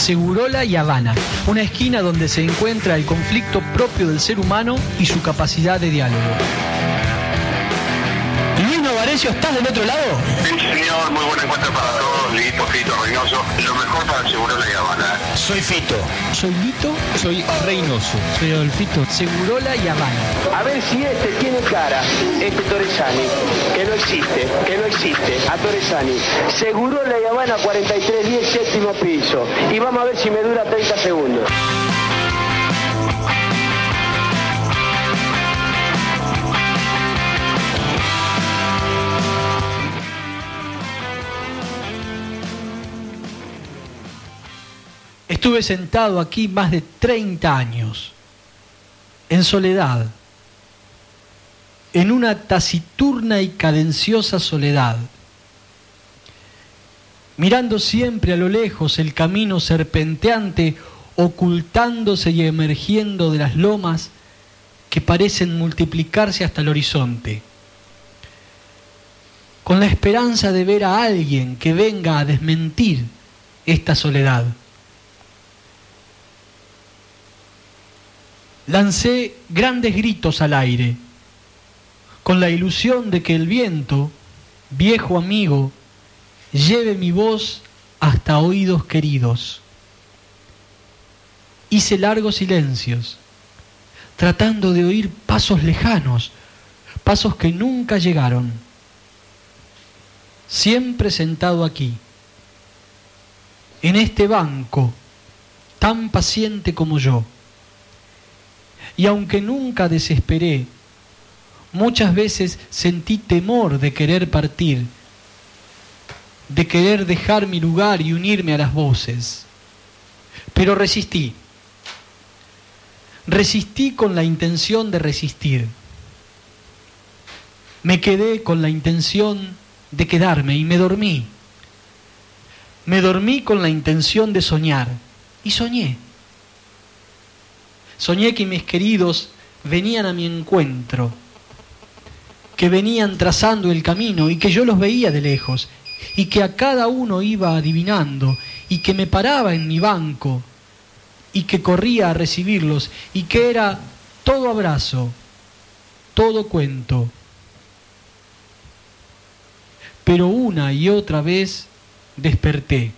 Segurola y Habana, una esquina donde se encuentra el conflicto propio del ser humano y su capacidad de diálogo. Novarecio, ¿estás del otro lado? Sí, señor, muy buen encuentro para todos, Lito, Fito, Reynoso, lo mejor para Segurola y Habana. Soy Fito. Soy Lito. Soy Reynoso. Soy Adolfito. Segurola y Habana. A ver si este tiene cara, este Torresani, que no existe, que no existe, a Torresani. Segurola y Habana 4310, séptimo piso. Y vamos a ver si me dura 30 segundos. Estuve sentado aquí más de 30 años, en soledad, en una taciturna y cadenciosa soledad, mirando siempre a lo lejos el camino serpenteante ocultándose y emergiendo de las lomas que parecen multiplicarse hasta el horizonte, con la esperanza de ver a alguien que venga a desmentir esta soledad. Lancé grandes gritos al aire, con la ilusión de que el viento, viejo amigo, lleve mi voz hasta oídos queridos. Hice largos silencios, tratando de oír pasos lejanos, pasos que nunca llegaron. Siempre sentado aquí, en este banco, tan paciente como yo. Y aunque nunca desesperé, muchas veces sentí temor de querer partir, de querer dejar mi lugar y unirme a las voces. Pero resistí. Resistí con la intención de resistir. Me quedé con la intención de quedarme y me dormí. Me dormí con la intención de soñar y soñé. Soñé que mis queridos venían a mi encuentro, que venían trazando el camino y que yo los veía de lejos y que a cada uno iba adivinando y que me paraba en mi banco y que corría a recibirlos y que era todo abrazo, todo cuento. Pero una y otra vez desperté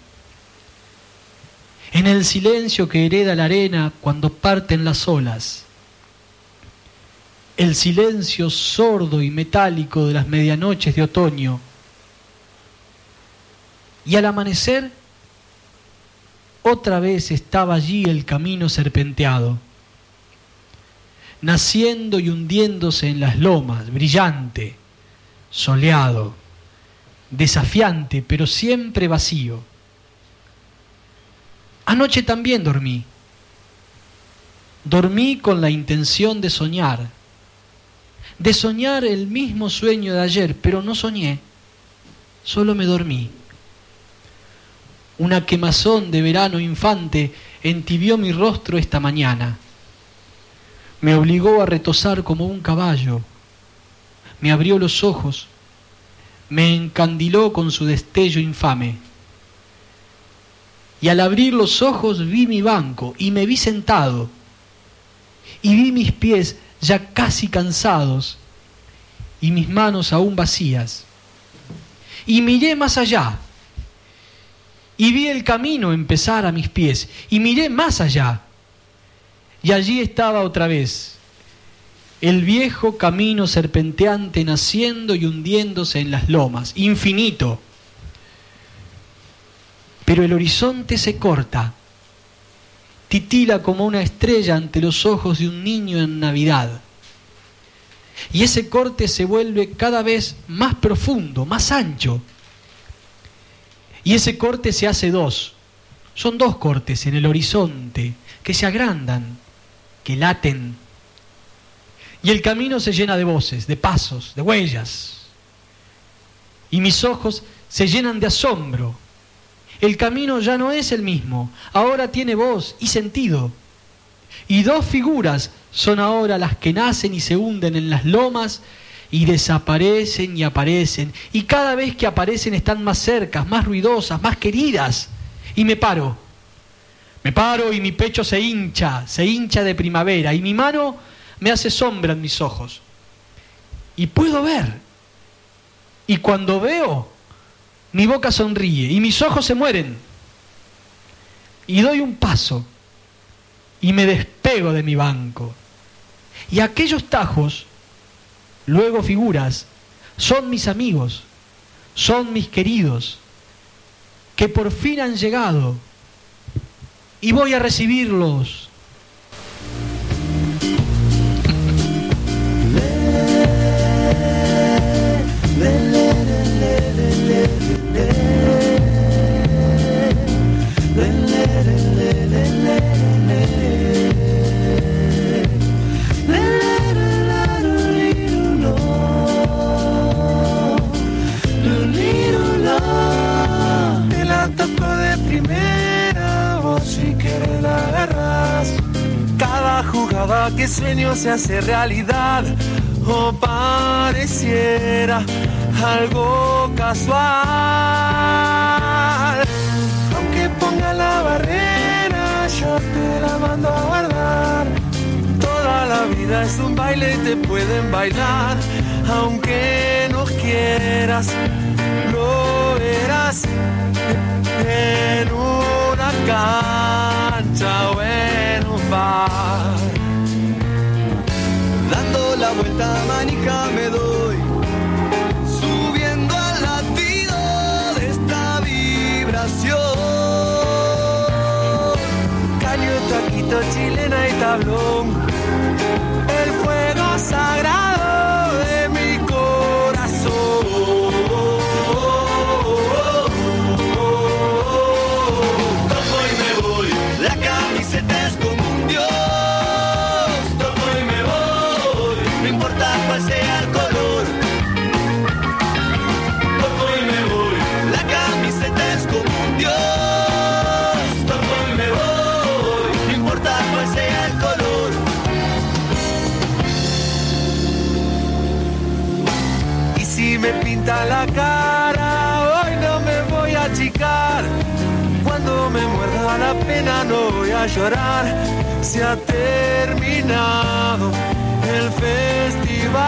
en el silencio que hereda la arena cuando parten las olas, el silencio sordo y metálico de las medianoches de otoño, y al amanecer otra vez estaba allí el camino serpenteado, naciendo y hundiéndose en las lomas, brillante, soleado, desafiante, pero siempre vacío Anoche también dormí. Dormí con la intención de soñar, de soñar el mismo sueño de ayer, pero no soñé, solo me dormí. Una quemazón de verano infante entibió mi rostro esta mañana. Me obligó a retosar como un caballo. Me abrió los ojos. Me encandiló con su destello infame y al abrir los ojos vi mi banco y me vi sentado. Y vi mis pies ya casi cansados y mis manos aún vacías. Y miré más allá. Y vi el camino empezar a mis pies. Y miré más allá. Y allí estaba otra vez el viejo camino serpenteante naciendo y hundiéndose en las lomas, infinito pero el horizonte se corta, titila como una estrella ante los ojos de un niño en Navidad. Y ese corte se vuelve cada vez más profundo, más ancho. Y ese corte se hace dos. Son dos cortes en el horizonte que se agrandan, que laten. Y el camino se llena de voces, de pasos, de huellas. Y mis ojos se llenan de asombro el camino ya no es el mismo, ahora tiene voz y sentido. Y dos figuras son ahora las que nacen y se hunden en las lomas y desaparecen y aparecen. Y cada vez que aparecen están más cercas, más ruidosas, más queridas. Y me paro. Me paro y mi pecho se hincha, se hincha de primavera, y mi mano me hace sombra en mis ojos. Y puedo ver. Y cuando veo, mi boca sonríe y mis ojos se mueren. Y doy un paso y me despego de mi banco. Y aquellos tajos, luego figuras, son mis amigos, son mis queridos, que por fin han llegado y voy a recibirlos. Que sueño se hace realidad o pareciera algo casual. Aunque ponga la barrera, yo te la mando a guardar. Toda la vida es un baile y te pueden bailar. Aunque no quieras, lo verás en una cancha o en un bar la vuelta manija me doy, subiendo al latido de esta vibración. Caño, taquito, chilena y tablón, el fuego sagrado no voy a llorar. Se ha terminado el festival.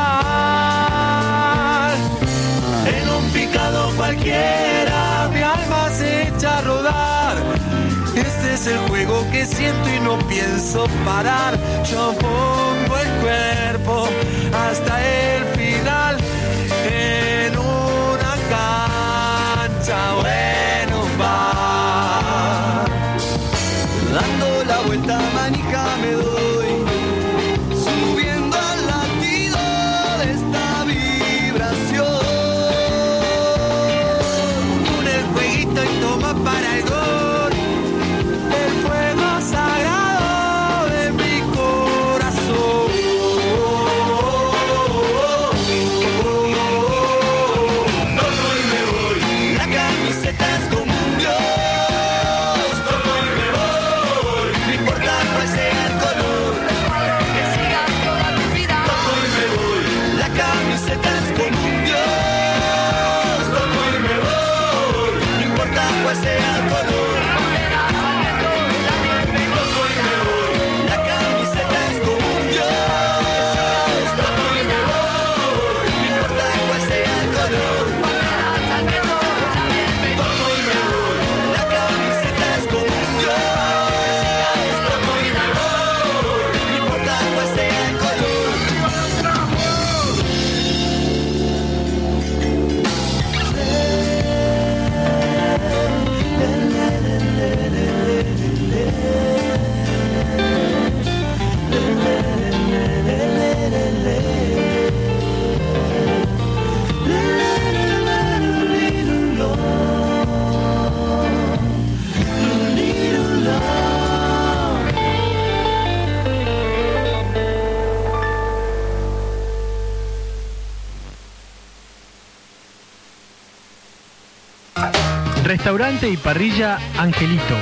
En un picado cualquiera mi alma se echa a rodar. Este es el juego que siento y no pienso parar. Yo pongo el cuerpo hasta el Restaurante y parrilla Angelito,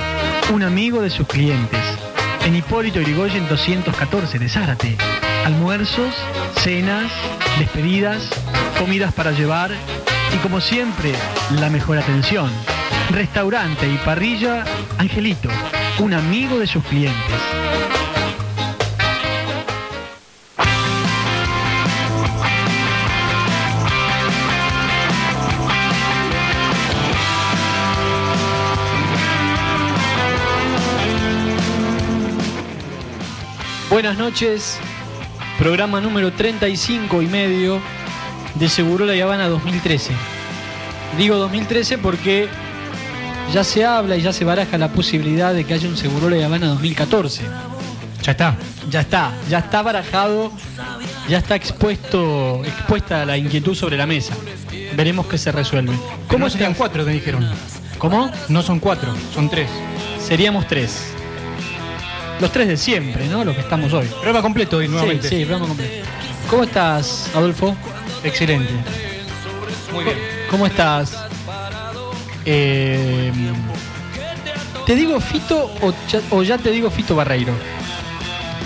un amigo de sus clientes. En Hipólito Yrigoyen 214 de Zárate. Almuerzos, cenas, despedidas, comidas para llevar y como siempre, la mejor atención. Restaurante y parrilla Angelito, un amigo de sus clientes. Buenas noches, programa número 35 y medio de Seguro La Habana 2013. Digo 2013 porque ya se habla y ya se baraja la posibilidad de que haya un Seguro La Habana 2014. Ya está. Ya está, ya está barajado, ya está expuesto, expuesta la inquietud sobre la mesa. Veremos qué se resuelve. ¿Cómo ¿Cómo serían cuatro, me dijeron? ¿Cómo? No son cuatro, son tres. Seríamos tres. Los tres de siempre, ¿no? Los que estamos hoy. Prueba completo hoy nuevamente. Sí, sí, programa completo. ¿Cómo estás, Adolfo? Excelente. Muy bien. ¿Cómo estás? Eh, ¿Te digo Fito o ya, o ya te digo Fito Barreiro?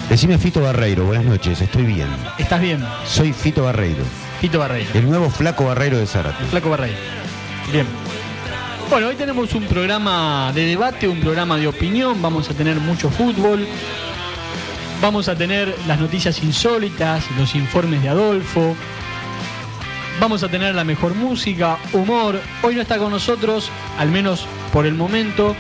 Decime Fito Barreiro, buenas noches, estoy bien. ¿Estás bien? Soy Fito Barreiro, Fito Barreiro. el nuevo flaco Barreiro de Zárate. El flaco Barreiro. Bien. Bueno, hoy tenemos un programa de debate, un programa de opinión, vamos a tener mucho fútbol, vamos a tener las noticias insólitas, los informes de Adolfo, vamos a tener la mejor música, humor. Hoy no está con nosotros, al menos por el momento,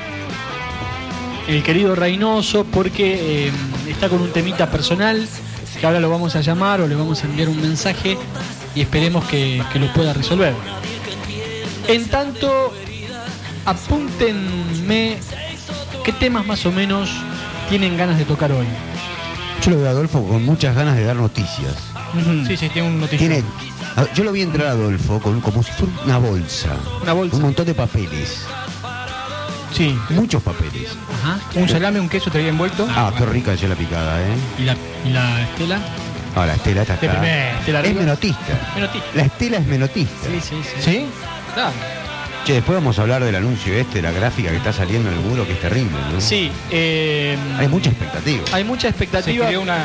el querido Reynoso, porque eh, está con un temita personal, que ahora lo vamos a llamar o le vamos a enviar un mensaje y esperemos que, que lo pueda resolver. En tanto, apúntenme qué temas más o menos tienen ganas de tocar hoy. Yo lo veo a Adolfo con muchas ganas de dar noticias. Sí, sí, tiene un noticiero. Tiene, yo lo vi entrar a Adolfo con, como si fuera una bolsa. Una bolsa. Un montón de papeles. Sí. Muchos papeles. Ajá. Un salame, un queso traía envuelto. Ah, qué rica es la picada, ¿eh? ¿Y la, y la estela? Ah, la Estela está acá. primer. Estela Es menotista. Menotista. La Estela es menotista. Sí, sí, sí. ¿Sí? Claro. Che, después vamos a hablar del anuncio este, la gráfica que está saliendo en el muro, que es terrible, ¿no? Sí, eh, Hay mucha expectativa. hay mucha Se expectativa. creó una.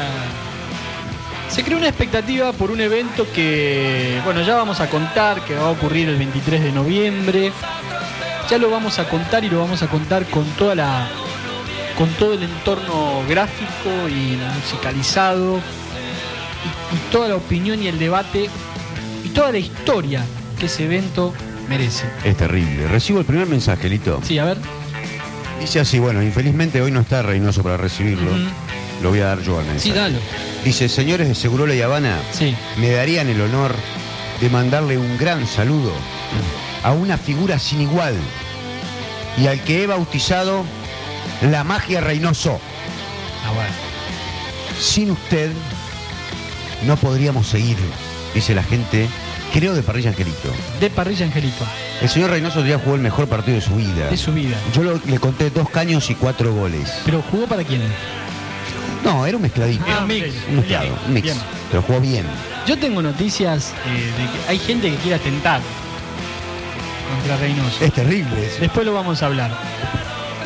Se creó una expectativa por un evento que, bueno, ya vamos a contar, que va a ocurrir el 23 de noviembre. Ya lo vamos a contar y lo vamos a contar con toda la con todo el entorno gráfico y musicalizado y, y toda la opinión y el debate y toda la historia que ese evento merece. Es terrible. Recibo el primer mensaje, Lito. Sí, a ver. Dice así, bueno, infelizmente hoy no está Reynoso para recibirlo. Lo voy a dar yo al mensaje. Sí, dalo. Dice, señores de Segurola y Habana, Sí. me darían el honor de mandarle un gran saludo a una figura sin igual y al que he bautizado la magia Reynoso. Ah, bueno. Sin usted no podríamos seguir, dice la gente, creo de Parrilla Angelito. De Parrilla Angelito. El señor Reynoso ya jugó el mejor partido de su vida. De su vida. Yo lo- le conté dos caños y cuatro goles. Pero jugó para quién? No, era un mezcladito. Ah, un mix. Un mezclado, Bien, un mix. bien. Pero jugó bien. Yo tengo noticias eh, de que hay gente que quiere atentar contra Reynoso. Es terrible eso. Después lo vamos a hablar.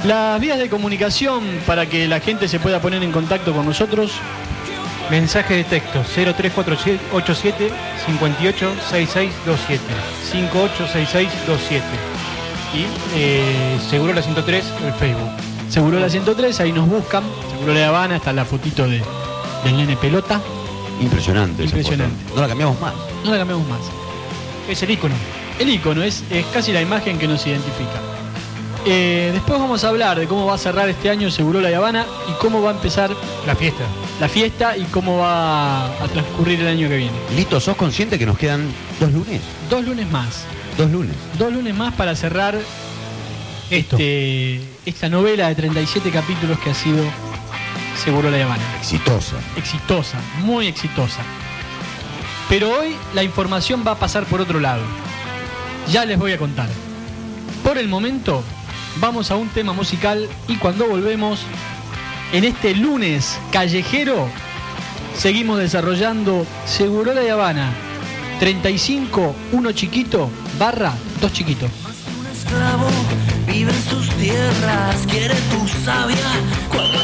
Las vías de comunicación para que la gente se pueda poner en contacto con nosotros. Mensaje de texto 0347 586627 586627 y eh, seguro la 103 el Facebook. Seguro la 103, ahí nos buscan. Seguro la Habana, está la fotito de, del nene pelota. Impresionante. esa Impresionante. foto. No la cambiamos más. No la cambiamos más. Es el icono. El icono es, es casi la imagen que nos identifica. Eh, después vamos a hablar de cómo va a cerrar este año Seguro la Habana y cómo va a empezar La fiesta. la fiesta y cómo va a transcurrir el año que viene. Lito, ¿sos consciente que nos quedan dos lunes? Dos lunes más. Dos lunes. Dos lunes más para cerrar Esto. este, esta novela de 37 capítulos que ha sido Seguro la Habana. Exitosa. Exitosa, muy exitosa. Pero hoy la información va a pasar por otro lado. Ya les voy a contar. Por el momento, vamos a un tema musical y cuando volvemos, en este lunes callejero, seguimos desarrollando Segurola de Habana 35 1 chiquito barra 2 chiquito. esclavo vive en sus tierras, quiere tu sabia. Cuando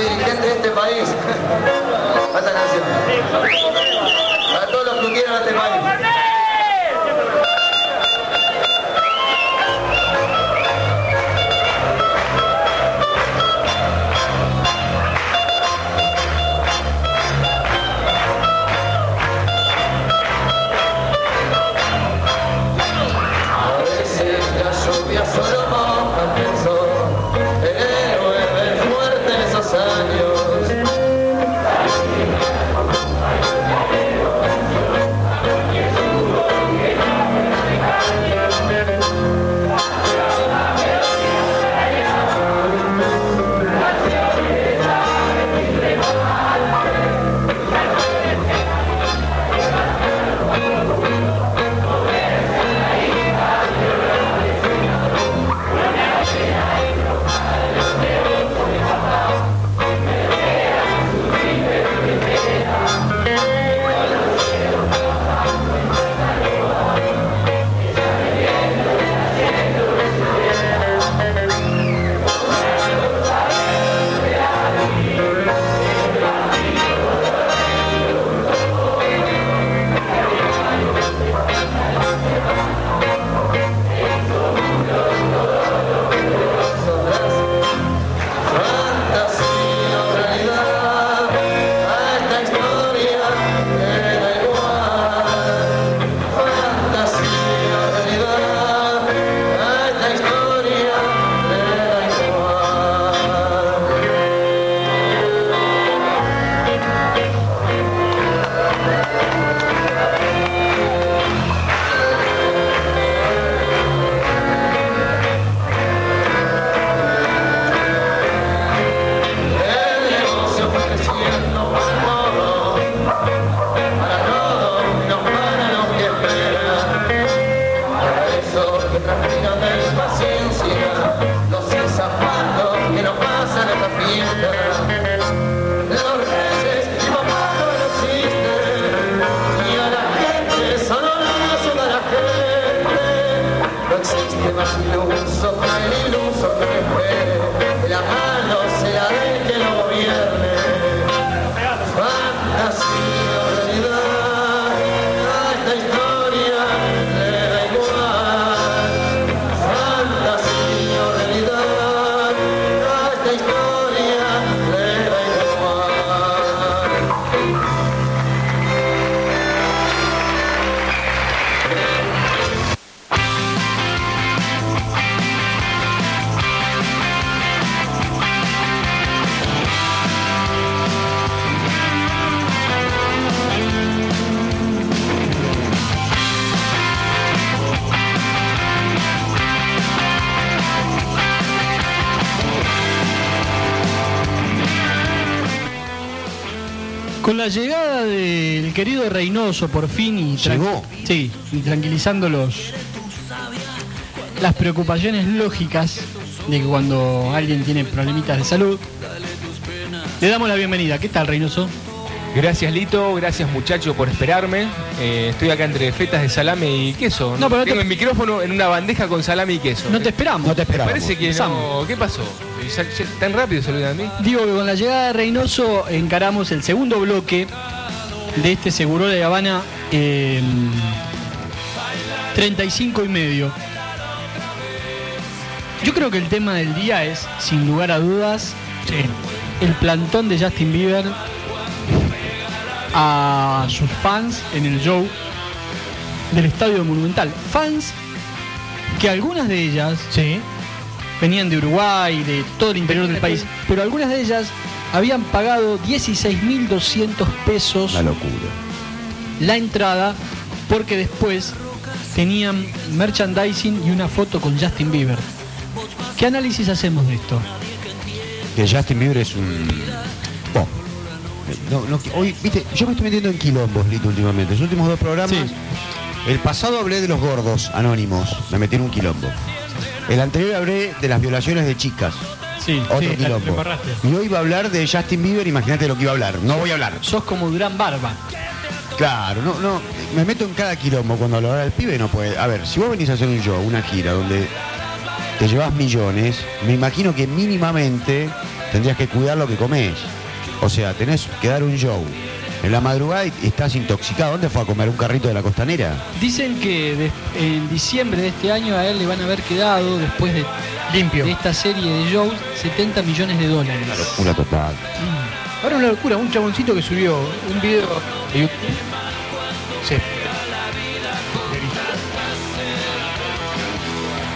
dirigente de este país. Esta canción. Para todos los que quieran a este país. La llegada del querido Reynoso por fin y Llegó. sí, y tranquilizando los las preocupaciones lógicas de que cuando alguien tiene problemitas de salud, le damos la bienvenida. ¿Qué tal, Reynoso? Gracias Lito, gracias muchacho por esperarme. Eh, estoy acá entre fetas de salame y queso. No, pero no Tengo te- el micrófono en una bandeja con salame y queso. No te esperamos. No te esperábamos. Parece que no. ¿Qué pasó? ¿Tan rápido saludan a mí? Digo que con la llegada de Reynoso encaramos el segundo bloque de este Seguro de Habana eh, 35 y medio. Yo creo que el tema del día es, sin lugar a dudas, el plantón de Justin Bieber a sus fans en el show del Estadio Monumental. Fans que algunas de ellas Sí. Venían de Uruguay, de todo el interior del país, pero algunas de ellas habían pagado 16.200 pesos La locura. la entrada porque después tenían merchandising y una foto con Justin Bieber. ¿Qué análisis hacemos de esto? Que Justin Bieber es un. Bueno, no, no, hoy, viste, yo me estoy metiendo en quilombos, Lito, últimamente. Los últimos dos programas. Sí. El pasado hablé de los gordos anónimos, me metí en un quilombo. El anterior hablé de las violaciones de chicas, Sí, otro Sí, quilombo. Y hoy iba a hablar de Justin Bieber, imagínate lo que iba a hablar. No voy a hablar. sos como Durán Barba. Claro, no, no, me meto en cada quilombo cuando hablo. Ahora el pibe no puede. A ver, si vos venís a hacer un show, una gira donde te llevas millones, me imagino que mínimamente tendrías que cuidar lo que comes. O sea, tenés que dar un show en la madrugada y estás intoxicado. ¿Dónde fue a comer un carrito de la costanera? Dicen que de- en diciembre de este año a él le van a haber quedado, después de, Limpio. de esta serie de shows, 70 millones de dólares. Una total. Ahora una locura, un chaboncito que subió un video de YouTube. Sí.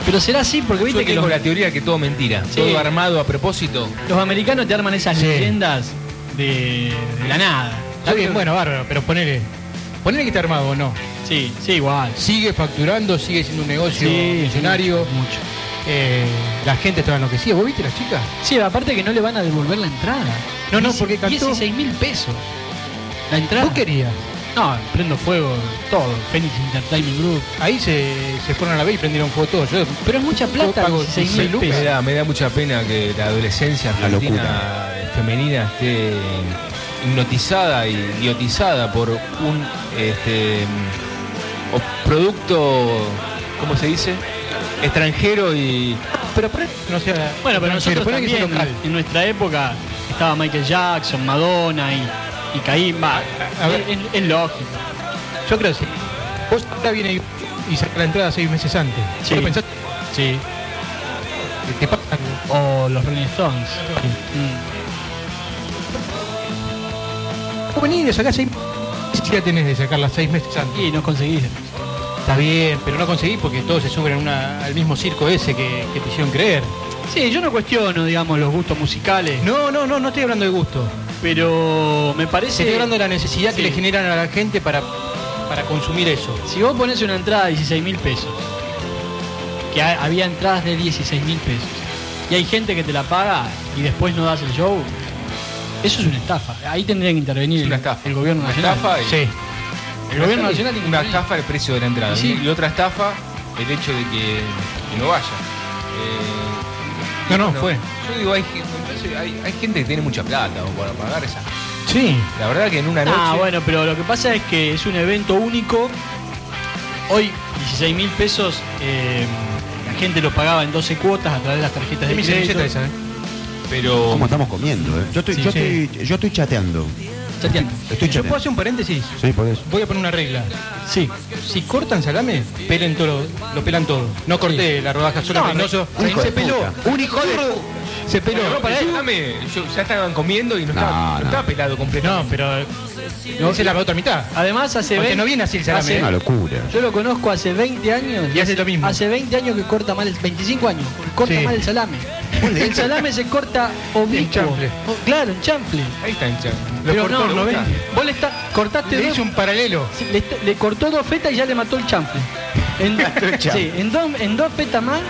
Pero será así porque Yo viste que tengo los, la teoría que todo mentira. Sí. Todo armado a propósito. los americanos te arman esas Sí. leyendas de, de la nada. Está bien, bueno, bárbaro, pero ponele. Ponele que está armado o no. Sí, sí, igual. Sigue facturando, sigue siendo un negocio Sí, millonario. Mucho. Eh, la gente estaba enloquecida. ¿Vos viste las chicas? Sí, aparte que no le van a devolver la entrada. No, no, porque cantó- 16 mil pesos. La entrada. ¿Vos querías? No, prendo fuego todo. Phoenix Entertainment Group. Ahí se, se fueron a la vez y prendieron fuego todo. Yo, Pero es mucha plata, pago 16 16 mil lucas. Me da, me da mucha pena que la adolescencia La argentina femenina esté hipnotizada y idiotizada por un este, producto, ¿cómo se dice? Extranjero y pero por ahí no sea. Bueno, pero nosotros ponele que sea también, local. en nuestra época estaba Michael Jackson, Madonna y, y Caín. Va, a ver. es, es lógico. Yo creo que sí. Vos ahora viene y saca la entrada seis meses antes. Sí. ¿Vos pensás Sí. te algo? O los Rolling Stones. Venís le sacás seis ya tenés de sacarla seis meses antes. Y no conseguís. Está bien, pero no conseguís porque todos se suben una- al mismo circo ese que, que te hicieron creer. Sí, yo no cuestiono, digamos, los gustos musicales. No, no, no, no estoy hablando de gusto. Pero me parece. Estoy hablando de la necesidad que le generan a la gente para, para consumir eso. Si vos pones una entrada de 16 mil pesos, que ha- había entradas de 16 mil pesos, y hay gente que te la paga y después no das el show, eso es una estafa. Ahí tendría que intervenir una el, estafa. el gobierno Una nacional. estafa y- Sí. El gobierno nacional tiene que una estafa el precio de la entrada. Y sí. Y otra estafa el hecho de que, que no vaya. Eh, No, no, bueno, fue. Yo digo, hay, gente que tiene mucha plata como para pagar esa. Sí. La verdad que en una noche. Ah, bueno, pero lo que pasa es que es un evento único. Hoy, 16 mil pesos, eh, la gente lo pagaba en 12 cuotas a través de las tarjetas de mi crédito. Pero. ¿Cómo estamos comiendo? eh? Yo, estoy, Sí, yo, sí. Estoy, yo estoy chateando. Chateando. Estoy ¿Yo chateando. puedo hacer un paréntesis? Sí, por eso. Voy a poner una regla. Sí. Si cortan salame, pelen todo, lo pelan todo. No corté la rodaja sola, No, hijo se de peló. Un hijo de Se peló. Pero para yo- ya estaban comiendo y no, No, estaba, no no. estaba pelado completo. No, pero no, esa es la otra mitad. Además, hace Porque 20 no viene así el salame, hace-. Una locura. Yo lo conozco hace 20 años. Y hace lo mismo. Hace 20 años que corta mal el 25 años. Corta Sí. mal el salame. El salame se corta oblicuo. En chanfle. O- claro, en chanfle. Ahí está, hincha. Pero cortó, no, ¿le no gusta? ven. Vos le está, cortaste Le dos, hizo un paralelo. le, cortó dos fetas y ya le mató el chanfle. En, sí, en dos, en dos fetas más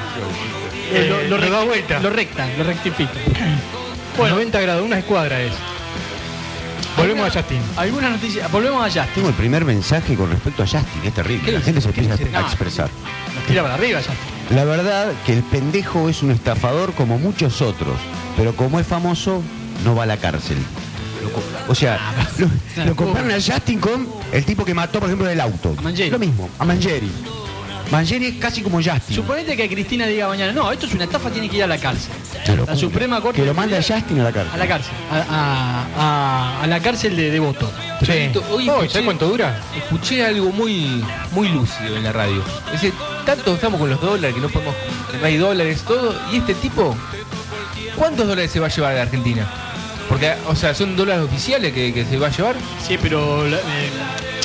eh, Eh, lo da vuelta. Lo recta, lo rectifica. Bueno, 90 grados, una escuadra es. Volvemos a Justin. Algunas noticias. Volvemos a Justin. Tengo el primer mensaje con respecto a Justin, es terrible. La gente se empieza a expresar. Nos tira para arriba Justin. La verdad que el pendejo es un estafador como muchos otros, pero como es famoso, no va a la cárcel. O sea, lo, lo comparan a Justin con el tipo que mató, por ejemplo, el auto. A. Lo mismo, a Mangieri. Mangieri es casi como Justin. Suponete que Cristina diga mañana, no, esto es una estafa, tiene que ir a la cárcel. La Suprema Corte Que lo manda a Justin a la cárcel. A la cárcel. A, a- a- a la cárcel de devoto. Sí. Hoy Oh, ¿Sabes cuánto dura? Escuché algo muy, muy lúcido en la radio. Dice, tanto estamos con los dólares que no podemos, que no hay dólares, todo, y este tipo, ¿cuántos dólares se va a llevar de Argentina? Porque, o sea, son dólares oficiales que, que se va a llevar. Sí, pero la- eh,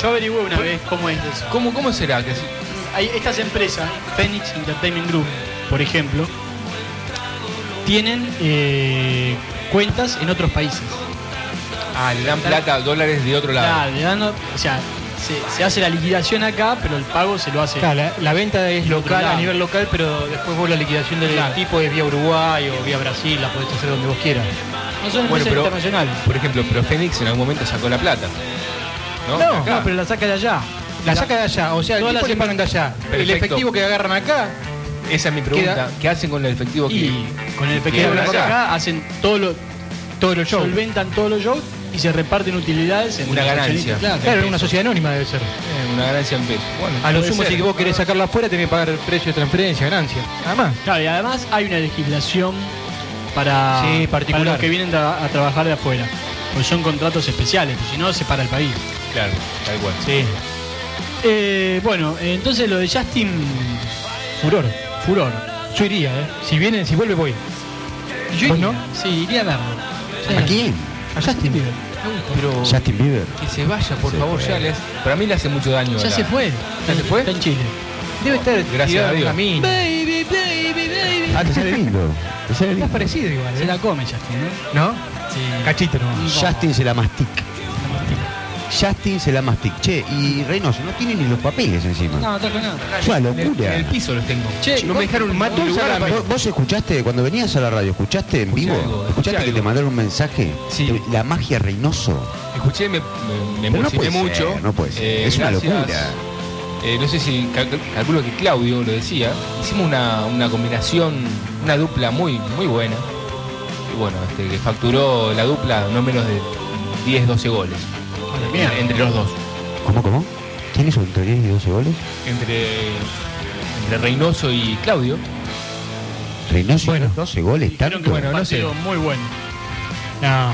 yo averigüé una vez cómo es eso. ¿Cómo, cómo será? Que Hay estas empresas, Phoenix Entertainment Group, por ejemplo, tienen eh, cuentas en otros países. ah, le dan plata, dólares de otro lado. Claro, le dan- o sea, se, se hace la liquidación acá, pero el pago se lo hace. Claro, la, la venta es local, a nivel local, pero después vos la liquidación del Claro. tipo es vía Uruguay o vía Brasil, la podés hacer donde vos quieras. No son Bueno, pero, internacionales. por ejemplo, pero Fénix en algún momento sacó la plata. No, No, Acá. No, pero la saca de allá. La saca de allá, o sea, el Todas tipo las le pagan de allá. El Perfecto. efectivo que agarran acá, Esa es mi pregunta. Queda- ¿Qué hacen con el efectivo que Y con el efectivo que allá. acá hacen todo lo, todos los shows. solventan todos los shows y se reparten utilidades en Una ganancia. Claro, Claro, en una sociedad anónima debe ser. Eh, una ganancia en pesos? Bueno, A lo sumo, ser. si vos querés sacarla afuera, tenés que pagar el precio de transferencia, ganancia. Nada más. Claro, y además hay una legislación para, Sí, para particular. los que vienen tra- a trabajar de afuera. Porque son contratos especiales, porque si no se para el país. Claro, tal cual. Sí. Eh, bueno, entonces lo de Justin Furor. Furor. Yo iría, ¿eh? Si viene, si vuelve, voy. Yo ¿Vos iría, no? Sí, iría a verlo. Sí. ¿A quién? A Justin Bieber. Pero Justin Bieber. que se vaya, por Se favor, fue. ya les, para mí le hace mucho daño. Ya la- se fue. ¿Ya se fue? Está en Chile. Debe estar Gracias a en Dios. Baby, baby, baby. Ah, te sale lindo. Te sale Estás parecido igual, Se ¿eh? la come Justin, ¿no? ¿No? Sí. Cachito no. Justin se la mastica. Justin se la mastica. Che, y Reynoso no tiene ni los papeles encima. No, con nada. Es una En el, locura. en el piso los tengo. Che, no me dejaron mató un lugar salame. para- ¿Vos, vos escuchaste, cuando venías a la radio, escuchaste en Escuché vivo? algo, escuché ¿Escuchaste que algo. te mandaron un mensaje? Sí. La magia Reynoso. Escuché, me, me, me Pero no emocioné puede mucho. ser, no puede ser. Eh, Es una locura. Eh, no sé si cal- calculo que Claudio lo decía. Hicimos una, una combinación, una dupla muy, muy buena. Y bueno, este, que facturó la dupla no menos de 10, 12 goles. Mira. Entre los dos. ¿Cómo, cómo? ¿Quién hizo entre 10 y 12 goles? Entre, entre Reynoso y Claudio. Reynoso Bueno. hizo 12 goles, tanto. que Bueno, no sé. muy bueno. No.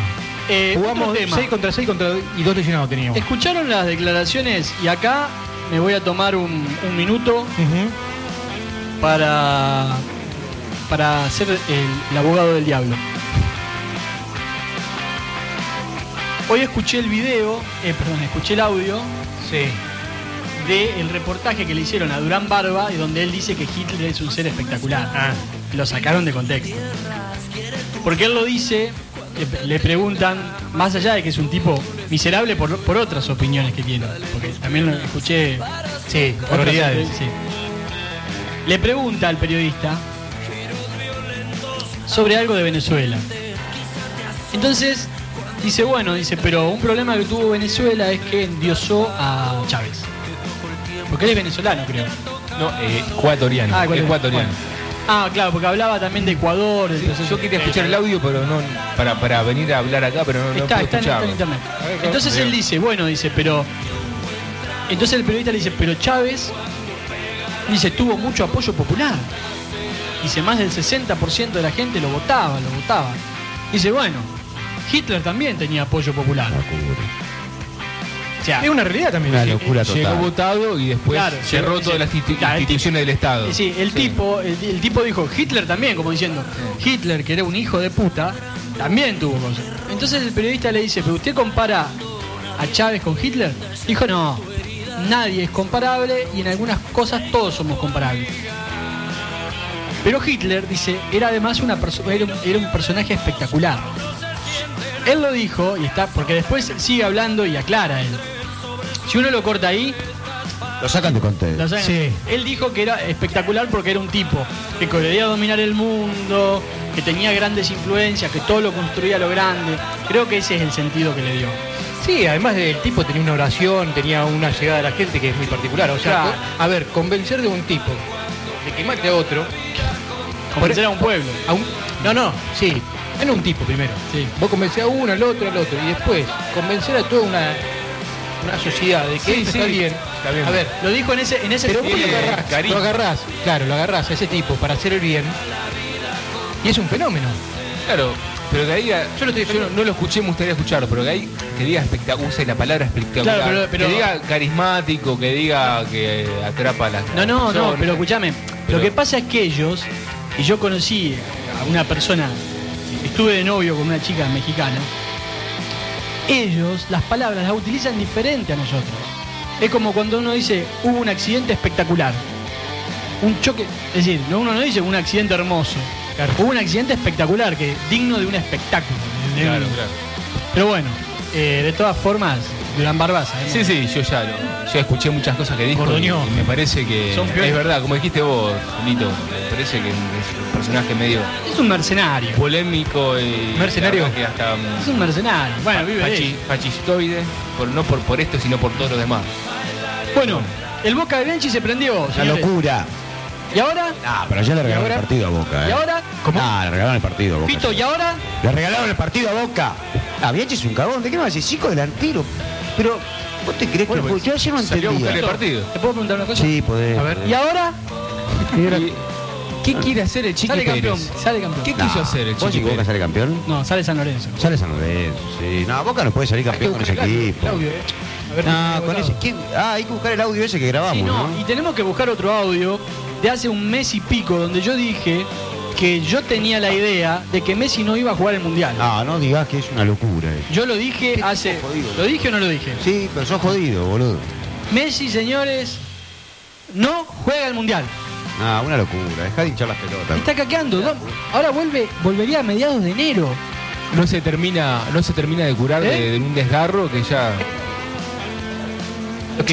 Eh, Jugamos otro tema. 6 contra 6 contra, y 2 lesionados teníamos. ¿Escucharon las declaraciones? Y acá me voy a tomar un, un minuto Ujú. para, para ser el, el abogado del diablo. Hoy escuché el video, eh, perdón, escuché el audio Sí. del reportaje que le hicieron a Durán Barba y donde él dice que Hitler es un ser espectacular. Ah. Lo sacaron de contexto. Porque él lo dice, le, le preguntan, más allá de que es un tipo miserable por, por otras opiniones que tiene, porque también lo escuché Sí, sí. Le pregunta al periodista sobre algo de Venezuela. Entonces dice, bueno, dice, pero un problema que tuvo Venezuela es que endiosó a Chávez. Porque él es venezolano, creo. No, eh, ecuatoriano. Ah, ecuatoriano. ecuatoriano. Bueno. Ah, claro, porque hablaba también de Ecuador. Sí, proceso- yo quería escuchar el audio, pero no para, para venir a hablar acá, pero no, no Está, puedo está, en, está en escucharlo. internet. A ver, Entonces él dice, bueno, dice, pero. Entonces el periodista le dice, pero Chávez, dice, tuvo mucho apoyo popular. Dice, más del 60% de la gente lo votaba, lo votaba. Dice, bueno, Hitler también tenía apoyo popular. O sea, Es una realidad también. Una locura Llegó total. votado y después Claro, cerró todas las institu- Claro, el instituciones del Estado. Sí, el tipo, el, el tipo dijo, Hitler también, como diciendo, Hitler, que era un hijo de puta, también tuvo cosas. Entonces el periodista le dice, pero usted compara a Chávez con Hitler. Dijo, no, nadie es comparable y en algunas cosas todos somos comparables. Pero Hitler, dice, era además una era, un, era un personaje espectacular. Él lo dijo, y está, porque después sigue hablando y aclara él. Si uno lo corta ahí, Lo sacan de contexto. Sí. Él dijo que era espectacular porque era un tipo que quería dominar el mundo, que tenía grandes influencias, que todo lo construía a lo grande. Creo que ese es el sentido que le dio. Sí, además del tipo tenía una oración, tenía una llegada a la gente que es muy particular. O sea, Claro. a ver, convencer de un tipo de que mate a otro. Convencer a un pueblo. a un- no, no, sí. En un tipo primero. Sí. Vos convencés a uno, al otro, al otro. Y después convencer a toda una, una sociedad de que Sí, esto sí, está bien. está bien. A ver, Lo dijo en ese, en ese pero vos lo agarrás, cariño. lo agarrás, claro, lo agarrás a ese tipo para hacer el bien. Y es un fenómeno. Claro, pero que diga, Yo lo estoy- no, no lo escuché, me gustaría escucharlo, pero que, ahí, que diga espectacular, use la palabra espectacular, Claro, pero- pero- que diga carismático, que diga que atrapa a las No, no, no, pero escúchame. Lo que pasa es que ellos, y yo conocí a una persona, estuve de novio con una chica mexicana, ellos las palabras las utilizan diferente a nosotros. Es como cuando uno dice, hubo un accidente espectacular. Un choque, es decir, no, uno no dice un accidente hermoso. Hubo un accidente espectacular, que digno de un espectáculo. de Claro, un- claro. Pero bueno, eh, de todas formas, Durán Barbaza. ¿eh? Sí, sí, yo ya lo, yo escuché muchas cosas que dijo y, me parece que Son es verdad, como dijiste vos, Lito, me parece que es un personaje medio Es un mercenario. polémico y Mercenario. la que hasta mm, Es un mercenario. Bueno, vive eso. fascistoide, por, no por, por esto, sino por todos los demás. Bueno, el Boca de Bianchi se prendió. Señores. locura. ¿Y ahora? Ah, pero ya le regalaron el partido a Boca. ¿eh? ¿Y ahora? ¿Cómo? Ah, le regalaron el partido a Boca. Pito, ¿y ahora? Le regalaron el partido a Boca. Ah, Bianchi es un cagón. ¿De qué me vas a decir? Cinco delantero. Pero, ¿vos te crees Bueno, que pues, Yo ayer no salió a buscar el entendía. partido. ¿Te puedo preguntar una cosa? Sí, podés. A ver, podés. ¿Y ahora? Y- ¿Qué quiere hacer el Chiqui Sale Pérez? campeón. Sale campeón. ¿Qué Nah, quiso hacer el ¿Vos Chiqui Boca Pérez? sale campeón? No, sale San Lorenzo. Sale San Lorenzo, sí. No, Boca no puede salir campeón con ese el equipo. audio, eh. A ver, No, si con tengo ese. el ¿quién? Ah, hay que buscar el audio ese que grabamos, Sí, no, ¿no? y tenemos que buscar otro audio de hace un mes y pico donde yo dije que yo tenía la idea de que Messi no iba a jugar el Mundial. No, no digas que es una locura. eso. Yo lo dije hace... jodido. ¿Lo dije o no lo dije? Sí, pero sos jodido, boludo. Messi, señores, no juega el Mundial. Ah, una locura. Dejá de hinchar las pelotas. Está caqueando. ¿no? Ahora vuelve, volvería a mediados de enero. No se termina, no se termina de curar ¿Eh? de, de un desgarro que ya. Ok.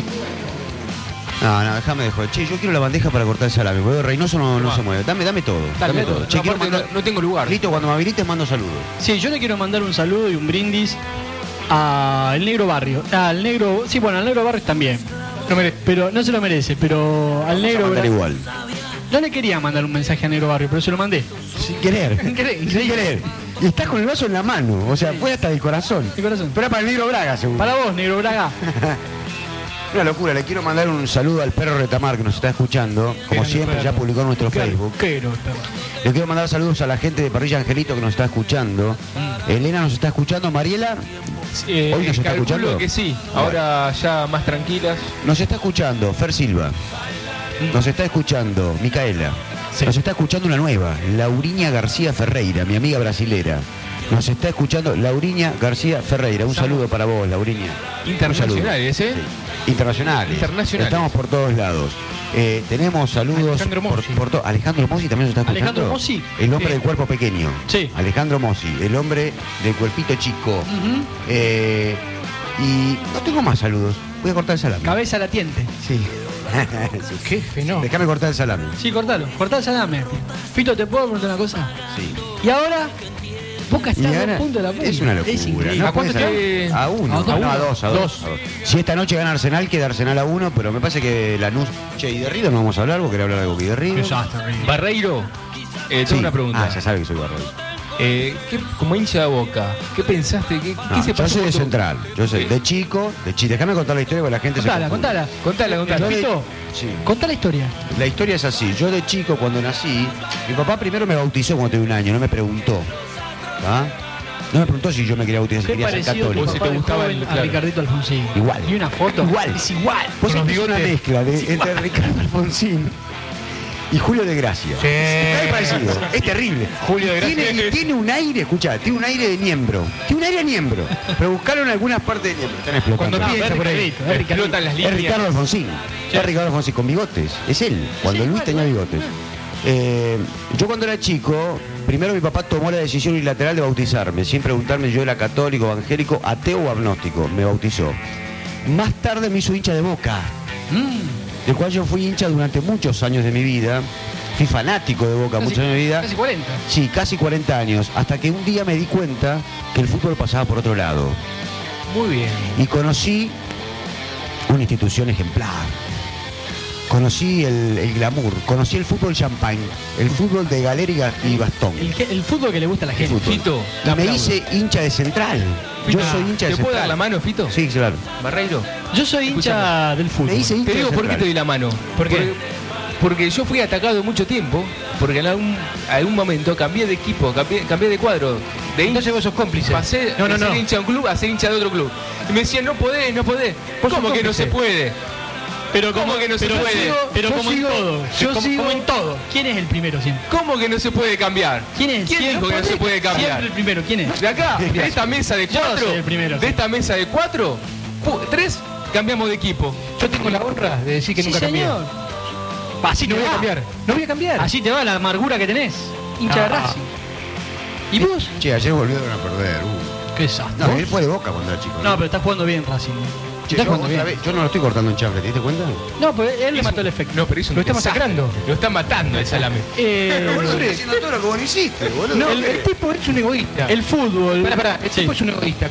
No, no, déjame de joder. Che, yo quiero la bandeja para cortar el salame, Reynoso no, no se mueve. Dame, dame todo. Dame, Dale, todo. no, Che, No, quiero aparte, mandar- no, no tengo lugar. Listo, cuando me habilites mando saludos. Sí, yo le quiero mandar un saludo y un brindis al Negro Barrio. Al Negro, sí, bueno, al Negro Barrio también. No merece, pero no se lo merece, pero al Vamos a Negro mandar Bra- igual. No le quería mandar un mensaje a Negro Barrio, pero se lo mandé. Sin querer. Sin querer, Sin querer. Y estás con el vaso en la mano. O sea, fue hasta del corazón. Pero era para el negro Braga, seguro. Para vos, Negro Braga. Una locura. Le quiero mandar un saludo al perro Retamar que nos está escuchando. Como siempre, ya publicó en nuestro Qué Facebook. perro. Le quiero mandar saludos a la gente de Parrilla Angelito que nos está escuchando. Mm. Elena nos está escuchando. Mariela Eh, ¿Hoy nos está escuchando? que sí. Ahora ya más tranquilas. nos está escuchando. Fer Silva. Nos está escuchando. Micaela. Nos está escuchando una nueva. Lauriña García Ferreira, mi amiga brasilera. Nos está escuchando Lauriña García Ferreira. Un saludo para vos, Lauriña. Internacionales, ¿eh? Sí. Internacionales. Internacionales. Estamos por todos lados. Eh, tenemos saludos Alejandro Mossi. por Alejandro Mossi también nos está escuchando. ¿Alejandro Mossi? El hombre Sí. del cuerpo pequeño. Sí. Alejandro Mossi, el hombre del cuerpito chico. Eh, y no tengo más saludos. Voy a cortar el salame. Cabeza latiente. Sí. Qué fenómeno. Déjame cortar el salame. Sí, cortalo. Cortá el salame. Fito, ¿te puedo preguntar una cosa? Sí. Y ahora, Boca está Y a dos ahora puntos de la punta. es una locura. increíble. ¿no? ¿A cuánto está? A uno. A dos. A, no, a dos, a dos. Dos. a dos. Si esta noche gana Arsenal, queda Arsenal a uno, pero me parece que Lanús... Che, y de no vamos a hablar, vos querés hablar algo de River. Barreiro, eh, tengo Sí. una pregunta. Ah, ya sabe que soy Barreiro. Eh, ¿qué- como hincha de boca, ¿qué pensaste? ¿Qué, No, qué se yo pasó? soy de tu- Central. Yo soy de chico, de chico. Déjame contar la historia porque la gente Contala, se contala. Contala, contala. Yo Fito, Sí. contá la historia. La historia es así. Yo de chico, cuando nací, mi papá primero me bautizó cuando tenía un año, no me preguntó. ¿Ah? No me preguntó si yo me quería bautizar, quería ser católico. si te gustaba el- a claro. Ricardito Alfonsín. Igual. Y una foto. Igual. Es igual. Vos es una mezcla de, entre Ricardo Alfonsín y Julio de Gracia. Sí. Es parecido. Es terrible. Julio de Gracia. Tiene, un aire, escucha, tiene un aire de miembro. Tiene un aire de miembro. Pero buscaron en algunas partes de miembro. Están explotando. Cuando piensa es por ahí. Es. Explotan las Es líneas. Ricardo Alfonsín. Es Ricardo Alfonsín con bigotes. Es él, cuando Sí, Luis igual, tenía bigotes. Eh, yo cuando era chico, primero mi papá tomó la decisión unilateral de bautizarme, sin preguntarme si yo era católico, evangélico, ateo o agnóstico. Me bautizó. Más tarde me hizo hincha de boca, Mm. del cual yo fui hincha durante muchos años de mi vida. Fui fanático de Boca Casi- muchos años de mi vida. Casi 40. Sí, casi 40 años. Hasta que un día me di cuenta que el fútbol pasaba por otro lado. Muy bien. Y conocí una institución ejemplar. Conocí el, el glamour, conocí el fútbol champagne, el fútbol de galera y bastón. El, fútbol que le gusta a la gente. Fito, Y me aplaudo. hice hincha de central. Yo soy hincha de ¿Te central. puedo dar la mano, Fito? Sí, claro. Barreiro. Yo soy hincha del fútbol. Me hice hincha Te digo de por qué te central. doy la mano. ¿Por qué? Porque, porque yo fui atacado mucho tiempo, porque en algún, algún momento cambié de equipo, cambié, cambié de cuadro. De hincha, Entonces vos sos cómplice. pasé No, no, de ser no. hincha de un club a ser hincha de otro club. Y me decían, no podés, no podés. ¿Cómo que no se puede? Pero ¿Cómo que no se pero puede? sigo- pero Yo como sigo- en todo. yo como, sigo- como en todo. ¿Quién es el primero siempre? ¿Cómo que no se puede cambiar? ¿Quién es? ¿Quién Siempre- dijo que no se puede cambiar? Siempre el primero. ¿Quién es? De acá, de esta mesa de Yo cuatro, soy el primero, de esta mesa de cuatro, tres cambiamos de equipo. Yo tengo la honra de decir que Sí, nunca cambié. señor. Así No voy a cambiar. No voy a cambiar. Así te va la amargura que tenés. Hincha de Ah. Racing. ¿Y vos? Che, ayer volvieron a perder. uh. Qué desastre. No, él fue de boca cuando era chico. No, pero está jugando bien Racing. Che, está yo, jugando otra bien. vez- yo no lo estoy cortando en chafre, ¿te diste cuenta? No, pero él le mató el efecto. No, pero hizo un Lo está desastre. masacrando. Lo está matando el salame. Eh, haciendo todo lo que vos no hiciste, boludo. No, el, el tipo es un egoísta. el fútbol. Pará, pará, el Sí. tipo es un egoísta.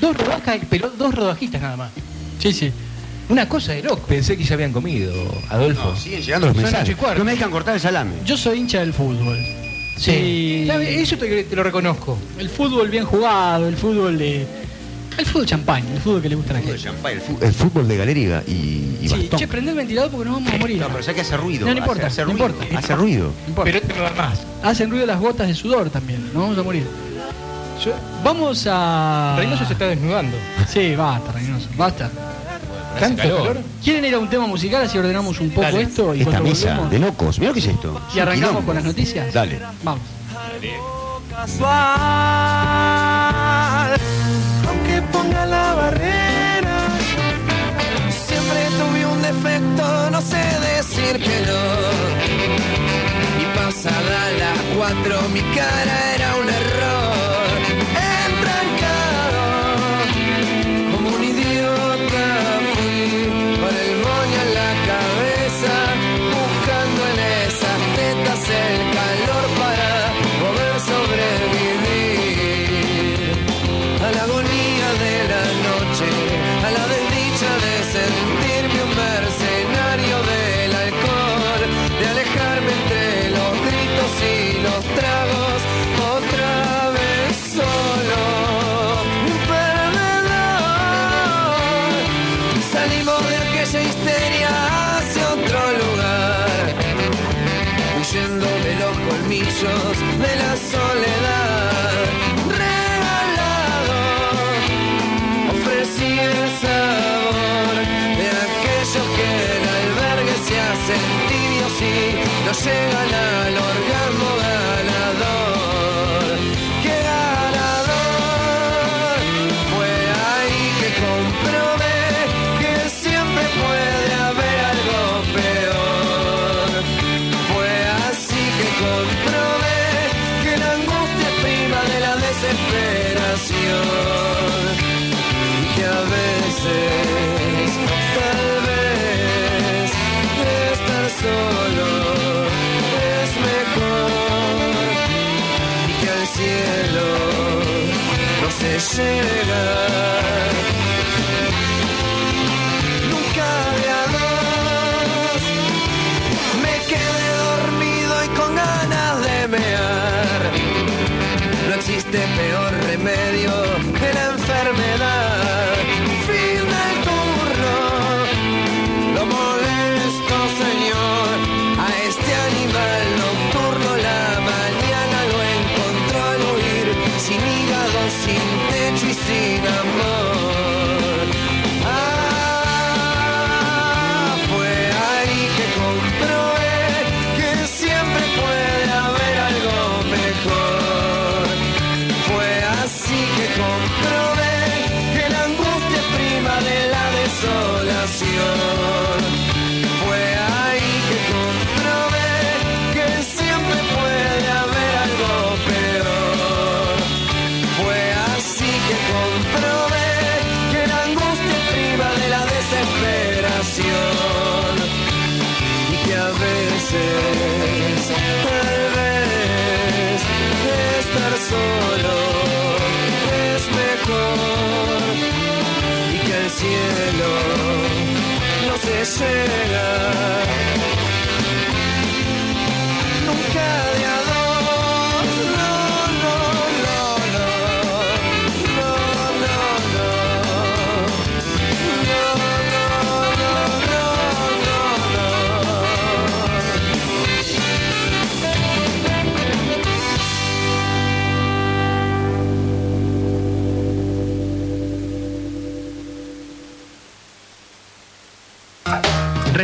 Dos rodajas, pero dos rodajistas nada más. Sí, sí. Una cosa de loco. Pensé que ya habían comido, Adolfo. No, siguen llegando los Son mensajes. ocho y cuarto. No me dejan cortar el salame. Yo soy hincha del fútbol. Sí. Está Eso te, te lo reconozco. El fútbol bien jugado, el fútbol de. El fútbol champagne, el fútbol que le gusta a la gente. El fútbol, el fútbol de galera y, y Sí, bastón. che, prende el ventilador porque nos vamos a morir. No, pero sé que hace ruido. No, no importa, hace, hace no ruido. importa. Hace ruido. No importa. Pero este me va más. Hacen ruido las gotas de sudor también, nos vamos a morir. Yo- vamos a. Reynoso se está desnudando. Sí, basta, Reynoso, basta. ¿Tanto calor. calor? ¿Quieren ir a un tema musical así ordenamos un poco Dale. esto? Y Esta mesa volvemos- de locos. Mira lo que es esto. Y arrancamos Quilombo. con las noticias. Dale. Vamos. aunque ponga la barrera. Siempre tuve un defecto, no sé decir que no. Y pasada las cuatro mi cara era un no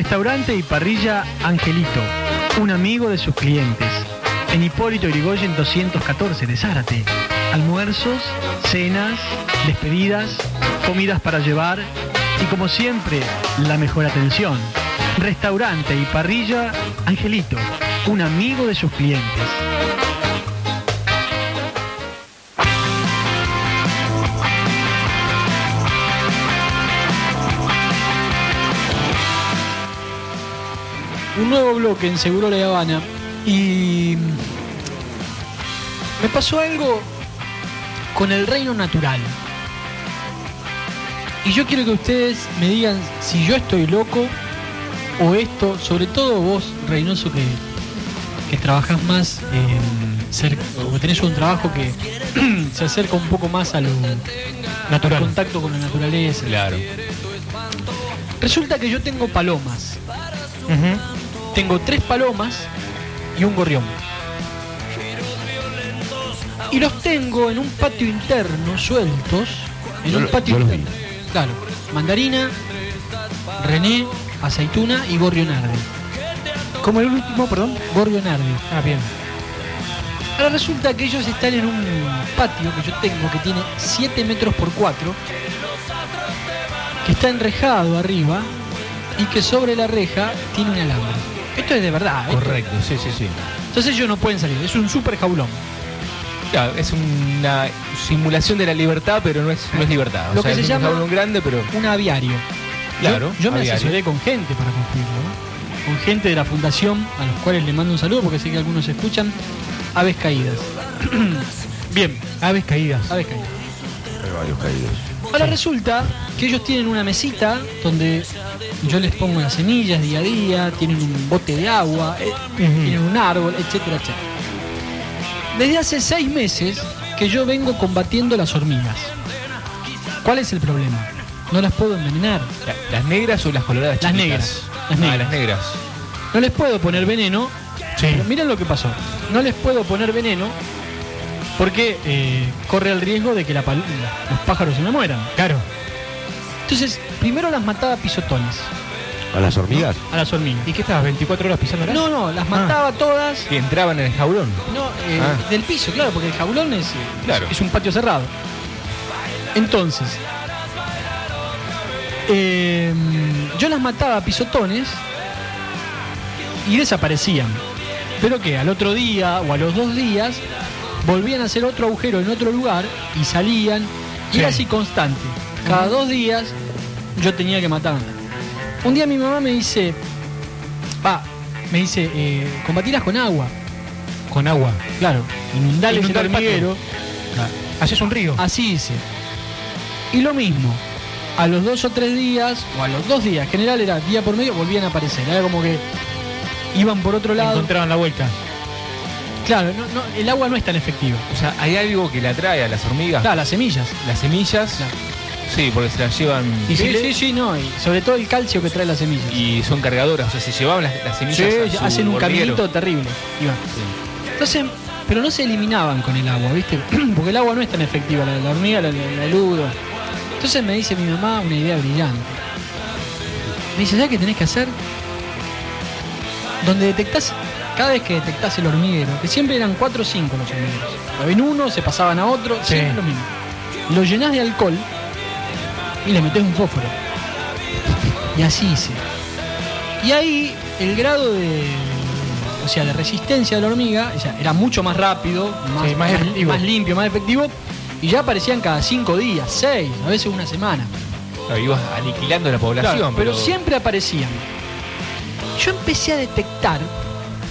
Restaurante y parrilla Angelito, un amigo de sus clientes. En Hipólito Yrigoyen 214 de Zárate. Almuerzos, cenas, despedidas, comidas para llevar y como siempre, la mejor atención. Restaurante y parrilla Angelito, un amigo de sus clientes. Un nuevo bloque en Seguro La Habana y me pasó algo con el reino natural. Y yo quiero que ustedes me digan si yo estoy loco o esto, sobre todo vos, Reynoso, que, que trabajas más en o tenés un trabajo que se acerca un poco más a lo natural, contacto con la naturaleza. Claro. Resulta que yo tengo palomas. Tengo tres palomas y un gorrión. Y los tengo en un patio interno, sueltos. En Yo un lo- patio interno. Claro. Mandarina, René, aceituna y gorrionardi. Como el último, perdón. Gorrionardi. Ah, bien. Ahora resulta que ellos están en un patio que yo tengo que tiene 7 metros por 4, que está enrejado arriba y que sobre la reja tiene un alambre. Esto es de verdad. esto- Correcto, sí, sí, sí. Entonces ellos no pueden salir. Es un super jaulón. Claro, es una simulación de la libertad, pero no es, no es libertad. O Lo sea, que se es llama- un jaulón grande, pero Un aviario. Yo- Claro, Yo, me aviario. asesoré con gente para construirlo. ¿no? Con gente de la fundación, a los cuales le mando un saludo porque sé que algunos escuchan. Aves caídas. Bien, Aves caídas. aves caídas. Hay varios caídos. Ahora resulta que ellos tienen una mesita donde yo les pongo las semillas día a día, tienen un bote de agua, eh, tienen un árbol, etcétera, etcétera. Desde hace seis meses que yo vengo combatiendo las hormigas. ¿Cuál es el problema? No las puedo envenenar. la- ¿las negras o las coloradas Las negras, las Ah, negras. las negras. No les puedo poner veneno. Miren lo que pasó. No les puedo poner veneno porque eh, corre el riesgo de que la los pájaros se me mueran. Claro. Entonces, primero las mataba a pisotones, ¿A las hormigas? a las hormigas. ¿Y qué estabas? ¿24 horas pisándolas? No, no, las mataba todas. Que entraban en el jaulón. No, eh, Ah. del piso, claro, porque el jaulón es, Claro. es un patio cerrado. Entonces, eh, yo las mataba a pisotones y desaparecían. Pero que al otro día o a los dos días volvían a hacer otro agujero en otro lugar y salían. Y era así constante. Cada dos días yo tenía que matar. Un día mi mamá me dice, va, me dice, eh, combatilas con agua. Con agua. Claro, inundales Inundar el hormiguero. Haces un río. Así hice. Y lo mismo, a los dos o tres días, o a los dos días, en general era día por medio, volvían a aparecer. Era como que iban por otro lado. Encontraban la vuelta. Claro, no, no, el agua no es tan efectiva. O sea, hay algo que le atrae a las hormigas. Claro, las semillas. Las semillas. Claro. Sí, porque se las llevan. Y sí, sí, sí, sí, no, y sobre todo el calcio que trae las semillas. Y son cargadoras, o sea, se llevaban las, las semillas. Sí, a su hacen un hormiguero. caminito terrible. Iban. Entonces, pero no se eliminaban con el agua, ¿viste? Porque el agua no es tan efectiva, la, la hormiga la, la, la eludo. Entonces me dice mi mamá una idea brillante. Me dice, ¿sabes qué tenés que hacer? Donde detectás, cada vez que detectás el hormiguero, que siempre eran cuatro o cinco los hormigueros. Ven uno, se pasaban a otro, Sí. siempre lo mismo. Lo llenás de alcohol y le metés un fósforo. Y así hice. Y ahí el grado de, o sea, de resistencia de la hormiga ya era mucho más rápido, más, Sí, más limpio, más efectivo. Y ya aparecían cada cinco días, seis, a veces una semana. Claro, ibas aniquilando la población. Claro, pero siempre aparecían. Yo empecé a detectar,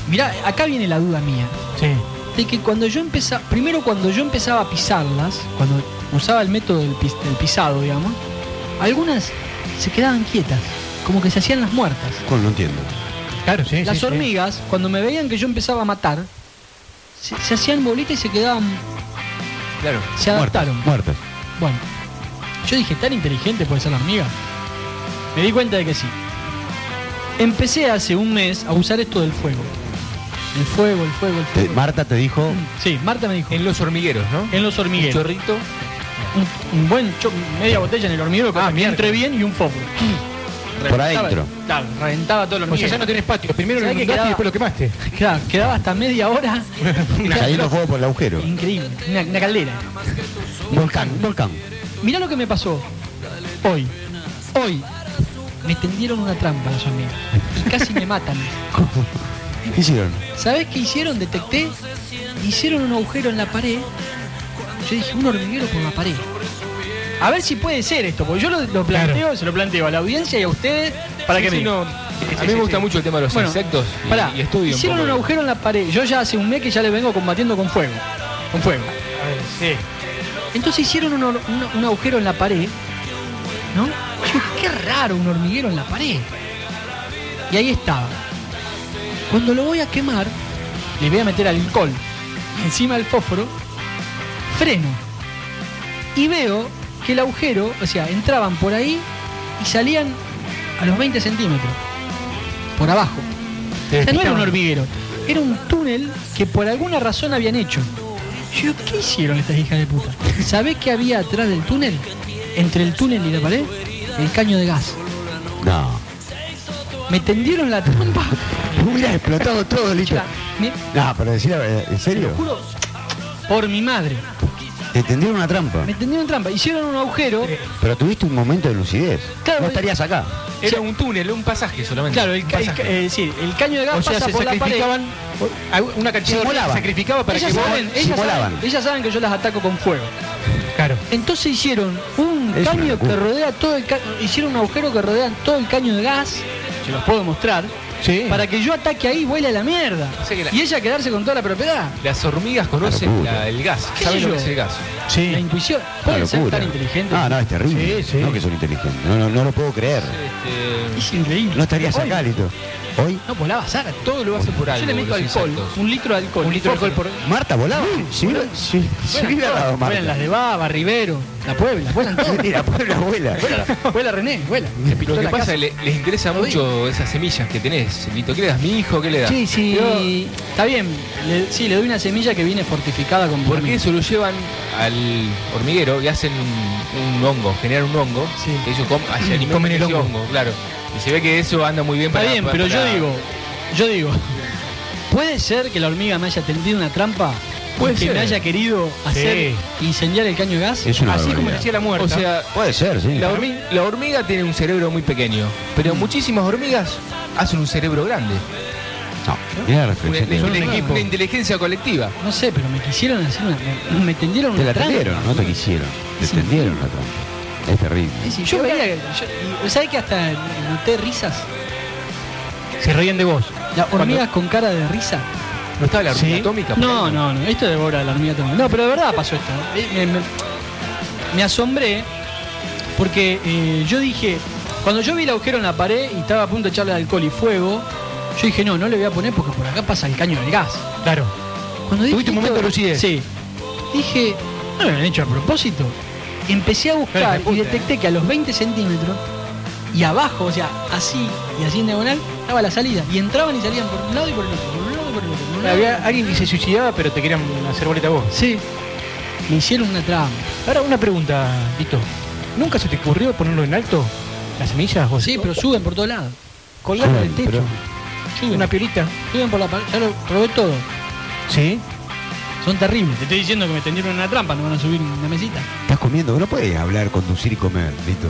mirá, acá viene la duda mía, Sí. de que cuando yo empezaba, primero cuando yo empezaba a pisarlas, cuando usaba el método del, pis- del pisado, digamos, algunas se quedaban quietas. como que se hacían las muertas. ¿Cómo? No entiendo. Claro, sí. Las sí, sí. hormigas, cuando me veían que yo empezaba a matar, se, se hacían bolitas y se quedaban, Claro. se adaptaron. Muertas. Bueno, yo dije, tan inteligente puede ser la hormiga. Me di cuenta de que sí. Empecé hace un mes a usar esto del fuego. El fuego, el fuego, el fuego. Marta te dijo, Sí, Marta me dijo. En los hormigueros, ¿no? En los Un hormigueros. chorrito. Un, un buen cho- media botella en el hormiguero que Ah, me entre bien y un fósforo. Por adentro. Claro, reventaba todo el O sea, ya no tenés patio. Primero lo ¿Sabés que inundaste y quedaba- después lo quemaste. Claro, quedaba hasta media hora. saliendo fuego por el agujero. Increíble, una, una caldera. Volcán, volcán. Mirá lo que me pasó hoy. Hoy me tendieron una trampa las hormigas. Y casi me matan. ¿Qué hicieron? ¿Sabés qué hicieron? Detecté. Hicieron un agujero en la pared. Yo dije, un hormiguero por la pared. A ver si puede ser esto, porque yo lo, lo planteo, se lo planteo a la audiencia y a ustedes para Sí, que sí, no, A mí me gusta mucho el tema de los Bueno, insectos y, Pará, y estudio un hicieron poco un de- agujero en la pared. Yo ya hace un mes que ya le vengo combatiendo con fuego. Con fuego. Sí. Entonces hicieron un, hor- un- un agujero en la pared, ¿no? Yo qué raro un hormiguero en la pared. Y ahí estaba. Cuando lo voy a quemar, le voy a meter alcohol encima del fósforo, freno. Y veo que el agujero, o sea, entraban por ahí y salían a los 20 centímetros. Por abajo. Te O sea, no era un hormiguero, era un túnel que por alguna razón habían hecho. Yo ¿qué hicieron estas hijas de puta? ¿Sabés qué había atrás del túnel? Entre el túnel y la pared, el caño de gas. No. Me tendieron la trampa. Hubiera explotado todo, Lito. Me- No, pero decir la verdad, ¿en te serio? lo juro, por mi madre. Te tendieron una trampa. Me tendieron trampa. Hicieron un agujero. Pero tuviste un momento de lucidez. Claro, no estarías acá. Era un túnel, un pasaje solamente. Claro, el, ca- el eh, sí, el caño de gas O sea, pasa se por la pared. sacrificaban una cantidad de Simulaban. se sacrificaba para ellas, que vos... saben, ellas, simulaban. saben, ellas saben que yo las ataco con fuego. Claro. Entonces hicieron un Es caño que rodea todo el ca- hicieron un agujero que rodea todo el caño de gas, se los puedo mostrar, Sí. para que yo ataque ahí y vuele a la mierda. O sea que la- Y ella quedarse con toda la propiedad. Las hormigas conocen locura. la- el gas, ¿Qué saben sé lo que yo? es el gas. Sí. La intuición. Una Pueden ser locura. tan inteligentes. No, no, es terrible. Sí, sí. No que son inteligentes. No, no, no lo puedo creer. Este, Es increíble. No estarías acá, Lito. Hoy, No, volaba Sara. todo lo hace por Yo algo. le meto alcohol, insectos. un litro de alcohol. Un litro de alcohol por... Marta volaba. Si hubiera, si, si hubiera dado Vuelan las Marta. de Baba, Rivero, la Puebla, vuelan todas. Mira, Puebla vuela. vuela, vuela René, vuela. Lo que la pasa les interesa mucho esas semillas que tenés, Lito. ¿Qué le das? ¿Mi hijo? ¿Qué le das? Sí, sí. Está bien. Le- sí, le doy una semilla que viene fortificada con Porque eso lo llevan al hormiguero y hacen un, un hongo, generan un hongo. Sí. que ellos com- se alimentan Comen el hongo. claro. Y se ve que eso anda muy bien Está para. bien, para- pero yo digo, yo digo, ¿puede ser que la hormiga me haya tendido una trampa? Puede que ser. me haya querido hacer incendiar el caño de gas. Es una Así como decía la muerta. O sea, Puede ser, sí. la, hormi- la hormiga tiene un cerebro muy pequeño, pero Mm. muchísimas hormigas hacen un cerebro grande. No, mira la una inteligencia colectiva. No sé, pero me quisieron hacer una. Me, me tendieron Te una la trampa. tendieron, no te quisieron. Te Sí. tendieron la trampa. Es terrible. Sí, yo veía que. yo- ¿Sabés que hasta noté risas? Se reían de vos. Las hormigas con cara de risa. ¿No estaba la hormiga Sí. atómica? No, ahí? no, no. Esto es de obra de la hormiga atómica. No, pero de verdad pasó esto. Eh, Me, me- me asombré porque eh, yo dije. Cuando yo vi el agujero en la pared y estaba a punto de echarle alcohol y fuego, yo dije, no, no le voy a poner porque por acá pasa el caño del gas. Claro. Cuando dije Tuviste un momento de lucidez. Sí. Dije, no lo habían hecho a propósito. Empecé a buscar y detecté que a los 20 centímetros y abajo, o sea, así y así en diagonal, estaba la salida. Y entraban y salían por un lado y por el otro, por un lado y por el otro. por un lado el Había otro. alguien que se suicidaba, pero te querían hacer boleta a vos. Sí. Me hicieron una trampa. Ahora, una pregunta, Vito. ¿Nunca se te ocurrió ponerlo en alto? ¿Las semillas? vos? Sí, pero suben por todos lados. Colgarlo del Suben, techo. pero- Suben. Una piolita. Suben por la pared. Ya lo probé todo. Sí. Son terribles. Te estoy diciendo que me tendieron una trampa, no van a subir una mesita. Estás comiendo, no puedes hablar, conducir y comer, Lito.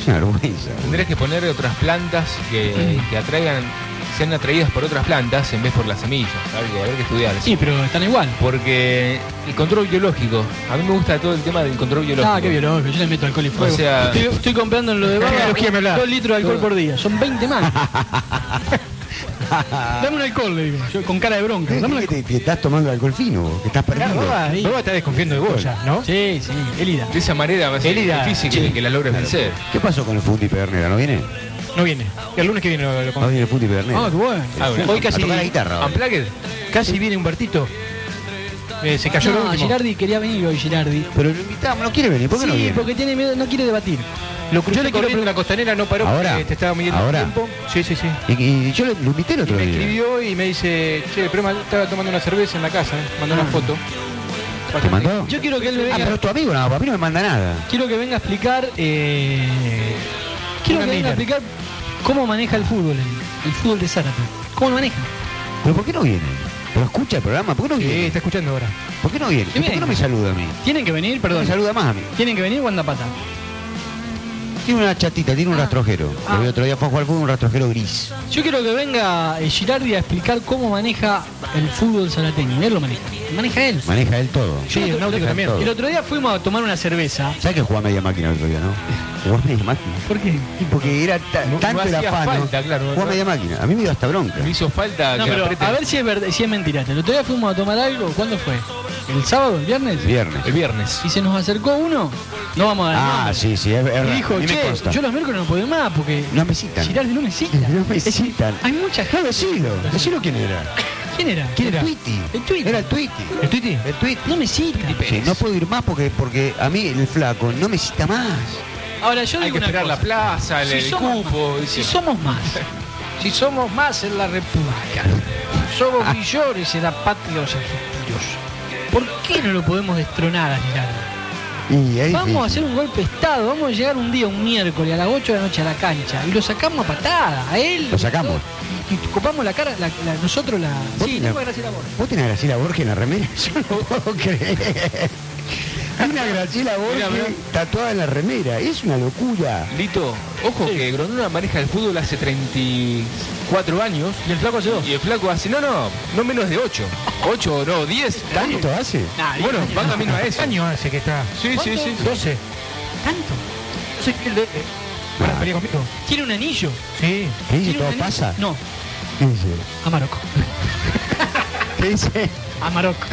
Es una vergüenza. Tendrías que poner otras plantas que, que atraigan, sean atraídas por otras plantas en vez por las semillas. Algo, habrá que estudiar. Sí, pero están igual. Porque el control biológico, a mí me gusta todo el tema del control biológico. Ah, qué biológico, yo le meto alcohol y fuego. O sea- estoy, estoy comprando en lo de Baba biología me habla. litros de alcohol por día. Son 20 más. Dame un alcohol, le digo. Yo con cara de bronca. Dame un ¿Qué te, que estás tomando alcohol fino, vos, que estás perdido. Sí. Baba está desconfiando de vos ya, ¿no? Sí, sí, Elida. De esa manera va a ser Elida, difícil que, que la logres vencer. ¿Qué pasó con el Fundi Pedernera? ¿No viene? No viene. El lunes que viene lo, lo a venir el Futi Pernero. Ah, qué bueno. Ah, bueno. Hoy A casi, tocar la guitarra. Unplugged. casi viene Humbertito. Eh, se cayó el No, último. Girardi quería venir hoy, Girardi. Pero lo invitamos, no quiere venir. ¿Por qué no sí, viene? porque tiene miedo, no quiere debatir. Lo crucé Yo le quiero en la costanera, no paró Ahora, porque te estaba midiendo el ahora. tiempo. Sí, sí, sí. Y, y yo lo invité el Y otro me día. escribió y me dice, che, pero estaba tomando una cerveza en la casa, ¿eh? mandó una Ah. foto. ¿Te mandó? Yo quiero que él me Ah, venga, pero tu amigo no, para mí no me manda nada. quiero que venga a explicar, eh, quiero Una que venga a explicar cómo maneja el fútbol, el, el fútbol de Zárate. ¿Cómo lo maneja? ¿Pero por qué no viene? ¿Pero escucha el programa? ¿Por qué no Sí, viene? está escuchando ahora. ¿Por qué no viene? Que ¿Y ¿Por qué no me saluda a mí? Tienen que venir, No perdón. me saluda más a mí. Tienen que venir Guandapata. Tiene una chatita, tiene un rastrojero. Ah. Lo vi otro día fue a jugar fútbol, un rastrojero gris. Yo quiero que venga eh, Girardi a explicar cómo maneja el fútbol zarateño. Él lo maneja. Maneja él. Maneja él todo. Sí, el náutico también. todo. El otro día fuimos a tomar una cerveza. ¿Sabes que jugaba media máquina el otro día, no? Jugaba media máquina. ¿Por qué? Porque era ta- No- tanto no el afano. falta, claro, Jugaba no- media máquina. A mí me dio hasta bronca. Me hizo falta No, que pero a ver si es, verdad, si es mentira. El otro día fuimos a tomar algo. ¿Cuándo fue? ¿El sábado? ¿El viernes? Viernes. el viernes. Y se nos acercó uno. No vamos a dar Ah, nombre. sí, sí, es verdad. Y dijo, che, yo los miércoles no puedo más porque No me citan. Girardi no me cita. No me citan. Hay mucha No, gente. decilo. Decilo quién era. ¿Quién era? ¿Quién el era? Twitty. El Twitty. Era el Twitty. ¿El Twitty? El Twitty. No me cita. Sí, no puedo ir más porque, porque a mí el flaco no me cita más. Ahora yo Hay digo que una esperar la cosa. plaza, el, Si el somos cupo. más, si somos más, si somos más en la República, somos millones en la patria de los argentinos, ¿por qué no lo podemos destronar a? Y Vamos a hacer un golpe de Estado, vamos a llegar un día, un miércoles, a las 8 de la noche a la cancha y lo sacamos a patada, a él. Lo sacamos. Y copamos la cara, la- la- nosotros la... ¿Vos Sí, tengo que Graciela Borges. ¿Vos tenés a Graciela Borges en la remera? Yo no puedo creer. Una Graciela Borges mira. tatuada en la remera. Es una locura. Lito, ojo que Grondona maneja el fútbol hace 34 años. Y el flaco hace dos. Y el flaco hace, no, no, no menos de 8. 8 no, 10. ¿Tanto hace? Nah, Bueno, va años. camino a eso. años hace que está. Sí, sí, ¿Cuánto? sí. 12. ¿Tanto? No sé qué le. ¿Para Ah. conmigo? ¿Tiene un anillo? Sí. ¿Qué dice? ¿Tiene ¿Todo anillo? pasa? No, ¿Qué dice? a Marocco. ¿Qué dice? A Marocco.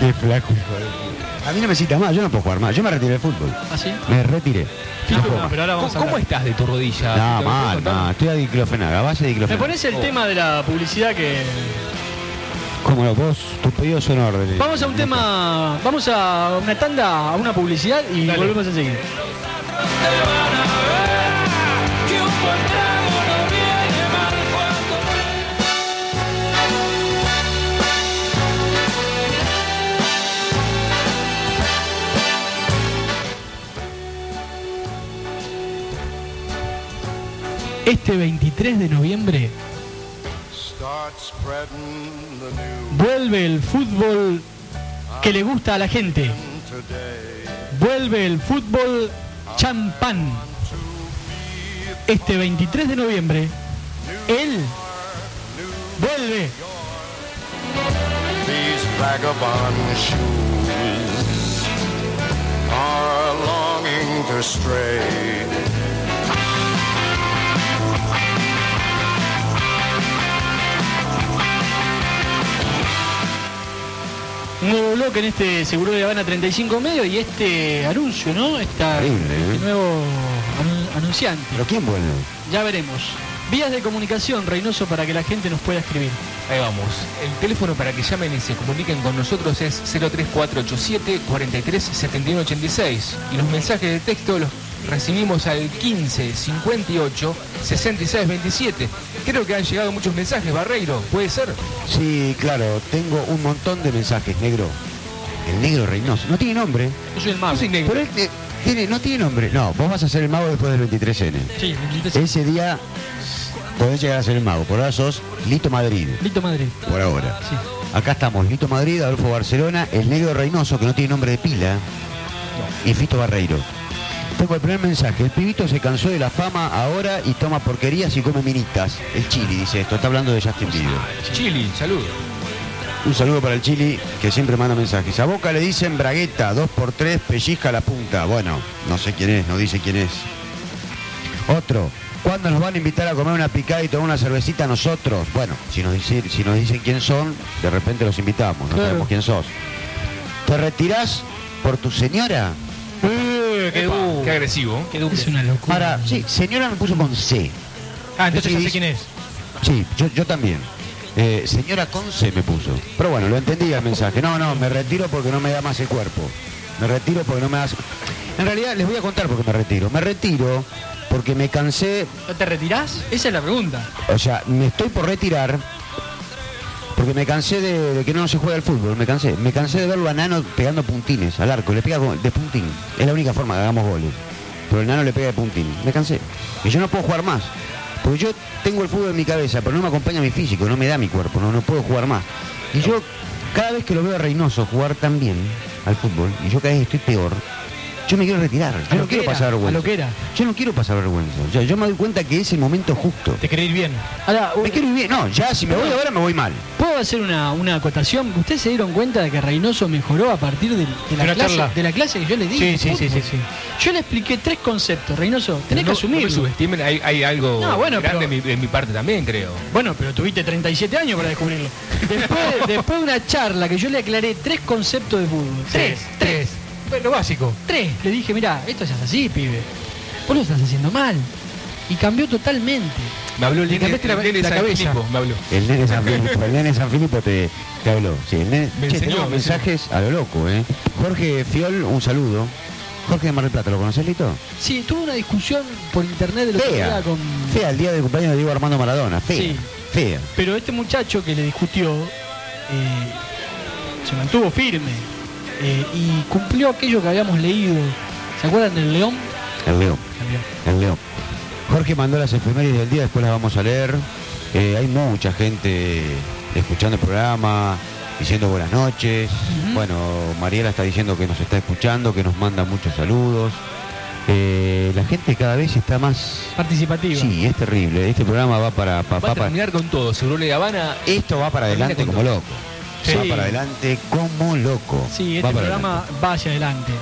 Qué flaco, hijo de puta. A mí no me cita más, yo no puedo jugar más. Yo me retiré del fútbol. ¿Así? Me retiré. No, No puedo no, más. pero ahora vamos ¿Cómo, a cómo hablar. estás de tu rodilla? No, ¿Te- te- mal, mal. Estoy a diclofenac, a base de ¿Me diclofenac. pones el Oh. tema de la publicidad que... ¿Cómo lo vos? Tus pedidos son órdenes. Vamos a un tema, vamos a una tanda, a una publicidad y volvemos a seguir. Este 23 de noviembre vuelve el fútbol que le gusta a la gente. Vuelve el fútbol champán. Este 23 de noviembre, él vuelve. These shoes are longing to stray. Un nuevo bloque en este Seguro de Habana 35 medio y este anuncio, ¿no? Increíble, ¿eh? este nuevo anu- anunciante. ¿Pero quién vuelve? Ya veremos. Vías de comunicación, Reynoso, para que la gente nos pueda escribir. Ahí vamos. El teléfono para que llamen y se comuniquen con nosotros es 03487 43 71 86 y los mensajes de texto los recibimos al 15 58 66 27. Creo que han llegado muchos mensajes, Barreiro, ¿puede ser? Sí, claro, tengo un montón de mensajes, negro. El negro Reynoso. No tiene nombre. Yo soy el mago. Yo soy negro. Pero él tiene, no tiene nombre. No, vos vas a ser el mago después del 23N. Sí, Ese día podés llegar a ser el mago. Por ahora sos Lito Madrid. Lito Madrid. Por ahora. Sí. Acá estamos, Lito Madrid, Adolfo Barcelona, el negro Reynoso, que no tiene nombre de pila, y Fito Barreiro. Tengo el primer mensaje. El pibito se cansó de la fama ahora y toma porquerías y come minitas. El Chili dice esto, está hablando de Justin Bieber. Chili, salud. Un saludo para el Chili que siempre manda mensajes. A Boca le dicen bragueta, 2x3, pellizca la punta. Bueno, no sé quién es, no dice quién es. Otro, ¿cuándo nos van a invitar a comer una picada y tomar una cervecita nosotros? Bueno, si nos, dice- si nos dicen quién son, de repente los invitamos, no Claro. sabemos quién sos. ¿Te retirás por tu señora? Eh, qué Epa, duro. Qué agresivo. Qué duro. Es una locura. Ahora, sí, señora me puso con C. Ah, entonces ya Sí. sé quién es. Sí, yo, yo también. Eh, señora Conce me puso. Pero bueno, lo entendí el mensaje. No, no, me retiro porque no me da más el cuerpo. Me retiro porque no me da... En realidad les voy a contar por qué me retiro. Me retiro porque me cansé, ¿No te retirás? Esa es la pregunta. o sea, me estoy por retirar porque me cansé de, que no se juega el fútbol, me cansé. Me cansé de verlo a Nano pegando puntines al arco, le pega de puntín. Es la única forma que hagamos goles. Pero el Nano le pega de puntín. Me cansé. Y yo no puedo jugar más. Porque yo tengo el fútbol en mi cabeza, pero no me acompaña mi físico, no me da mi cuerpo, no, no puedo jugar más. Y yo, cada vez que lo veo a Reynoso jugar tan bien al fútbol, y yo cada vez estoy peor, yo me quiero retirar. Yo lo no que quiero era, pasar a vergüenza. lo que era. Yo no quiero pasar vergüenza. O sea, yo me doy cuenta que es el momento justo. Te quería ir bien. Ahora, Me quiero ir bien. No, ya si me voy ahora me voy mal. ¿puedo hacer una, una acotación? ¿Ustedes se dieron cuenta de que Reynoso mejoró a partir de, de la, clase, charla. de la clase que yo le di? Sí, sí, sí, sí, sí. Yo le expliqué tres conceptos, Reynoso. Tenés no, que asumirlo. No me subestimen, hay, hay algo No, bueno, grande pero- de, mi, de mi parte también, creo. Bueno, pero tuviste 37 años para descubrirlo. Después, después de una charla que yo le aclaré tres conceptos de fútbol. Tres, tres, Lo básico. tres. Le dije, mira, esto ya es así, pibe. Vos lo estás haciendo mal. Y cambió totalmente. Me habló el nene, la- el nene la San cabeza. Filipo, me habló. El nene San Filipo, el nene San Filipo te, te habló. Sí, el nene, Me Che, enseñó, tenemos me enseñó. mensajes a lo loco, ¿eh? Jorge Fiol, un saludo. Jorge de Mar del Plata, ¿lo conoces, Lito? Sí, tuvo una discusión por internet de lo que Fea. era con. Fea, el día del cumpleaños de Diego Armando Maradona. Fea. Sí. Fea. Pero este muchacho que le discutió eh, se mantuvo firme eh, y cumplió aquello que habíamos leído. ¿Se acuerdan del león? El León. El León. Jorge mandó las efemérides del día, después las vamos a leer. Eh, hay mucha gente escuchando el programa, diciendo buenas noches. Ujú. Bueno, Mariela está diciendo que nos está escuchando, que nos manda muchos saludos. Eh, la gente cada vez está más... Participativa. Sí, es terrible. Este programa va para... pa- Va a terminar con todo, seguro Le Habana. esto va para adelante como todo. loco. Sí. Va para adelante como loco. Sí, este programa va hacia adelante.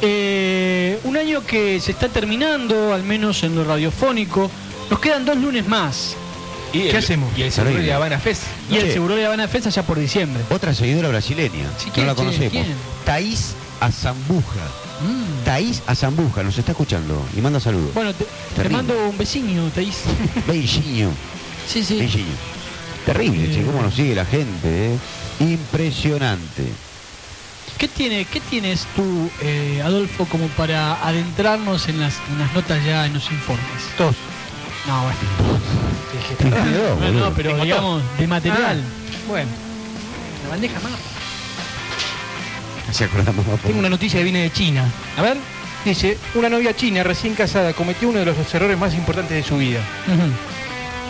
Eh, un año que se está terminando, al menos en lo radiofónico. Nos quedan dos lunes más. Y ¿Qué el- hacemos? Y el seguro Terrible. Le Habana Fest. Y el. Seguro de Habana Fest allá por diciembre. Otra seguidora brasileña. Sí, que ¿quién, no la conocemos. quién? Thaís Azambuja. Mm. Thaís Azambuja nos está escuchando y manda saludos. Bueno, te, mando un vecino, Thaís. Beijinho. Sí, sí. Beijinho. Terrible, che, cómo nos sigue la gente, ¿eh? Impresionante. ¿Qué, tiene, ¿Qué tienes tú, eh, Adolfo, como para adentrarnos en las, en las notas ya en los informes? Dos. No, bueno. No, no, pero digamos, de material. Bueno, La bandeja más. Se acordamos más tengo una noticia que viene de China. A ver. Dice, una novia china recién casada cometió uno de los errores más importantes de su vida.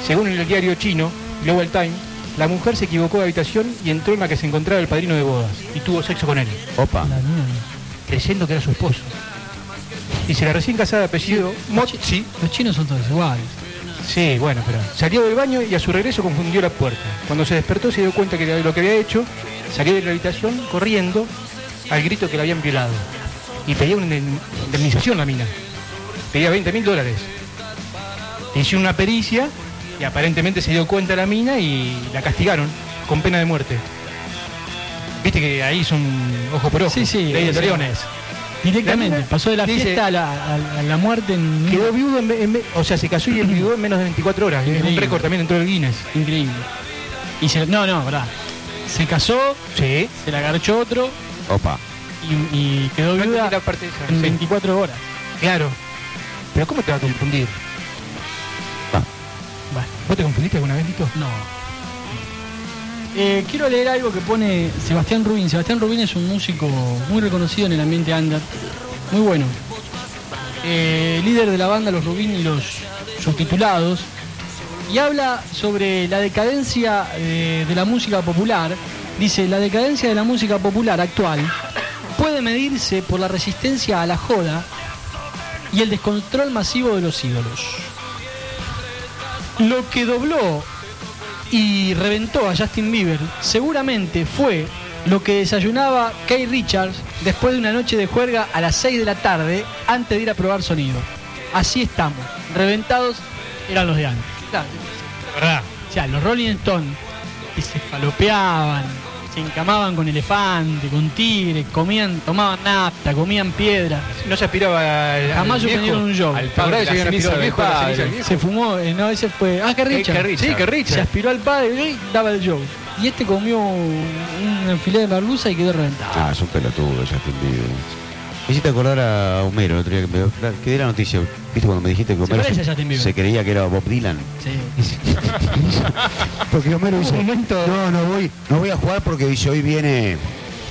Según el diario chino, Global Time, la mujer se equivocó de habitación y entró en la que se encontraba el padrino de bodas y tuvo sexo con él, Opa. Creyendo que era su esposo. Dice, la recién casada de apellido Mochi, Los chinos son todos iguales. sí, bueno, pero salió del baño y a su regreso confundió la puerta. Cuando se despertó se dio cuenta que de lo que había hecho, salió de la habitación corriendo al grito que la habían violado. Y pedía una indemn- indemnización la mina. Pedía 20 mil dólares. Hicieron una pericia y aparentemente se dio cuenta la mina y la castigaron con pena de muerte. Viste que ahí son ojo por ojo. Sí, sí, ley de sí. leones. Directamente. La mina Pasó de la dice- fiesta a la, a- a la muerte en. Quedó viudo, en, en o sea, se casó y enviudó en menos de 24 horas. Es un Increíble. récord también dentro del Guinness. Increíble. Y se, no, no, verdad. Se casó, Sí. se la agarchó otro Opa. y, y quedó viuda entendí la parte esa. en Sí. 24 horas. Claro. Pero ¿cómo te va a confundir? Bueno, ¿Vos te confundiste alguna vez, Lito? no. Eh, quiero leer algo que pone Sebastián Rubín. Sebastián Rubín es un músico muy reconocido en el ambiente under, muy bueno. Eh, líder de la banda Los Rubín y los subtitulados. Y habla sobre la decadencia eh, de la música popular. Dice, la decadencia de la música popular actual puede medirse por la resistencia a la joda y el descontrol masivo de los ídolos. Lo que dobló y reventó a Justin Bieber seguramente fue lo que desayunaba Kay Richards después de una noche de juerga a las 6 de la tarde antes de ir a probar sonido. Así estamos, reventados eran los de antes. Claro, verdad. o sea, los Rolling Stones que se falopeaban, se encamaban con elefantes, con tigres, comían, tomaban nafta, comían piedra. No se aspiraba al, Jamás suspendieron un show. al ¿Te acordás padre, que se habían la ceniza aspirado al del viejo, la padre. ceniza del viejo? Se fumó, eh, no, ese fue. Ah, que Richard. Que Richard. Sí, que Richard. Se aspiró al padre y daba el show. Y este comió un enfilé de merluza y quedó reventado. Ah, son pelotudos, Justin Bieber. Me hiciste acordar a Homero el otro día que me que di la noticia. ¿Viste cuando me dijiste que Homero Bieber. se creía que era Bob Dylan? Sí. Porque Homero dice, no, no voy, no voy a jugar porque dice, hoy viene,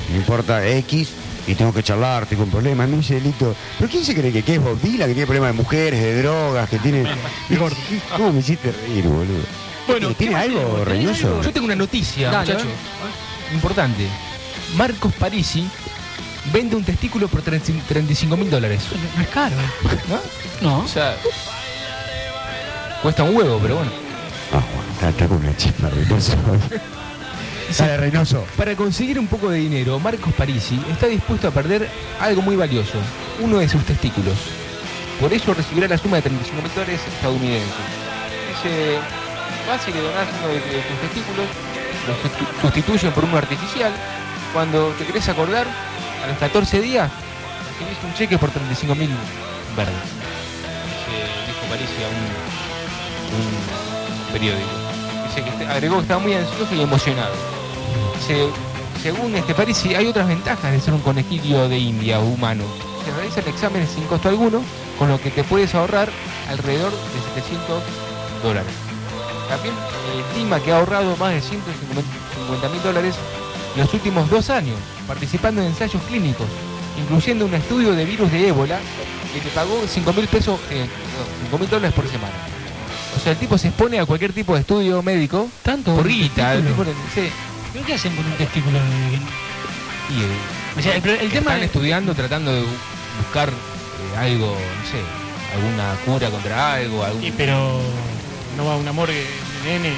no importa, X, y tengo que charlar, tengo un problema. Me dice Lito, ¿pero quién se cree que, que es Bob Dylan, que tiene problemas de mujeres, de drogas, que tiene... ¿Cómo me hiciste reír, boludo? Bueno, ¿tiene ¿qué más algo, Reñoso? Yo tengo una noticia, Dale, muchachos. Importante. Marcos Parisi vende un testículo por 35 mil dólares. No es caro. ¿No? No. O sea, cuesta un huevo, pero bueno. Ah, Juan, está, está con una chispa, Reynoso. Dale, Reynoso. Para conseguir un poco de dinero, Marcos Parisi está dispuesto a perder algo muy valioso, uno de sus testículos. Por eso recibirá la suma de 35 mil dólares estadounidenses. Dice, fácil de donar uno de, de tus testículos, lo sustitu- sustituyen por uno artificial. Cuando te querés acordar, a los 14 días, recibís un cheque por 35 mil verdes. Dijo Parisi a un, un periódico. Dice que agregó que estaba muy ansioso y emocionado. Se- según este Parisi, hay otras ventajas de ser un conejillo de India humano. Se realizan exámenes sin costo alguno, con lo que te puedes ahorrar alrededor de 700 dólares. También estima que ha ahorrado más de 150 mil dólares los últimos dos años, participando en ensayos clínicos, incluyendo un estudio de virus de ébola que te pagó 5 mil pesos, eh, no, 5 mil dólares por semana. O sea, el tipo se expone a cualquier tipo de estudio médico Tanto. por guita. Sí, ¿Pero qué hacen con un testículo? y, eh, O sea, el, tema están es- estudiando, tratando de bu- buscar eh, algo, no sé, alguna cura contra algo, algún... Sí, pero no va a una morgue nene.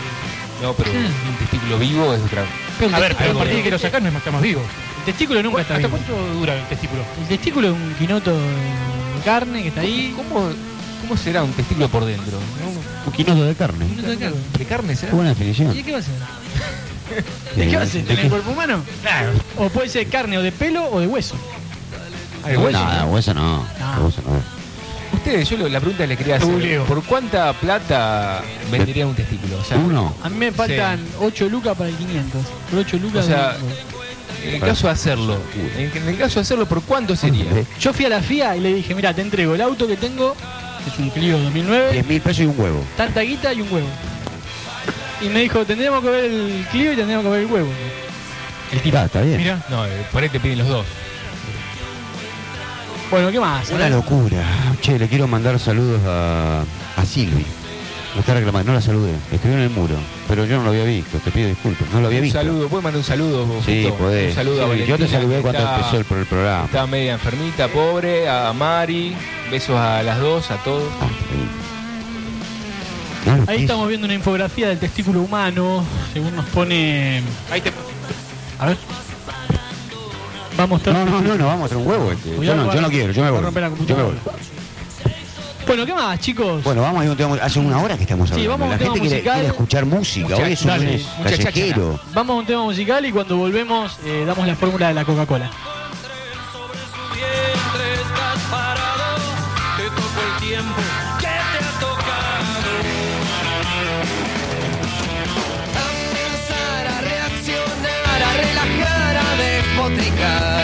No, pero un testículo vivo es otra... pero el A ver, pero a Algo partir de de- que lo sacás no es más, está más vivo. El testículo nunca está ¿Hasta vivo. cuánto dura el testículo? El testículo es un quinoto de carne que está ahí. ¿Cómo, ¿Cómo será un testículo por dentro? ¿No? Un quinoto de carne. Un quinoto de carne. ¿De carne será? Qué buena definición. ¿Y de qué va a ser? ¿De qué va a ser? ¿En el cuerpo humano? Claro. O puede ser carne o de pelo o de hueso. Ah, de hueso. Nada, hueso no. No. Hueso no. Ustedes, yo lo- la pregunta que le quería hacer, Googleo. ¿por cuánta plata venderían un testículo? O sea, Uno. A mí me faltan 8 lucas para el 500. Por 8 lucas. O sea, en el caso de hacerlo, en, en el caso de hacerlo, ¿por cuánto sería? Yo fui a la FIA y le dije, mira, te entrego el auto que tengo, que es un Clio 2009, 10 mil pesos y un huevo. tanta guita y un huevo. Y me dijo, tendríamos que ver el Clio y tendríamos que ver el huevo. El tipo. Ah, está bien. Mira, No, eh, por ahí te piden los dos. Bueno, ¿qué más? A Una ver. locura. Che, le quiero mandar saludos a, a Silvi. Me está reclamando, no la saludé. Escribió en el muro, pero yo no lo había visto. Te pido disculpas, no lo había Un visto. saludo, ¿puedes mandar un saludo? vos, Sí, Fito? podés. Un saludo a Sí, Valentina. yo te saludé cuando está- empezó el, el programa. Está media enfermita, pobre, a Mari, besos a las dos, a todos. Ah, sí. Ahí estamos viendo una infografía del testículo humano, según nos pone... ahí te. A ver. Va a mostrar... No, no, no, no, vamos a hacer un huevo este. Yo no, yo no quiero, yo me va voy. Yo me voy. Bueno, ¿qué más, chicos? Bueno, vamos a ir un tema. Hace una hora que estamos Sí, hablando. vamos a un la tema gente musical. quiere escuchar música. Mucha- Hoy es un dale. Vamos a un tema musical y cuando volvemos eh, damos la fórmula de la Coca-Cola. Yeah.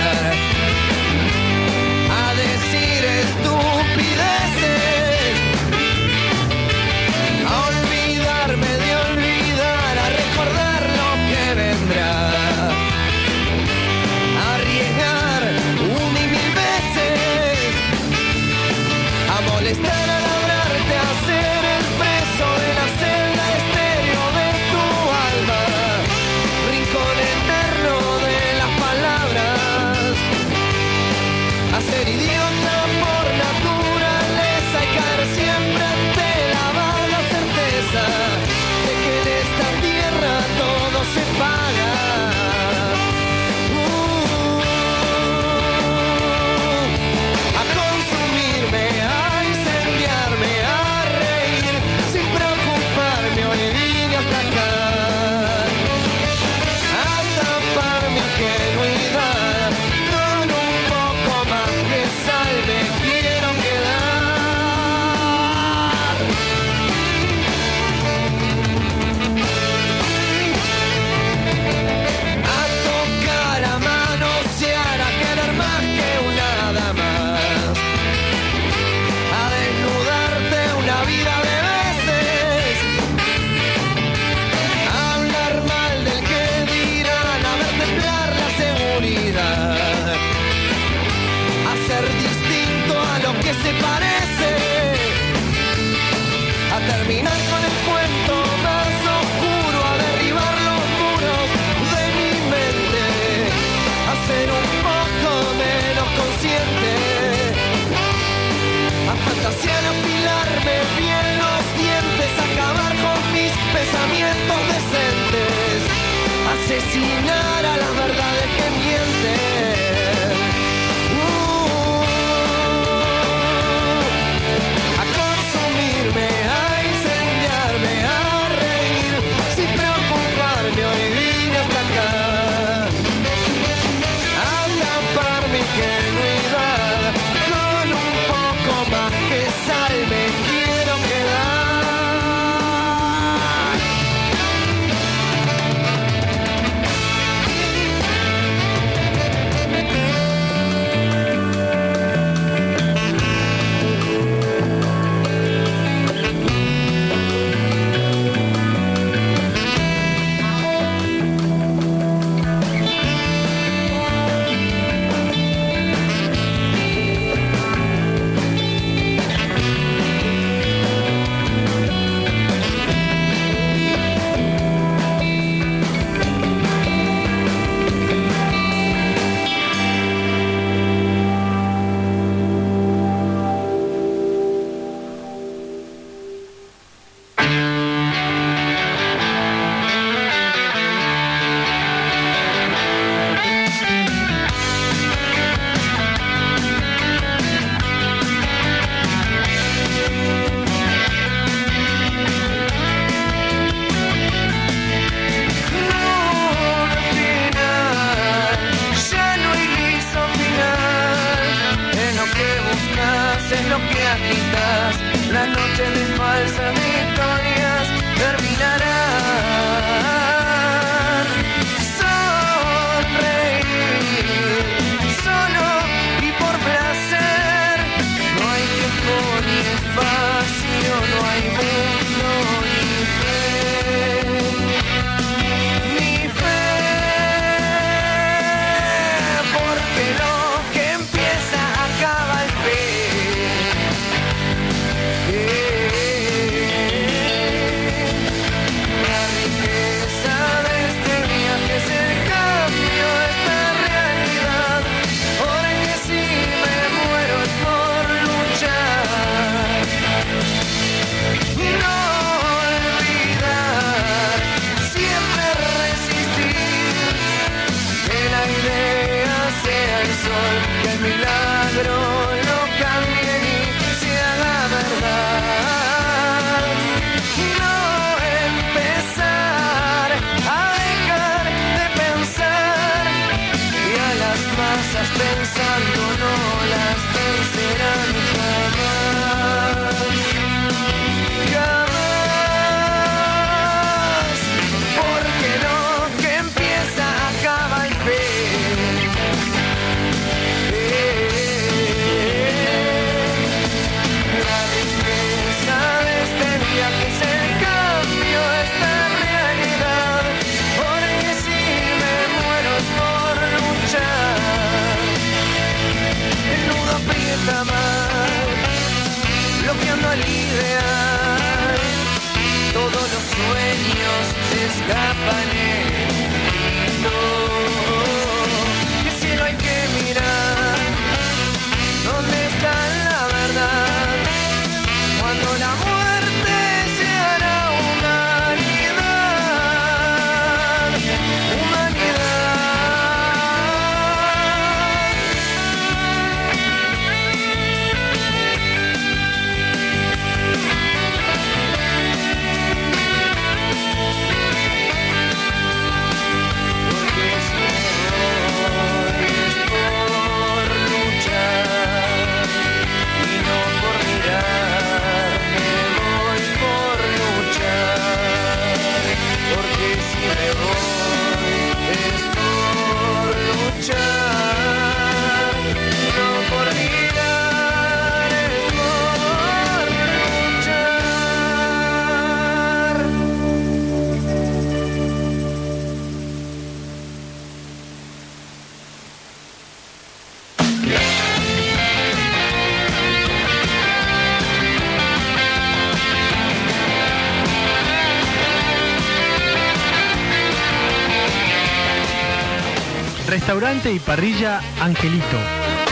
Restaurante y parrilla Angelito,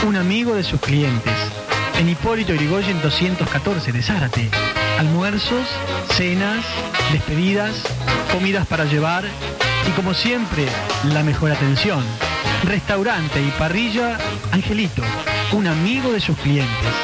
un amigo de sus clientes. En Hipólito Yrigoyen 214 de Zárate. Almuerzos, cenas, despedidas, comidas para llevar y como siempre, la mejor atención. Restaurante y parrilla Angelito, un amigo de sus clientes.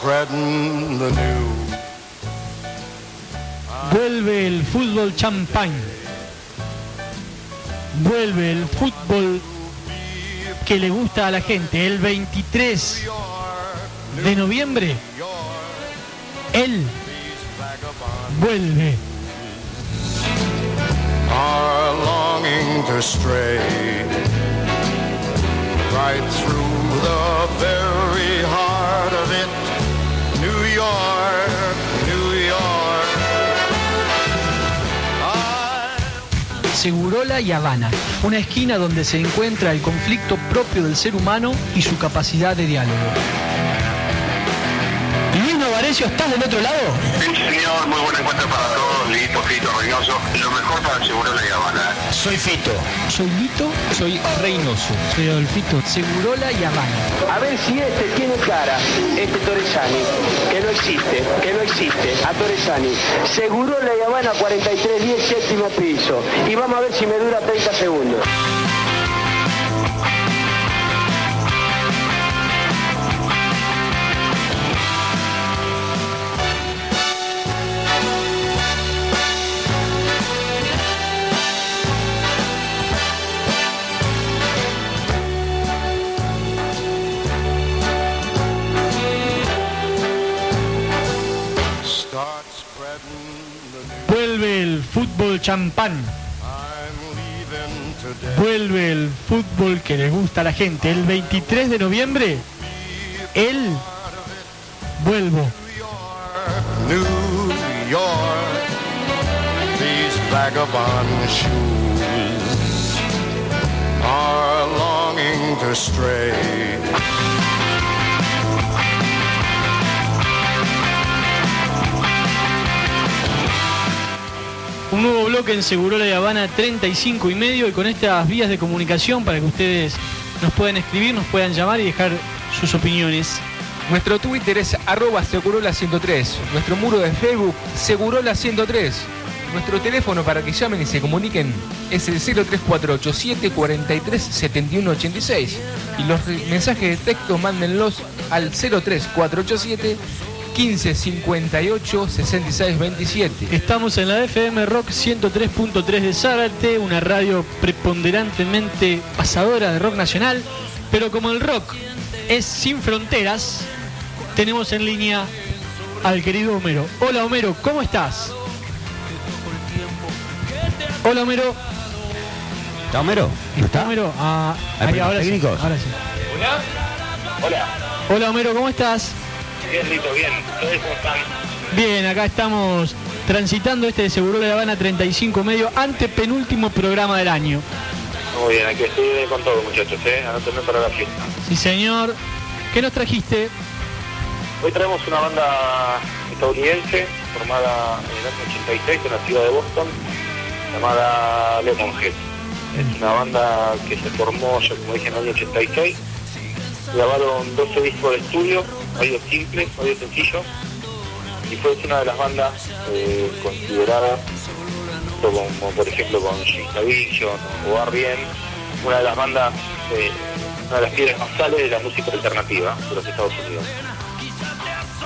Spreading the news. Vuelve el fútbol champán. Vuelve el fútbol que le gusta a la gente. El 23 de noviembre, él vuelve. are longing to stray right through the Segurola y Habana, una esquina donde se encuentra el conflicto propio del ser humano y su capacidad de diálogo. Luis Novarecio, ¿estás del otro lado? Sí, señor, muy buen encuentro para todos, Lito, Fito, Reynoso. Lo mejor para Segurola y Habana. Soy Fito. Soy Lito, Soy Reynoso. soy Adolfito. Segurola y Habana. A ver si este tiene cara, este Torresani, que no existe, que no existe, a Torresani. Seguro la Habana 4310, séptimo piso. Y vamos a ver si me dura 30 segundos. Champán. Vuelve el fútbol que le gusta a la gente. El 23 de noviembre, él vuelvo. These vagabond shoes are longing to stray. Un nuevo bloque en Segurola de Habana 35 y medio y con estas vías de comunicación para que ustedes nos puedan escribir, nos puedan llamar y dejar sus opiniones. Nuestro Twitter es arroba Segurola103. Nuestro muro de Facebook, Segurola103. Nuestro teléfono para que llamen y se comuniquen es el 03487 43 71 86. Y los mensajes de texto mándenlos al 03487 15 58 66 27. Estamos en la FM Rock 103.3 de Zárate, una radio preponderantemente pasadora de rock nacional, pero como el rock es sin fronteras, tenemos en línea al querido Homero. Hola Homero, ¿cómo estás? Hola Homero. ¿Está Homero? ¿No está? Homero, ah, ¿Hay ahí, problemas ahora sí, ahora sí. Hola. Hola Homero, ¿cómo estás? Bien, Lito, bien. ¿Ustedes cómo están? Bien, acá estamos transitando este de Seguro de La Habana 35 medio, antepenúltimo programa del año. Muy bien, aquí estoy con todo, muchachos, ¿eh? Anótenme para la fiesta. Sí, señor. ¿Qué nos trajiste? Hoy traemos una banda estadounidense formada en el año 86 en la ciudad de Boston, llamada Lemonhead. Es una banda que se formó, ya como dije, en el año 86. Grabaron 12 discos de estudio, varios simples, varios sencillos. Y fue una de las bandas eh, consideradas, como por ejemplo con Division o R.E.M., una de las bandas, eh, una de las piedras basales de la música alternativa de los Estados Unidos.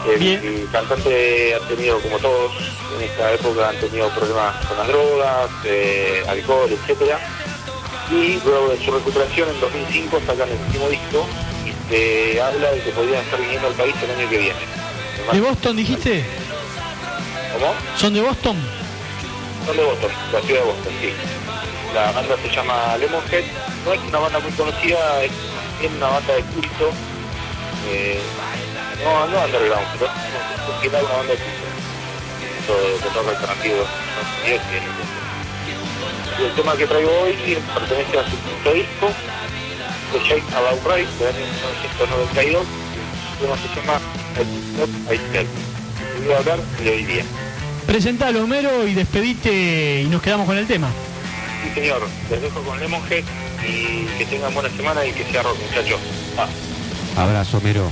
El, Bien. cantante ha tenido, como todos en esta época, han tenido problemas con las drogas, eh, alcohol, etcétera. Y luego de su recuperación en 2005 sacan el último disco de habla de que podrían estar viniendo al país el año que viene. ¿De Boston dijiste? ¿Cómo? ¿Son de Boston? Son de Boston, la ciudad de Boston, sí. La banda se llama Lemonhead, no es una banda muy conocida, es, una banda de culto. Eh, no, no underground, pero es una banda de culto. De, rock alternativo. ¿no? Y es, el tema que traigo hoy pertenece a su disco, de Sheikh Abdul Ray del año 1992, uno se llama Aistel. Voy a hablar de hoy día. Presentalo, Homero, y despedite y nos quedamos con el tema. Sí, señor. Les dejo con Lemonhead y que tengan buena semana y que sea rock, muchachos. Ah. Abrazo, Homero.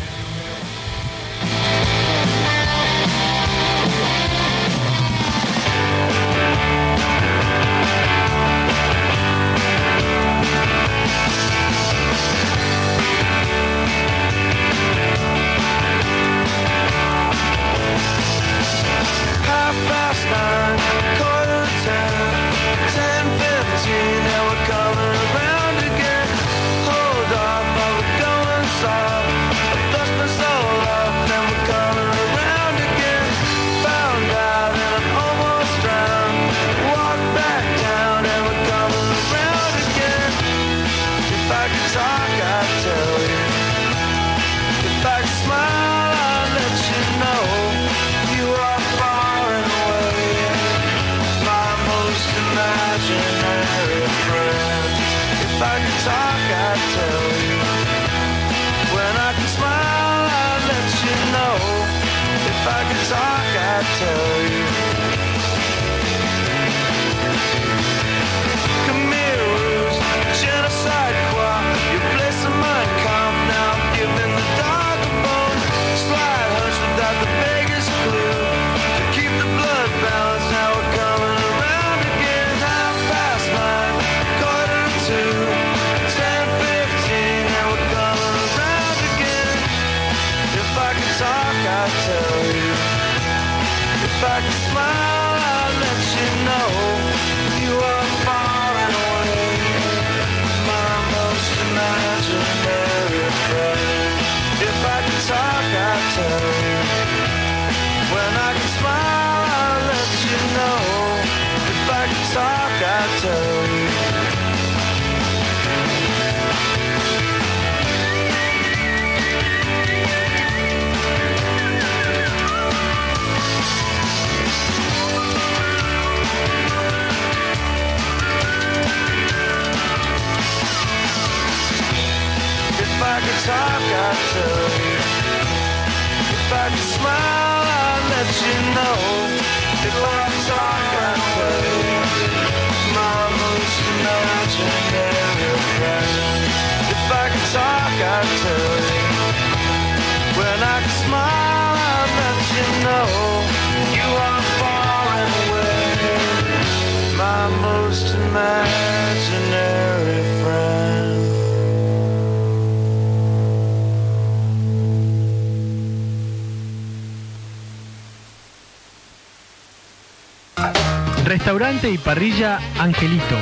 Restaurante y parrilla Angelito,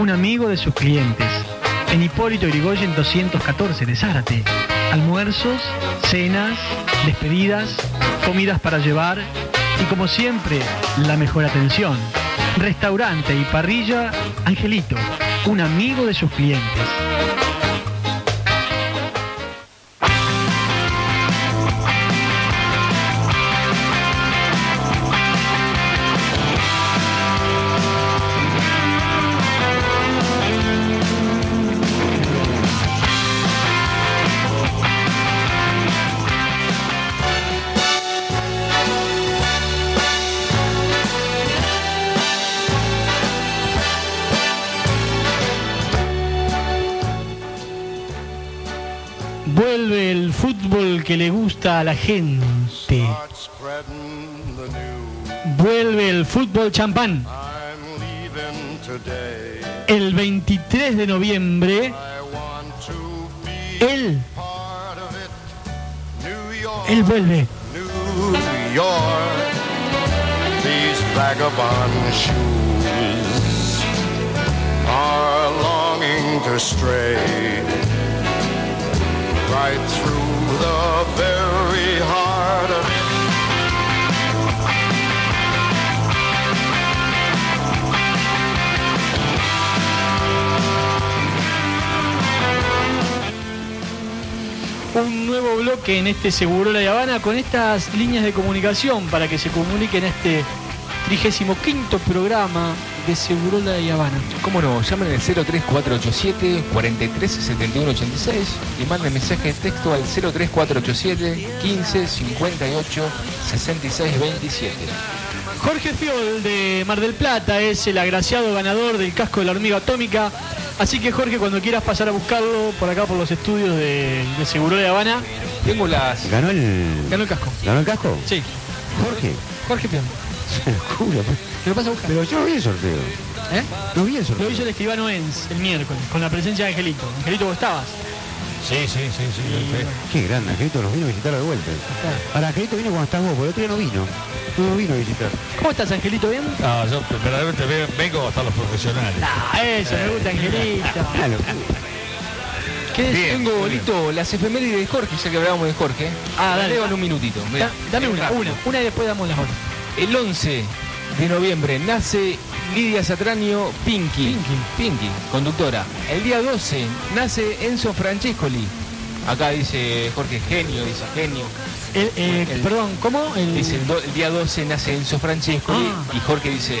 un amigo de sus clientes. En Hipólito Yrigoyen 214 de Zárate. Almuerzos, cenas, despedidas, comidas para llevar y como siempre, la mejor atención. Restaurante y parrilla Angelito, un amigo de sus clientes. gusta a la gente. Vuelve el fútbol champán. El 23 de noviembre, él, él vuelve. are longing to stray right through un nuevo bloque en este Seguro La Habana con estas líneas de comunicación para que se comuniquen este 35 quinto programa de Segurola y Habana. ¿Cómo no? Llamen al 03487 437186 y manden mensaje de texto al 03487 15 58 66 27. Jorge Fiol de Mar del Plata es el agraciado ganador del casco de la hormiga atómica. Así que Jorge, cuando quieras pasar a buscarlo por acá por los estudios de, de Segurola y Habana, Tengo las. ¿Ganó el, ganó el casco. ¿Ganó el casco? Sí, Jorge. Jorge Fiol. Lo pasa a buscar. Pero yo no vi el sorteo. ¿Eh? No vi el Lo sorteo. hizo el escribano Enz el miércoles, con la presencia de Angelito. Angelito, vos estabas. Sí, sí, sí, sí. lo sé. Qué grande, Angelito nos vino a visitar de vuelta. Para Angelito vino cuando estás vos, porque el otro día no vino. No vino a visitar. ¿Cómo estás, Angelito? ¿Bien? No, yo verdaderamente ve- vengo hasta los profesionales. Ah, eso, me gusta, Angelito. Ah, lo- ¿Qué es? Bien. Tengo, Lito, las efemérides de Jorge, ya que hablábamos de Jorge. Ah, dale. un minutito. Da- dame una, una, una y después damos las otras. El 11 de noviembre nace Lidia Satraño Pinky. Pinky. Pinky, conductora. El día 12 nace Enzo Francescoli. Acá dice Jorge genio, dice genio. El, eh, El- perdón, ¿cómo? El, Dice el, do- el día 12 nace Enzo Francescoli Ah. y Jorge dice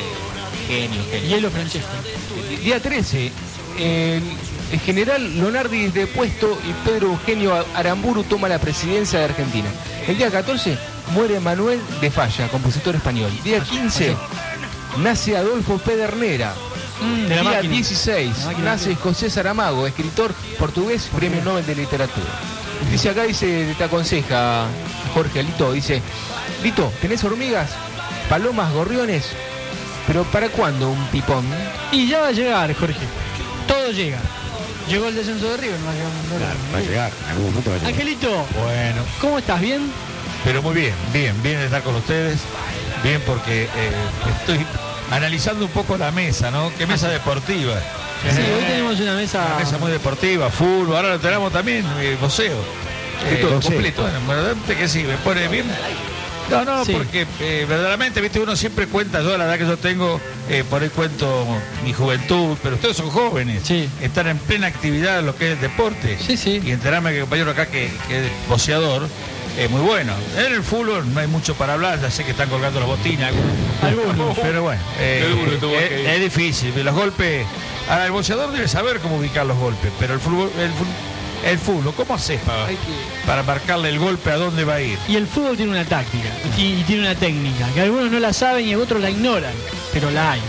genio, genio. Hielo Francesco. El día 13, el, el general Leonardi es depuesto y Pedro Eugenio Aramburu toma la presidencia de Argentina. El día 14 muere Manuel de Falla, compositor español. Día 15 nace Adolfo Pedernera. Mm, día máquina. 16 La máquina. nace José Saramago, escritor portugués, premio Nobel de Literatura. Dice acá, dice, te aconseja Jorge Lito, dice, Lito, ¿tenés hormigas? Palomas, gorriones, pero ¿para cuándo un pipón? Y ya va a llegar, Jorge. Todo llega. Llegó el descenso de River, no va a llegar dólar. Va a llegar, en algún momento va a llegar. Angelito, Bueno, ¿cómo estás? ¿Bien? Pero muy bien, bien, bien estar con ustedes. Bien porque eh, estoy analizando un poco la mesa, ¿no? ¿Qué mesa deportiva? Sí, hoy tenemos una mesa. Una mesa muy deportiva, fútbol, ahora lo tenemos también, eh, voceo. De todo, voceo. completo. Bueno, verdaderamente que sí, me pone bien. No, no, Sí. porque eh, verdaderamente, viste, uno siempre cuenta, yo la edad que yo tengo, eh, por ahí cuento mi juventud, pero ustedes son jóvenes, Sí. están en plena actividad en lo que es el deporte. Sí, sí. Y enterarme que el compañero acá que, que es boceador, es muy bueno. En el fútbol no hay mucho para hablar, ya sé que están colgando las botinas. Algunos. Pero bueno, eh, tuvo es, difícil. Los golpes. Ahora, el boxeador debe saber cómo ubicar los golpes, pero el fútbol, el, fútbol- el fútbol ¿cómo haces para, para marcarle el golpe a dónde va a ir? Y el fútbol tiene una táctica y, y tiene una técnica, que algunos no la saben y otros la ignoran, pero la hay.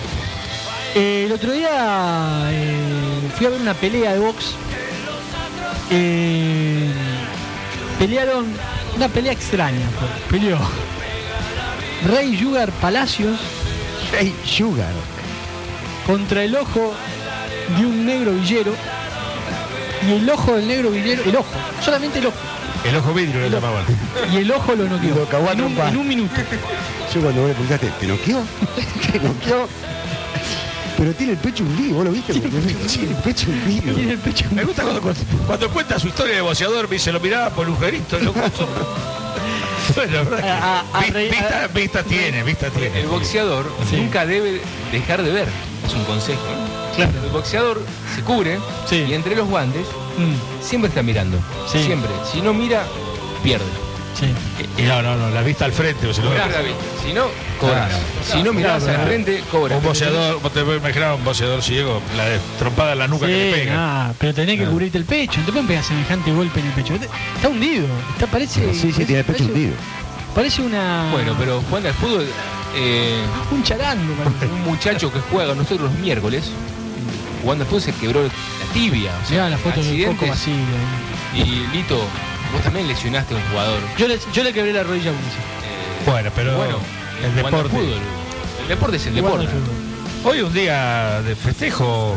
Eh, el otro día eh, fui a ver una pelea de box. Eh, pelearon una pelea extraña. fue. Peleó Rey Sugar Palacios Hey, Sugar. contra el ojo de un negro villero. Y el ojo del negro villero, el ojo, solamente el ojo. El ojo vidrio le llamaban. Y el ojo lo noqueó. Lo cagó a en, un, en un minuto. Yo cuando vos le preguntaste, ¿te noqueó? ¿Te noqueó? Pero tiene el pecho hundido, ¿vos lo viste? Tiene el pecho hundido. Tiene el pecho Me gusta cuando, cuando cuenta su historia de boxeador, me dice, lo miraba por lujerito, loco. bueno, A- a vista, vista tiene, vista tiene. El boxeador nunca debe dejar de ver. Es un consejo. Claro. El boxeador se cubre Sí. y entre los guantes Mm, siempre está mirando. Sí. Siempre. Si no mira, pierde. Sí. Y no, no, no, la vista al frente, o si no, Pierde la vista. Si no, cobras. Si no mirás Claro, al claro. frente, cobras. un boxeador, vos te puedes imaginar un boxeador ciego, la de trompada en la nuca que le pega. nah, pero tenés que Ah. cubrirte el pecho, no te pueden pegar semejante golpe en el pecho. Está hundido, está, parece, Sí, sí, tiene el pecho parece, hundido. Parece una Bueno, pero jugando al fútbol, eh, un charango, un muchacho que juega con nosotros los miércoles, jugando al fútbol se quebró la tibia. O sea, Mirá la foto del accidentes. Coco Basile. Y Lito, vos también lesionaste a un jugador. Yo le, yo le quebré la rodilla a uno. Eh, Bueno, pero bueno, el deporte. fútbol. El deporte es el deporte. Hoy un día de festejo.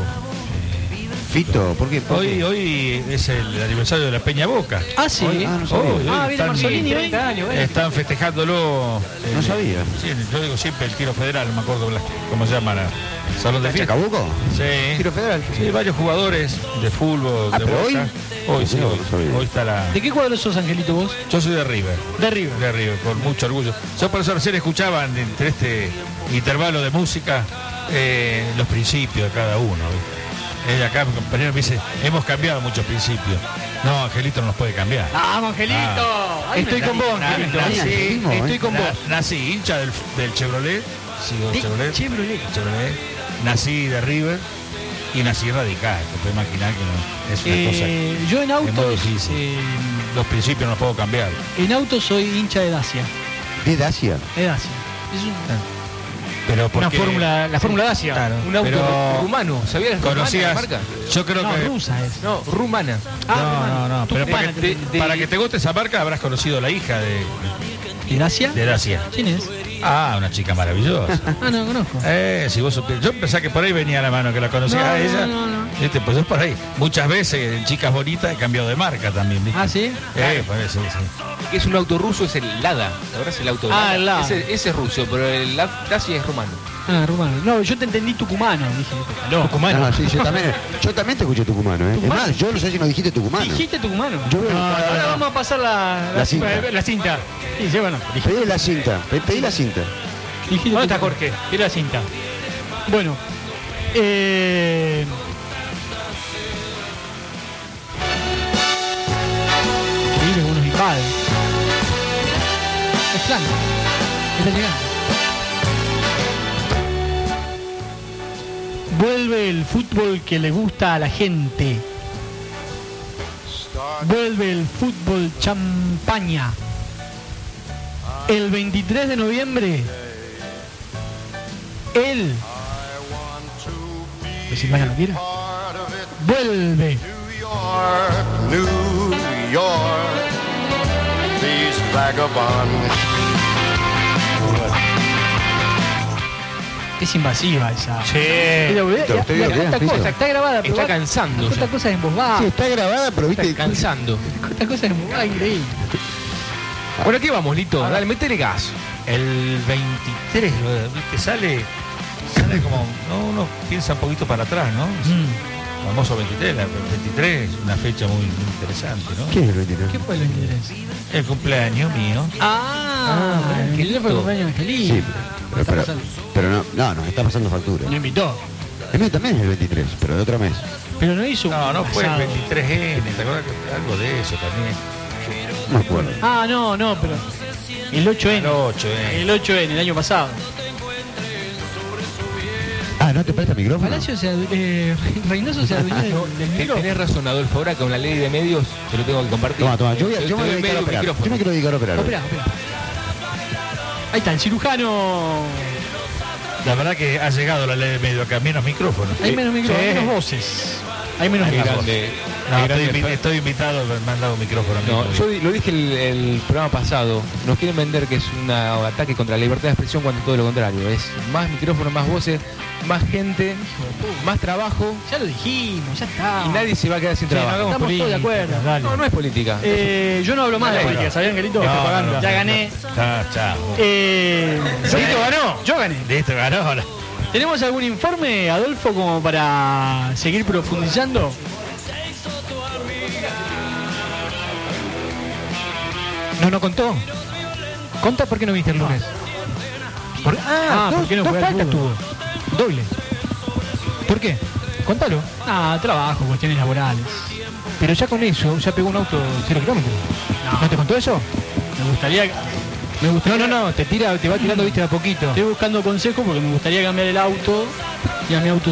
Fito, ¿por qué? ¿Por Hoy, qué? hoy es el aniversario de la Peña Boca. Ah, sí. Hoy- ah, no sabía. Hoy, hoy Ah, viene Marzolini hoy. están festejándolo. No el- sabía. Sí, yo digo siempre el tiro federal, no me acuerdo cómo se llama. la- Salón de fiesta. ¿Chacabuco? Sí. Tiro federal. Sí, varios jugadores de fútbol. Ah, de pero Boca. hoy. Hoy sí, No, hoy, no está la. ¿De qué cuadro sos, Angelito, vos? Yo soy de River. De River. De River, con mucho orgullo. Yo por eso recién escuchaban entre este intervalo de música eh, los principios de cada uno. ¿viste? Eh, acá mi compañero me dice, hemos cambiado muchos principios. No, Angelito no nos puede cambiar. ¡Vamos, Angelito! Estoy con vos, Angelito. nací, Angelismo, Estoy eh. con vos. nací hincha del, del Chevrolet, sigo De Chevrolet. Chevrolet. Chevrolet. Nací de River y nací radical. Te puedes imaginar que no, es una Eh, yo en cosa muy autos, difícil. eh, Los principios no los puedo cambiar. en autos soy hincha de Dacia. ¿De Dacia? De Dacia. Es un- Pero Una porque- fórmula, la fórmula Dacia. Claro, Un auto pero rumano. ¿Sabías rumana la conocías. marca? Yo creo no, que. rusa es. No, rumana. Ah, no, rumana. no, no. Pero para que, te, también. para que te guste esa marca habrás conocido la hija de, ¿De Dacia? de Dacia. ¿Quién es? Ah, una chica maravillosa. Ah, no, conozco. Eh, si vos supieras- Yo pensaba que por ahí venía la mano que la conocía No, a no, ella. no, no. Viste, pues es por ahí. Muchas veces en chicas bonitas he cambiado de marca también, ¿viste? Ah, ¿sí? Eh, por eso, sí. Que es un auto ruso, es el Lada. Ahora es el auto Ah, el Lada. Ese, ese es ruso, pero el Dacia es rumano. Ah, rumano. No, yo te entendí tucumano. Dije, aló. Tucumano. Sí, yo también, yo también te escuché tucumano, ¿eh? ¿Tucumano? Es más, yo no sé si no dijiste tucumano. ¿Dijiste tucumano? Yo veo- Ahora vamos a pasar la, La cinta. La cinta. Sí, sí, bueno. Pedí la cinta, pe- pedí la cinta. Dijiste ¿Dónde está. Jorge? Tira la cinta. Bueno. Eh... Increíble nos. Es plan. Está llegando. Vuelve el fútbol que le gusta a la gente. Vuelve el fútbol champaña. El 23 de noviembre, él, si Maya no quiere, vuelve. New York, these vagabonds. Es invasiva esa. Sí. Pero, cosa, está grabada, pero Está va- cansando Esta ya. cosa es. Sí, está grabada, pero viste. Está cansando. Esta cosa es baja, increíble. Bueno, aquí vamos, Lito. Dale, metele gas. El 23, lo- ¿viste? Sale, sale como. No, uno piensa un poquito para atrás, ¿no? Mm. Famoso 23, la 23 es una fecha muy, muy interesante, ¿no? ¿Qué es el 23? ¿Qué fue el 23? El cumpleaños mío. Ah, Ah, el 23 fue el cumpleaños de Angelito. Sí, pero, pero, no, no, nos está pasando factura. No invitó. El mío también es el 23, pero de otro mes. Pero no hizo un No, no fue el asado. 23N, ¿te acuerdas que algo de eso también? No me acuerdo. Ah, no, no, pero. El 8N. El 8N. El 8N, el año pasado. Ah, ¿no te presta micrófono? Palacio se eh, Reynoso se adueñó del, micrófono. Tenés razón, Adolfo. Ahora con la ley de medios te lo tengo que compartir. Toma, toma, yo, voy a- yo me voy a dedicar operar. micrófono. Yo me quiero dedicar a operar. Opera, opera. Ahí está, el cirujano. La verdad que ha llegado la ley de medio acá, menos micrófonos. Hay menos micrófonos, Sí. hay menos voces. Hay menos micrófonos. No, estoy, grande invi- estoy invitado, me han dado micrófono. a mí No, yo lo dije el, el programa pasado. Nos quieren vender que es un ataque contra la libertad de expresión cuando todo lo contrario. Es más micrófonos, más voces, más gente, más trabajo Ya lo dijimos, ya está. y nadie se va a quedar sin Sí, trabajo. Estamos todos de acuerdo. Dale. No, no es política. Eh, yo no hablo más de política, ¿sabían, Angelito? No, Propaganda. no, no. ya gané. Chao, chao. Eh, ¿Listo ganó? Yo gané. Listo, ganó. ¿Tenemos algún informe, Adolfo, como para seguir profundizando? No, no contó. Conta por qué no viste el lunes. Por- Ah, dos, ¿por qué no dos faltas tuvo. Doble. ¿Por qué? Contalo. Ah, trabajo, cuestiones laborales. Pero ya con eso, ya pegó un auto cero kilómetros. ¿No, te contó eso? Me gustaría. Me No, gustaría no, no, te tira, te va tirando, viste, de a poquito. Estoy buscando consejos porque me gustaría cambiar el auto. Ya mi auto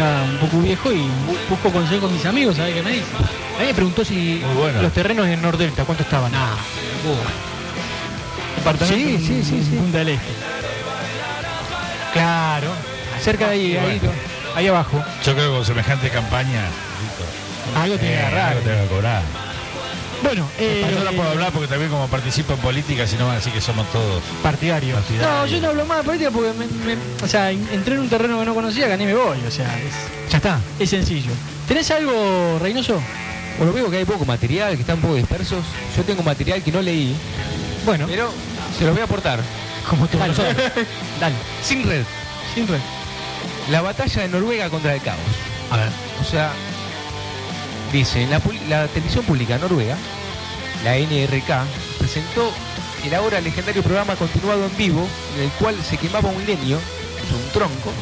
un poco viejo y bu- busco consejos a mis amigos, ¿sabes qué me dicen? A mí me preguntó si bueno. los terrenos en Nordelta, ¿cuánto estaban? Nah, Departamento Sí, sí, sí. Punta del Este. Claro. Cerca de ahí, ahí, Bueno. ahí abajo. Yo creo que con semejante campaña. Algo tiene que Eh, agarrar. algo tengo que cobrar. Bueno, eh, Yo no puedo hablar porque también como participo en política, si no van a decir que somos todos Partidario. No, partidarios. yo no hablo más de política porque me, me- o sea, en- entré en un terreno que no conocía, gané y me voy. O sea, es, Ya está. es sencillo. ¿Tenés algo, Reynoso? Bueno, veo que hay poco material, que están un poco dispersos. Yo tengo material que no leí, Bueno, pero se los voy a aportar. como todos nosotros. Dale, Sin red. sin red. La batalla de Noruega contra el caos. A ver. O sea, dice, la, la televisión pública noruega, la NRK, presentó el ahora legendario programa continuado en vivo, en el cual se quemaba un leño, un tronco,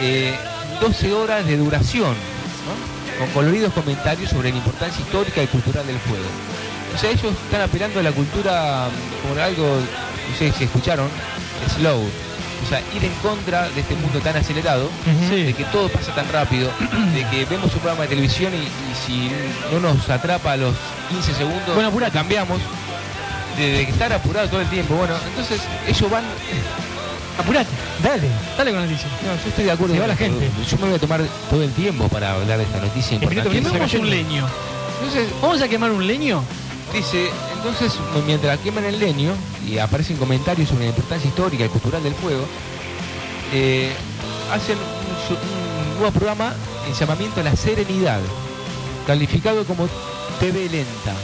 eh, 12 horas de duración, con coloridos comentarios sobre la importancia histórica y cultural del fuego. O sea, ellos están apelando a la cultura, como algo, no sé si escucharon, es slow. Sea, ir en contra de este mundo tan acelerado, de que todo pasa tan rápido, de que vemos un programa de televisión y, y si no nos atrapa a los 15 segundos, Bueno, apurate. cambiamos. De, de estar apurado todo el tiempo. Bueno, entonces ellos van Apurate, dale, dale con la noticia. No, yo estoy de acuerdo. Se va con la gente. Yo me voy a tomar todo el tiempo para hablar de esta noticia importante. Quememos un leño. Entonces, ¿Vamos a quemar un leño? dice, entonces mientras queman el leño y aparecen comentarios sobre la importancia histórica y cultural del fuego, eh, hacen un, un nuevo programa en llamamiento a la serenidad, calificado como TV lenta.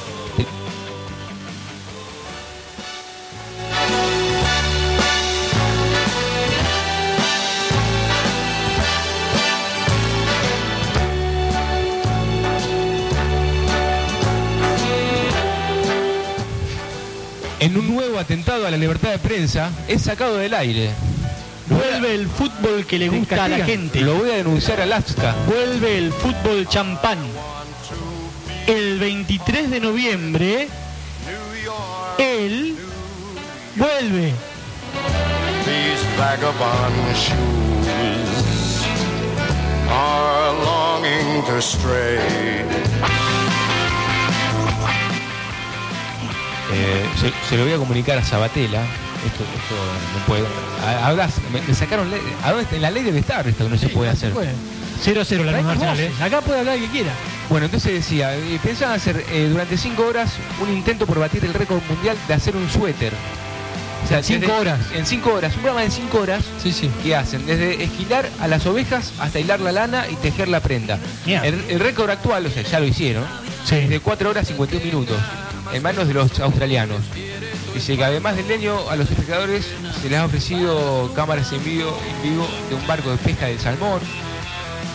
En un nuevo atentado a la libertad de prensa, es sacado del aire. Vuelve el fútbol que le gusta a la gente. Lo voy a denunciar a Alaska. Vuelve el fútbol champán. El 23 de noviembre, él vuelve. These Eh, se, se lo voy a comunicar a Sabatella. Esto, esto no puedo. A- Habrá, me, me sacaron. ley- ¿A dónde está? En la ley debe estar esto que no se puede hacer. 0 a 0 la Nacional. ¿eh? Acá puede hablar el que quiera. Bueno, entonces decía, eh, pensaban hacer eh, durante cinco horas un intento por batir el récord mundial de hacer un suéter. O sea, Cinco desde- horas. En cinco horas, un programa de cinco horas Sí, sí. que hacen desde esquilar a las ovejas hasta hilar la lana y tejer la prenda. El récord actual, o sea, ya lo hicieron, Sí. es de 4 horas 51 minutos, en manos de los australianos. Dice que además del leño, a los espectadores se les ha ofrecido cámaras en vivo, en vivo de un barco de pesca del salmón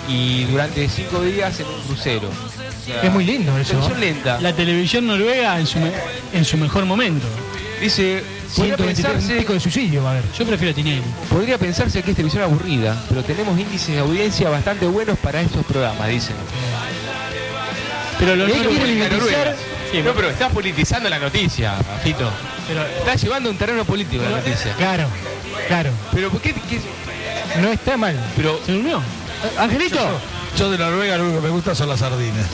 y durante cinco días en un crucero. O sea, Es muy lindo eso. televisión lenta. La televisión noruega en su, me- en su mejor momento. Dice, podría 123 un pensarse, pico de suicidio, a ver. Yo prefiero Tinelli. podría pensarse que es televisión aburrida, pero tenemos índices de audiencia bastante buenos para estos programas, dicen. Pero lo Él Sí, No, pero está politizando la noticia, Fito. pero Está llevando un terreno político la noticia. Claro, claro. Pero ¿por qué? qué- No está mal. pero ¿se durmió? ¿Angelito? Yo de Noruega lo único que me gusta son las sardinas.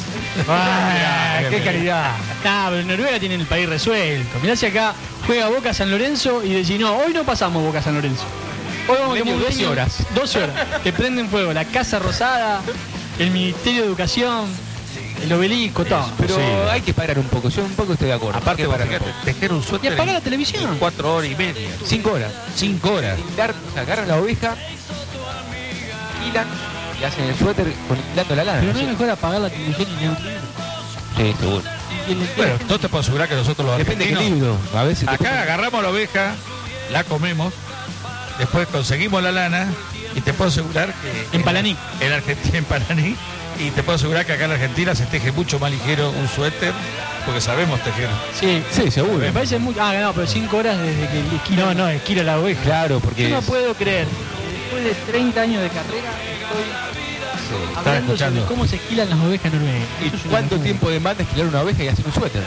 Ah, ¡Qué calidad! Ah, pero Noruega tiene el país resuelto. Mirá si acá juega Boca San Lorenzo y decís, no, hoy no pasamos Boca San Lorenzo. Hoy vamos a Leño, tomar un 12 leño, horas. 12 horas. Que prenden fuego la Casa Rosada, el Ministerio de Educación, el obelisco, todo. pero hay que parar un poco, yo un poco estoy de acuerdo. Aparte, un poco. tejer un Y suéter apagar la televisión. cuatro horas y media. Cinco horas. Cinco horas. Agarran la oveja, hilan y hacen el suéter con, hilando la lana. Pero no es mejor apagar la televisión y libro. Sí, seguro. Y Bueno, no te puedo asegurar que nosotros los Depende de qué argentinos, libro. A veces acá agarramos la oveja, la comemos, después conseguimos la lana y te puedo asegurar que En Palaní. en Argentina, en Palaní, y te puedo asegurar que acá en Argentina se teje mucho más ligero un suéter porque sabemos tejer. Sí, Sí, seguro. me parece muy. Ah, no, pero 5 horas desde que el esquina. No, no, esquila la oveja. Claro, porque Yo no es- puedo creer. Después de 30 años de carrera, estoy sí. Sobre escuchando. cómo se esquilan las ovejas noruegas. ¿Y cuánto tiempo demanda esquilar una oveja y hacer un suéter?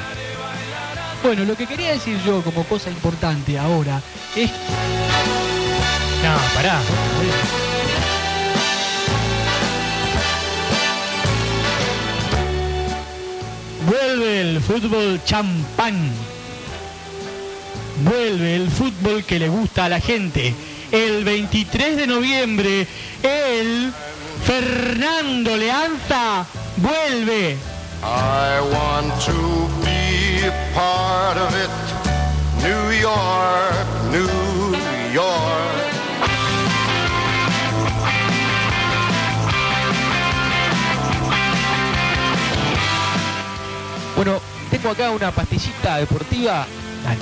Bueno, lo que quería decir yo como cosa importante ahora es No, pará. Vuelve el fútbol champán. Vuelve el fútbol que le gusta a la gente. El 23 de noviembre, el Fernando Leanza vuelve. I want to be part of it. New York, New York. Bueno, tengo acá una pastillita deportiva.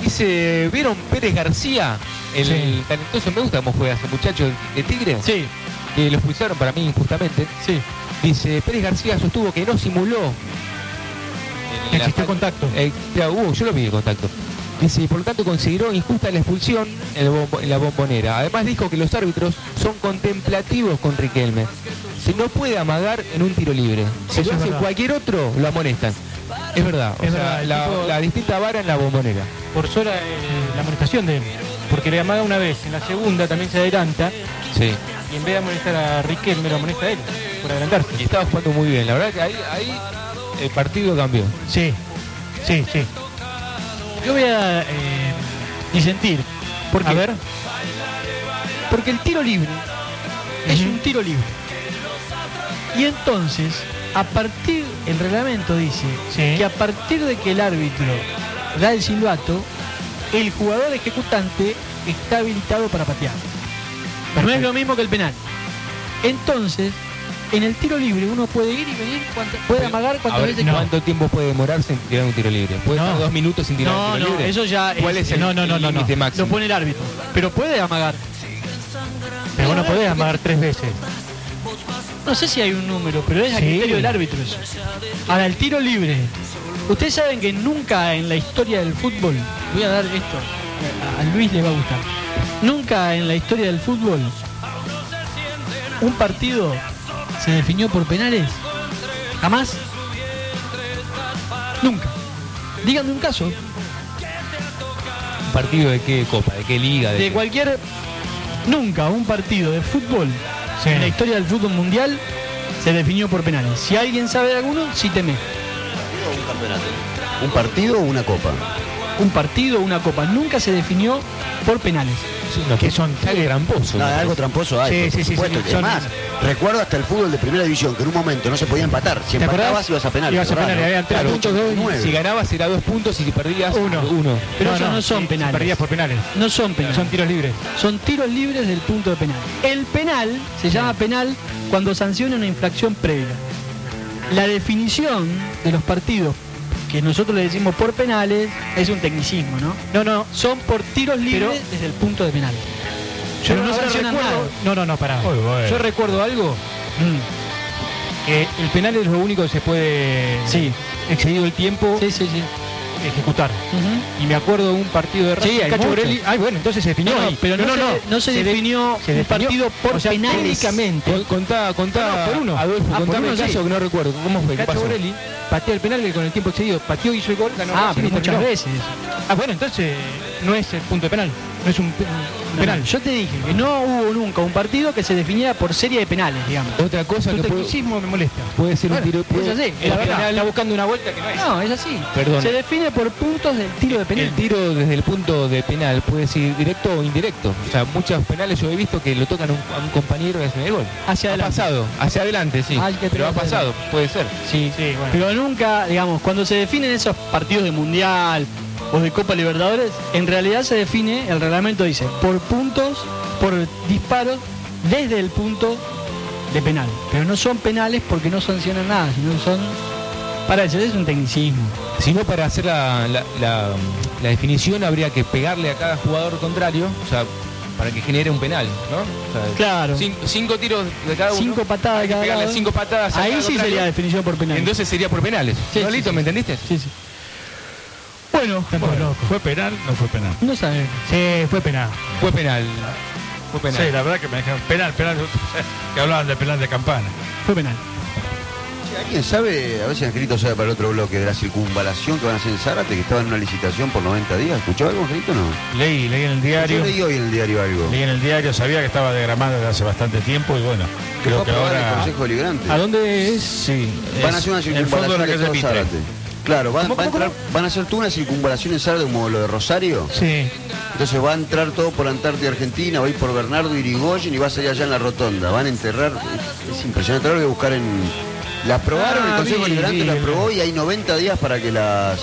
Dice, ¿vieron Pérez García? El Sí. talentoso, me gusta cómo juega ese muchacho de, Tigre. Sí, Que lo expulsaron para mí injustamente. sí. Dice, Pérez García sostuvo que no simuló. Que existió contacto. Eh, hubo, yo lo vi el contacto. Dice, por lo tanto consideró injusta la expulsión en, el bombo- en la bombonera. Además dijo que los árbitros son contemplativos con Riquelme. Se no puede amagar en un tiro libre. Si lo hace cualquier otro, lo amonestan. Es verdad. O Es sea, verdad, la, tipo- la distinta vara en la bombonera. Por suera eh, la amonestación de él. porque le amaga una vez, en la segunda también se adelanta Sí. y en vez de amonestar a Riquelme lo amonesta a él por adelantarse. Y estaba jugando muy bien. La verdad que ahí, ahí el partido cambió. Sí, sí, sí. Yo voy a eh, disentir. ¿Por A ver. Porque el tiro libre es un tiro libre. Y entonces, a partir, el reglamento dice Sí. que a partir de que el árbitro da el silbato, el jugador ejecutante está habilitado para patear. No es lo mismo que el penal. Entonces, en el tiro libre uno puede ir y venir, cuanta- puede amagar cuantas veces. ¿cuánto tiempo puede demorarse en tirar un tiro libre? ¿Puede No. estar dos minutos sin tirar No, un tiro no, libre? eso ya ¿Cuál es, el no, no, no, el no, no. límite máximo? Lo pone el árbitro. Pero puede amagar. Pero vos no podés amagar tres veces. No sé si hay un número, pero es a Sí. criterio del árbitro eso. Ahora, el tiro libre. Ustedes saben que nunca en la historia del fútbol, voy a dar esto, a- Luis le va a gustar. Nunca en la historia del fútbol un partido se definió por penales. Jamás. Nunca. Díganme un caso. ¿Un partido de qué copa? ¿De qué liga? De qué? cualquier. Nunca un partido de fútbol Sí. en la historia del fútbol mundial se definió por penales. Si alguien sabe de alguno, cíteme. Un campeonato. ¿Un partido o una copa? Un partido, una copa. Nunca se definió por penales. Que son Sale tramposo. No, algo tramposo hay, Sí, por sí, sí, supuesto. sí, que son- Además, recuerdo hasta el fútbol de primera división, que en un momento no se podía empatar. Si empatabas ibas a penal. Ibas a penales, habían tres Claro, puntos, dos, nueve. Si ganabas era dos puntos y si perdías Uno. uno. Pero esos no son penales. Perdías por penales. No son penales. Son tiros libres. Son tiros libres del punto de penal. El penal se llama penal cuando sanciona una infracción previa. La definición de los partidos que nosotros le decimos por penales es un tecnicismo, ¿no? No, no, son por tiros libres desde el punto de penal. Yo Pero no recuerdo- nada. No, no, no, pará. Bueno. Yo recuerdo algo. Mm, que el penal es lo único que se puede, Sí. excedido el tiempo, Sí, sí, sí. Ejecutar. Y me acuerdo de un partido de Racing, Sí, Cacho. Borelli. Ay, bueno, entonces se definió No, ahí. pero no, se, no se de- definió se un partido por o sea, penales. técnicamente. Con- Contá, contá, No, no, por uno. Adolfo, Ah, por contame uno, el sí. caso que no recuerdo. ¿Cómo fue? ¿Qué Cacho? Borelli pateó el penal con el tiempo excedido, pateó, hizo el gol, ganó Ah, pero muchas terminó. veces. Ah, bueno, entonces no es el punto de penal, no es un, No, penal. yo te dije que no hubo nunca un partido que se definiera por serie de penales, digamos. Otra cosa Tu que puede, me molesta. puede ser Bueno, un tiro. es puede- así, El la verdad. penal está buscando una vuelta que no es. No, es así. Perdón. Se define por puntos del tiro de penal. El tiro desde el punto de penal puede ser directo o indirecto. O sea, muchos penales yo he visto que lo tocan a un, a un compañero y hacen el gol. Hacia ha adelante. pasado, hacia adelante, sí. Ah, que Pero ha pasado, puede ser. Sí, Sí, bueno. Pero nunca, digamos, cuando se definen esos partidos de Mundial o de Copa Libertadores, en realidad se define, el reglamento dice, por puntos, por disparos desde el punto de penal. Pero no son penales porque no sancionan nada, sino son... Para eso es un tecnicismo. Si no, para hacer la, la- la- la definición habría que pegarle a cada jugador contrario, o sea, para que genere un penal, ¿no? O sea, Claro. cin- cinco tiros de cada uno. Cinco patadas de cada pegarle lado. cinco patadas a Ahí sí contrario. sería definición por penal. Entonces sería por penales. Sí, Igualito, sí, sí. ¿me entendiste? Sí, sí. Bueno, Bueno, ¿Fue penal? No fue penal. no sabes. Sí, fue penal. Fue penal. Fue penal. Sí, la verdad que me dijeron penal, penal. Que hablaban de penal de campana. Fue penal. ¿Alguien sabe, a ver si Angelito sabe para el otro bloque, de la circunvalación que van a hacer en Zárate, que estaba en una licitación por 90 días? ¿Escuchó algo, Angelito, no? Leí, leí en el diario. Yo leí hoy en el diario algo. Leí en el diario, sabía que estaba degramada desde hace bastante tiempo y bueno, creo fue que aprobado el ahora. Consejo Deliberante. ¿A dónde es? Sí, Van a hacer una el fondo de circunvalación la de calle. Zárate. Claro, van, ¿Cómo, va a cómo, entrar- van a hacer toda una circunvalación en Zárate como lo de Rosario. Sí. Entonces va a entrar todo por Antártida Argentina, va a ir por Bernardo Irigoyen y va a salir allá en la rotonda. Van a enterrar, es, es impresionante, lo voy a buscar en... La aprobaron, Ah, el Consejo vi, la aprobó y hay 90 días para que las...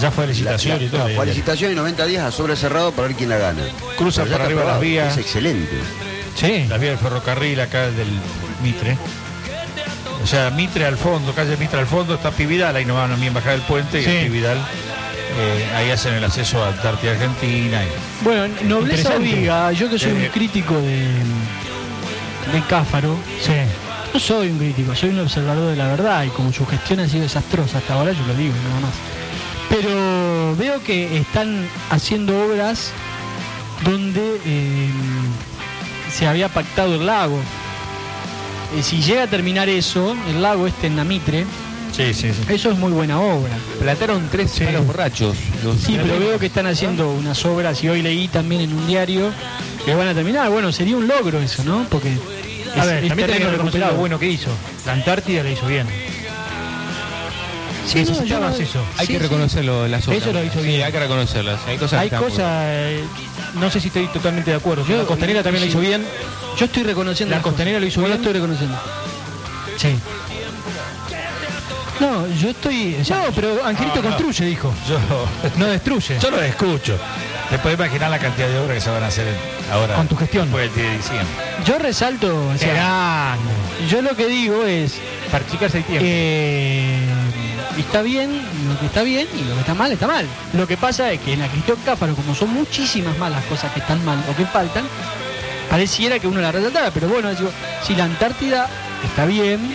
Ya fue licitación la- y todo. no, fue licitación y 90 días a sobre cerrado para ver quién la gana. Cruza por arriba las aprobado, vías. Es excelente. Sí. La vía del ferrocarril acá del Mitre. O sea, Mitre al fondo, calle Mitre al fondo, está Pividal, ahí no van a bien bajar el puente y Pividal. eh, ahí hacen el acceso a Antártida Argentina. y- Bueno, nobleza Interesante. obliga, yo que soy un Eh, crítico de, de Cáfaro, Sí. no soy un crítico, soy un observador de la verdad y como su gestión ha sido desastrosa hasta ahora, yo lo digo nada más. Pero veo que están haciendo obras donde eh, se había pactado el lago. Eh, si llega a terminar eso, el lago este en Namitre, Sí, sí, sí. Eso es muy buena obra. Plantaron tres palos borrachos. Los- Sí, pero veo que están haciendo unas obras y hoy leí también en un diario que van a terminar. Bueno, sería un logro eso, ¿no? Porque A es- ver, es también reconocer recuperado. bueno que hizo. La Antártida le hizo bien. Sí, no, yo eso. Hay Sí, que sí. reconocerlo, las obras. Eso lo hizo Sí, bien. hay que reconocerlas. Hay cosas Hay que cosas, eh, no sé si estoy totalmente de acuerdo. la costanera también la hizo bien. Yo estoy reconociendo. La costanera lo hizo Yo bien. estoy reconociendo. Sí. No, yo estoy. No, pero Angelito No, construye, dijo. Yo, No destruye. yo lo escucho. Te puedes imaginar la cantidad de obras que se van a hacer ahora. Con tu gestión. Después del 10 de diciembre. yo resalto. o sea, yo lo que digo es. Para chicarse el tiempo. Eh, está bien lo que está bien y lo que está mal está mal. Lo que pasa es que en la Cristian Cáfaro, como son muchísimas más las cosas que están mal o que faltan, pareciera que uno la resaltara. Pero bueno, digo, si la Antártida está bien,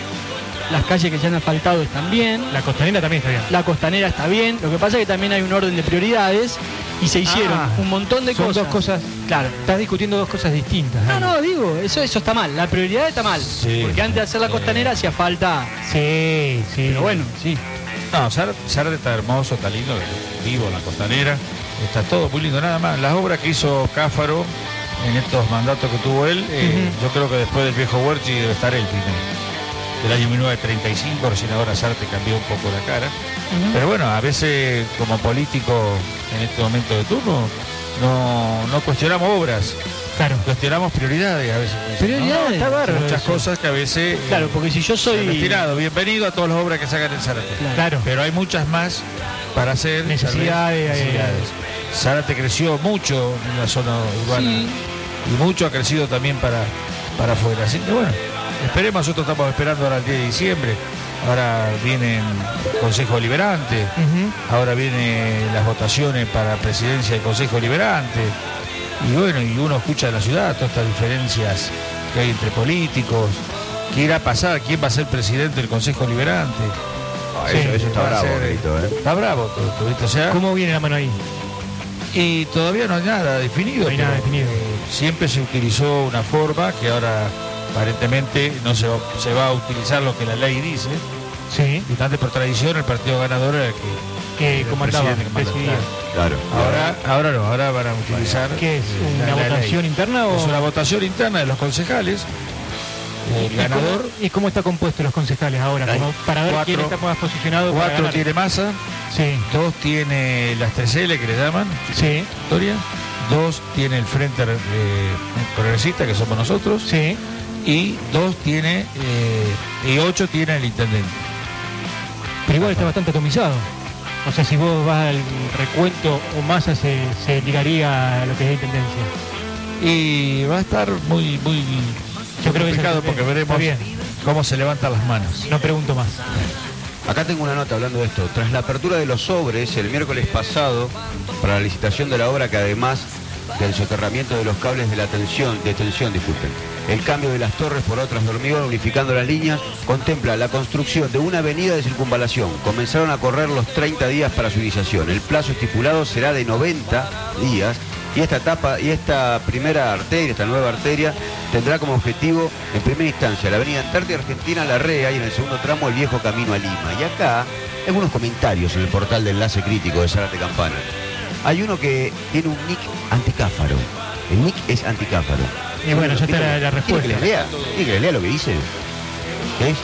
las calles que se han asfaltado están bien, La costanera también está bien. la costanera está bien. Lo que pasa es que también hay un orden de prioridades y se hicieron Ah, un montón de son cosas. dos cosas. Claro. Estás discutiendo dos cosas distintas. No, no, digo, eso, eso está mal. La prioridad está mal. Sí. Porque antes de hacer la costanera hacía falta. Sí, sí. Pero bueno, sí. No, Zárate está hermoso, está lindo, vivo en la costanera, está todo muy lindo. Nada más, las obras que hizo Cáfaro en estos mandatos que tuvo él, eh, yo creo que después del viejo Huerchi debe estar él primero. Del año 1935, recién ahora Zárate cambió un poco la cara. Pero bueno, a veces como político en este momento de turno, no, no cuestionamos obras, Claro. cuestionamos prioridades a veces. ¿no? Prioridades. Está bárbaro Muchas eso. cosas que a veces... eh, Claro, porque si yo soy. retirado. Bienvenido a todas las obras que sacan en Zárate. Claro. Pero hay muchas más para hacer. Necesidades, eh, necesidades. Zárate creció mucho en la zona urbana Sí. y mucho ha crecido también para, para afuera. Así que bueno, esperemos, nosotros estamos esperando ahora el 10 de diciembre. Ahora vienen Consejo Liberante, ahora vienen las votaciones para presidencia del Consejo Liberante. Y bueno, y uno escucha de la ciudad todas estas diferencias que hay entre políticos. ¿Qué irá a pasar? ¿Quién va a ser presidente del Consejo Liberante? Ah, eso, eso está bravo, ser- ¿eh? Está bravo todo esto. O sea, ¿Cómo viene la mano ahí? y todavía no hay nada definido. No hay nada definido. siempre se utilizó una forma que ahora aparentemente no se va, se va a utilizar lo que la ley dice. Sí. Y tanto por tradición el partido ganador era el que Que comandaba, claro. Ahora, ahora no, ahora van a utilizar. ¿Qué es? ¿Una la- votación ley. interna o...? Es una votación interna de los concejales. El ¿Y ganador, cómo, ¿Y cómo está compuesto los concejales ahora? Como para ver quién está más posicionado cuatro tiene masa, Sí, dos tiene las 3L que le llaman, sí, Victoria, dos tiene el Frente eh, Progresista, que somos nosotros, sí. y dos tiene, eh, y ocho tiene el intendente. Pero igual está bastante atomizado. O sea, si vos vas al recuento o masa se, se ligaría a lo que es la intendencia. Y va a estar muy, muy Yo creo que complicado eso- porque veremos bien. cómo se levantan las manos. No pregunto más. Acá tengo una nota hablando de esto. Tras la apertura de los sobres el miércoles pasado para la licitación de la obra que además del soterramiento de los cables de la tensión, de tensión, disculpen, el cambio de las torres por otras de unificando las líneas, contempla la construcción de una avenida de circunvalación. Comenzaron a correr los 30 días para su iniciación. El plazo estipulado será de 90 días y esta etapa y esta primera arteria, esta nueva arteria, tendrá como objetivo en primera instancia la avenida Antártida Argentina La Rea y en el segundo tramo el viejo camino a Lima. Y acá algunos comentarios en el portal de enlace crítico de Zárate Campana. Hay uno que tiene un nick anticáfaro. El nick es anticáfaro. Y bueno, ya está la, la ¿Quiere que respuesta. les lea? ¿Quiere que les lea lo que dice? ¿Qué es?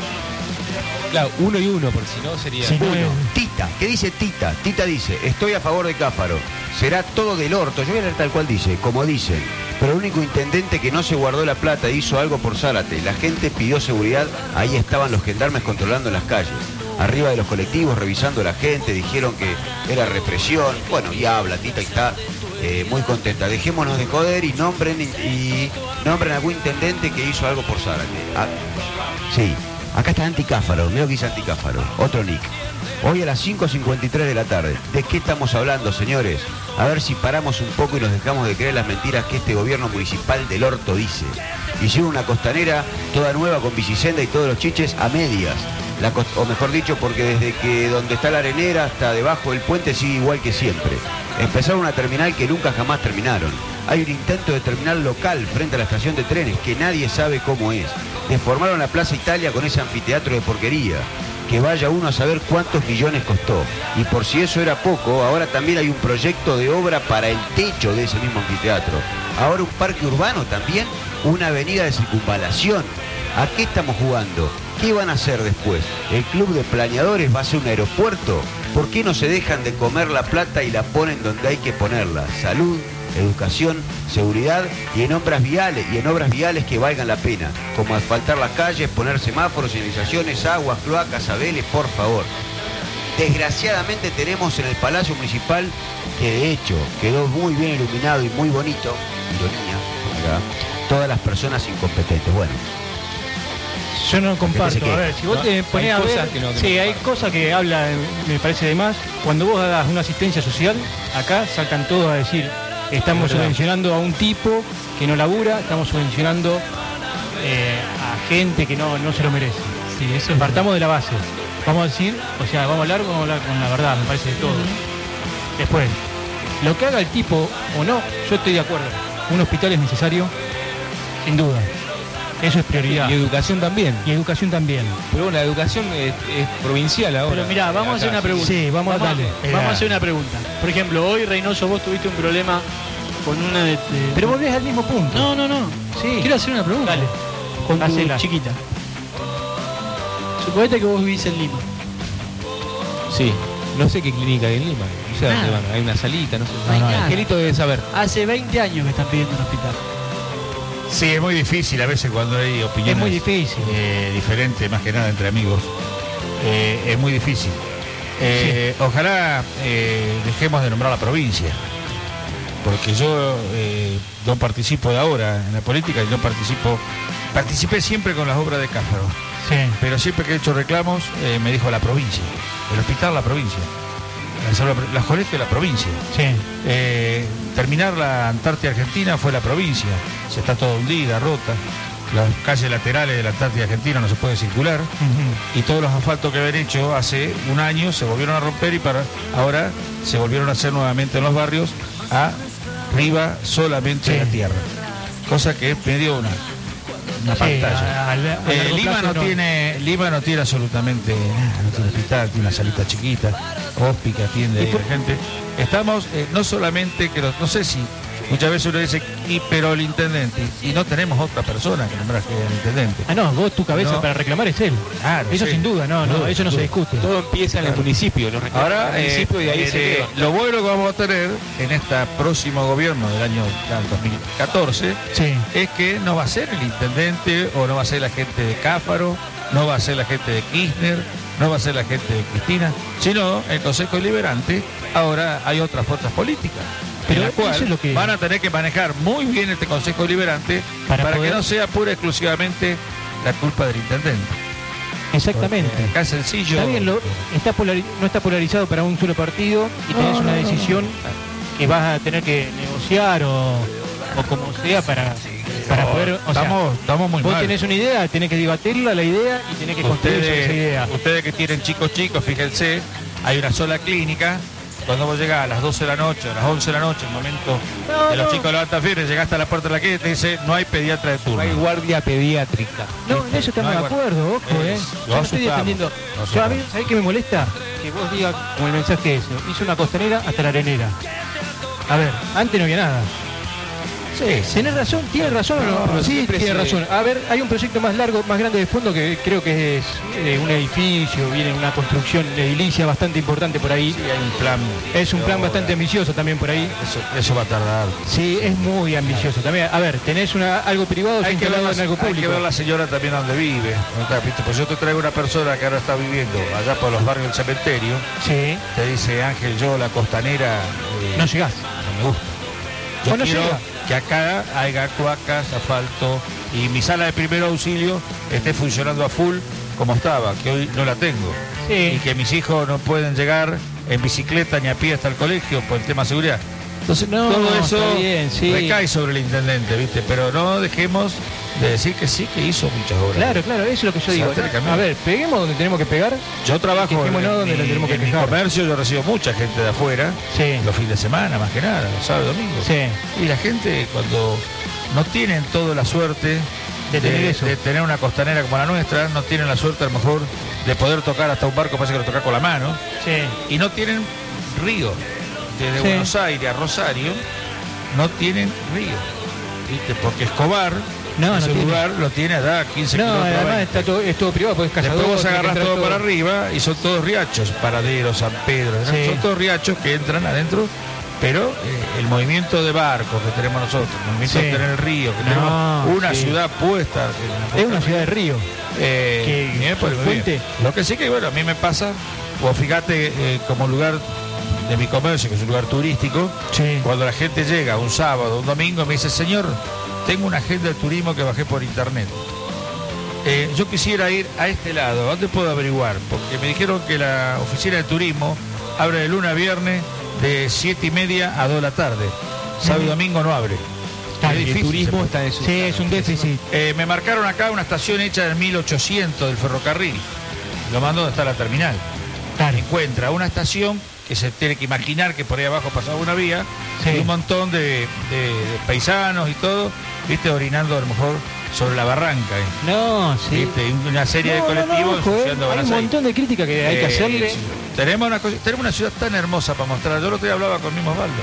Claro, uno y uno, porque si no sería. Si no Uno, es- Tita, ¿qué dice Tita? Tita dice, estoy a favor de Cáfaro. Será todo del orto. Yo voy a leer tal cual dice, como dicen. Pero el único intendente que no se guardó la plata hizo algo por Zárate. La gente pidió seguridad, ahí estaban los gendarmes controlando las calles. Arriba de los colectivos, revisando a la gente, dijeron que era represión. Bueno, y habla, Tita está eh, muy contenta. Dejémonos de joder y nombren, y algún intendente que hizo algo por Zárate. Ah, sí, acá está Anticáfaro, veo que dice Anticáfaro, otro nick. Hoy a las 5.53 de la tarde. ¿De qué estamos hablando, señores? A ver si paramos un poco y nos dejamos de creer las mentiras que este gobierno municipal del orto dice. Hicieron una costanera toda nueva con bicicenda y todos los chiches a medias. O mejor dicho, porque desde que donde está la arenera hasta debajo del puente sigue igual que siempre. Empezaron una terminal que nunca jamás terminaron. Hay un intento de terminal local frente a la estación de trenes que nadie sabe cómo es. Deformaron la Plaza Italia con ese anfiteatro de porquería. que vaya uno a saber cuántos millones costó. Y por si eso era poco, ahora también hay un proyecto de obra para el techo de ese mismo anfiteatro. Ahora un parque urbano también, una avenida de circunvalación. ¿A qué estamos jugando? ¿Qué van a hacer después? ¿El club de planeadores va a ser un aeropuerto? ¿Por qué no se dejan de comer la plata y la ponen donde hay que ponerla? Salud, educación, seguridad y en obras viales y en obras viales que valgan la pena, como asfaltar las calles, poner semáforos, señalizaciones, aguas, cloacas, abeles, por favor. Desgraciadamente tenemos en el Palacio Municipal, que de hecho quedó muy bien iluminado y muy bonito, ironía, todas las personas incompetentes. Bueno, Yo no comparto. A ver, si vos No, te hay ponés a ver. cosas que no- que sí, no hay cosas que habla, me parece de más. Cuando vos hagas una asistencia social, acá saltan todos a decir, estamos subvencionando a un tipo que no labura, estamos subvencionando eh, a gente que no, no se lo merece. Sí, eso es Partamos de la base. Vamos a decir, o sea, vamos a hablar, vamos a hablar con la verdad, me parece de todo. Después, lo que haga el tipo o no, yo estoy de acuerdo. Un hospital es necesario, sin duda. Eso es prioridad. Y educación también. Y educación también. Pero bueno, la educación es, es provincial ahora. Pero mirá, vamos a hacer una pregunta. Sí, vamos a darle. Vamos a hacer una pregunta. Por ejemplo, hoy Reynoso, vos tuviste un problema con una de. de- Pero volvés al mismo punto. No, no, no. Sí. Quiero hacer una pregunta. Dale. Con tu Hacela. chiquita. Suponete que vos vivís en Lima. Sí. No sé qué clínica hay en Lima. No sé a dónde van. Hay una salita, no sé. No. Angelito debe saber. Hace 20 años que están pidiendo un hospital. Sí, es muy difícil a veces cuando hay opiniones Es muy difícil. eh, diferentes, más que nada entre amigos. Eh, es muy difícil. Eh, Ojalá eh, dejemos de nombrar la provincia, porque yo no participo de ahora en la política y no participo, participé siempre con las obras de Cáfaro, Sí. pero siempre que he hecho reclamos me dijo la provincia, el hospital la provincia, la, salud- la colegio de la provincia. Sí. Terminar la Antártida Argentina fue la provincia, se está toda hundida, rota. Las calles laterales de la Antártida Argentina no se puede circular y todos los asfaltos que habían hecho hace un año se volvieron a romper y para ahora se volvieron a hacer nuevamente en los barrios arriba solamente Sí. la tierra. Cosa que es medio una, una Sí, pantalla. a- a- a Eh, Lima no, no. tiene, Lima no tiene absolutamente nada, no tiene hospital, tiene una salita chiquita, hospi que atiende ¿Y ahí por- la gente. Estamos, eh, no solamente que los, no sé si muchas veces uno dice, y, pero el intendente, y no tenemos otra persona que nombrar que el intendente. Ah, no, vos tu cabeza No. para reclamar es él. Claro, Eso sí. sin duda, no, no, eso no se discute. Todo empieza en el municipio. Los Ahora, en el municipio y ahí eh, se eh, lo bueno que vamos a tener en este próximo gobierno del año ya, 2014 Sí. es que no va a ser el intendente o no va a ser la gente de Cáfaro, no va a ser la gente de Kirchner, no va a ser la gente de Cristina, sino el Consejo Deliberante. Ahora hay otras fuerzas políticas. Pero en la cual eso es lo que- van a tener que manejar muy bien este Consejo Deliberante Para para, poder- que no sea pura y exclusivamente la culpa del intendente. Exactamente. Porque Acá es sencillo. Está bien, lo- está polari- no está polarizado para un solo partido y tenés una decisión que vas a tener que negociar o, o como sea para, para No, poder. O sea, estamos, estamos muy vos mal. tenés una idea, tenés que debatirla la idea y tenés que construir esa idea. ustedes que tienen chicos chicos, fíjense, hay una sola clínica. Cuando vos llegás a las 12 de la noche, a las 11 de la noche, el momento No, que los no. chicos levantan fiebre, llegaste a la puerta de la clínica y te dice, no hay pediatra de turno. No hay guardia pediátrica. No, en eso estamos de acuerdo, ojo, Eh, eh. Yo no estoy defendiendo. Yo a mí. ¿sabés qué me molesta? Que vos digas como el mensaje ese. Hizo una costanera hasta la arenera. A ver, antes no había nada. Sí. ¿Tenés razón? ¿Tiene razón no? Sí, tiene razón. A ver, hay un proyecto más largo, más grande de fondo que creo que es eh, un edificio, viene una construcción edilicia bastante importante por ahí. Sí, hay un plan. Es un plan obra. bastante ambicioso también por ahí. Eso, eso va a tardar. Sí, es muy ambicioso también. A ver, tenés una, algo privado Hay que, ver la, en algo hay que público. ver la señora también donde vive. ¿no? Pues yo te traigo una persona que ahora está viviendo allá por los barrios del cementerio. Sí, Te dice, Ángel, yo la costanera eh, no llegás. no me gusta. Yo Bueno, quiero llega. Que acá haya cloacas, asfalto y mi sala de primer auxilio esté funcionando a full como estaba, que hoy no la tengo. Sí. Y que mis hijos no pueden llegar en bicicleta ni a pie hasta el colegio por el tema de seguridad. Entonces No, todo eso está bien, sí. recae sobre el intendente, ¿viste? Pero no dejemos de decir que sí que hizo muchas obras. Claro, claro, eso es lo que yo digo. a ver, peguemos donde tenemos que pegar. Yo trabajo en, donde tenemos que en mi comercio, yo recibo mucha gente de afuera, Sí. los fines de semana más que nada, los sábados y domingos. Sí. Y la gente cuando no tienen toda la suerte De tener eso. de tener una costanera como la nuestra, no tienen la suerte a lo mejor de poder tocar hasta un barco, parece que lo toca con la mano, Sí. y no tienen río. Desde Sí. Buenos Aires a Rosario no tienen río. ¿Viste? Porque Escobar, No, no ese tiene. lugar lo tiene a 15 No, kilómetros. además 20. está todo, es todo privado, pues cazador. Después vos entrar todo para arriba y son todos riachos, Paradero, San Pedro, ¿no? Sí. son todos riachos que entran adentro, pero eh, el movimiento de barcos que tenemos nosotros, el movimiento Sí. de tener el río, que No, tenemos una ciudad puesta. Es una ciudad de río. eh, que- me bien. Lo que sí que bueno, a mí me pasa, o fíjate eh, como lugar de mi comercio, que es un lugar turístico, Sí. cuando la gente llega un sábado, un domingo, me dice, señor, tengo una agenda de turismo que bajé por internet. Eh, yo quisiera ir a este lado, ¿a ¿dónde puedo averiguar? Porque me dijeron que la oficina de turismo abre de lunes a viernes de 7 y media a 2 de la tarde. Sábado y domingo no abre. Es el turismo está en su- Sí, es un déficit. eh, me marcaron acá una estación hecha en 1800 del ferrocarril. Lo mando donde está la terminal. Claro. Encuentra una estación que se tiene que imaginar que por ahí abajo pasaba una vía Sí. y un montón de, de- de paisanos y todo, viste, orinando a lo mejor sobre la barranca. eh. No, sí. ¿Viste? Una serie de No, no, no, colectivos eh. Hay un montón de críticas que hay que Eh, hacerle. Tenemos una, tenemos una ciudad tan hermosa para mostrar. Yo el otro día hablaba con mismo Osvaldo.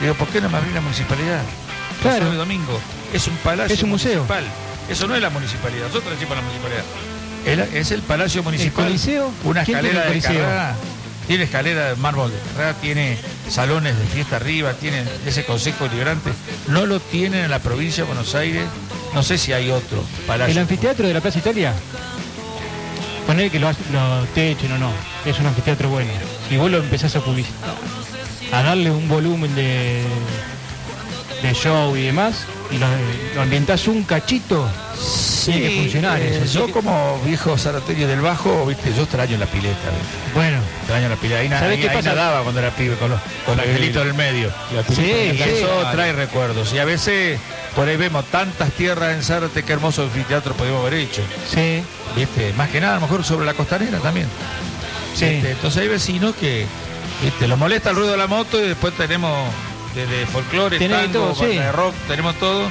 Digo, ¿por qué no me abrí la municipalidad? Claro. y domingo. Es un palacio Es un museo. municipal. Eso no es la municipalidad. Nosotros decimos la municipalidad. Es, el palacio municipal. Coliseo? Una ¿Quién tiene escalera el de Coliseo? Carrara. Tiene escalera de mármol de Carrara, tiene salones de fiesta arriba, tiene ese consejo liberante. No lo tienen en la provincia de Buenos Aires. No sé si hay otro palacio. El anfiteatro de la Plaza Italia. Poner que lo, lo te echen o no. Es un anfiteatro bueno. Si vos lo empezás a publicitar, a darle un volumen de, de show y demás, y lo, lo ambientás un cachito, tiene que funcionar eh, eso. yo como viejo zarateño del bajo, viste, yo extraño la pileta, ¿viste? Bueno, extraño la pileta. Ahí, na- ¿Sabés ahí- qué ahí pasa? nadaba cuando era pibe con, los, con el angelito en el medio. Sí, sí. eso trae recuerdos. Y a veces por ahí vemos tantas tierras en Zárate, qué hermoso anfiteatro podemos haber hecho. sí, ¿Viste? Más que nada, a lo mejor sobre la costanera también. sí. ¿Viste? Entonces hay vecinos que ¿viste? los molesta el ruido de la moto y después tenemos desde folclore, Tenés tango, todo, sí. de rock, tenemos todo.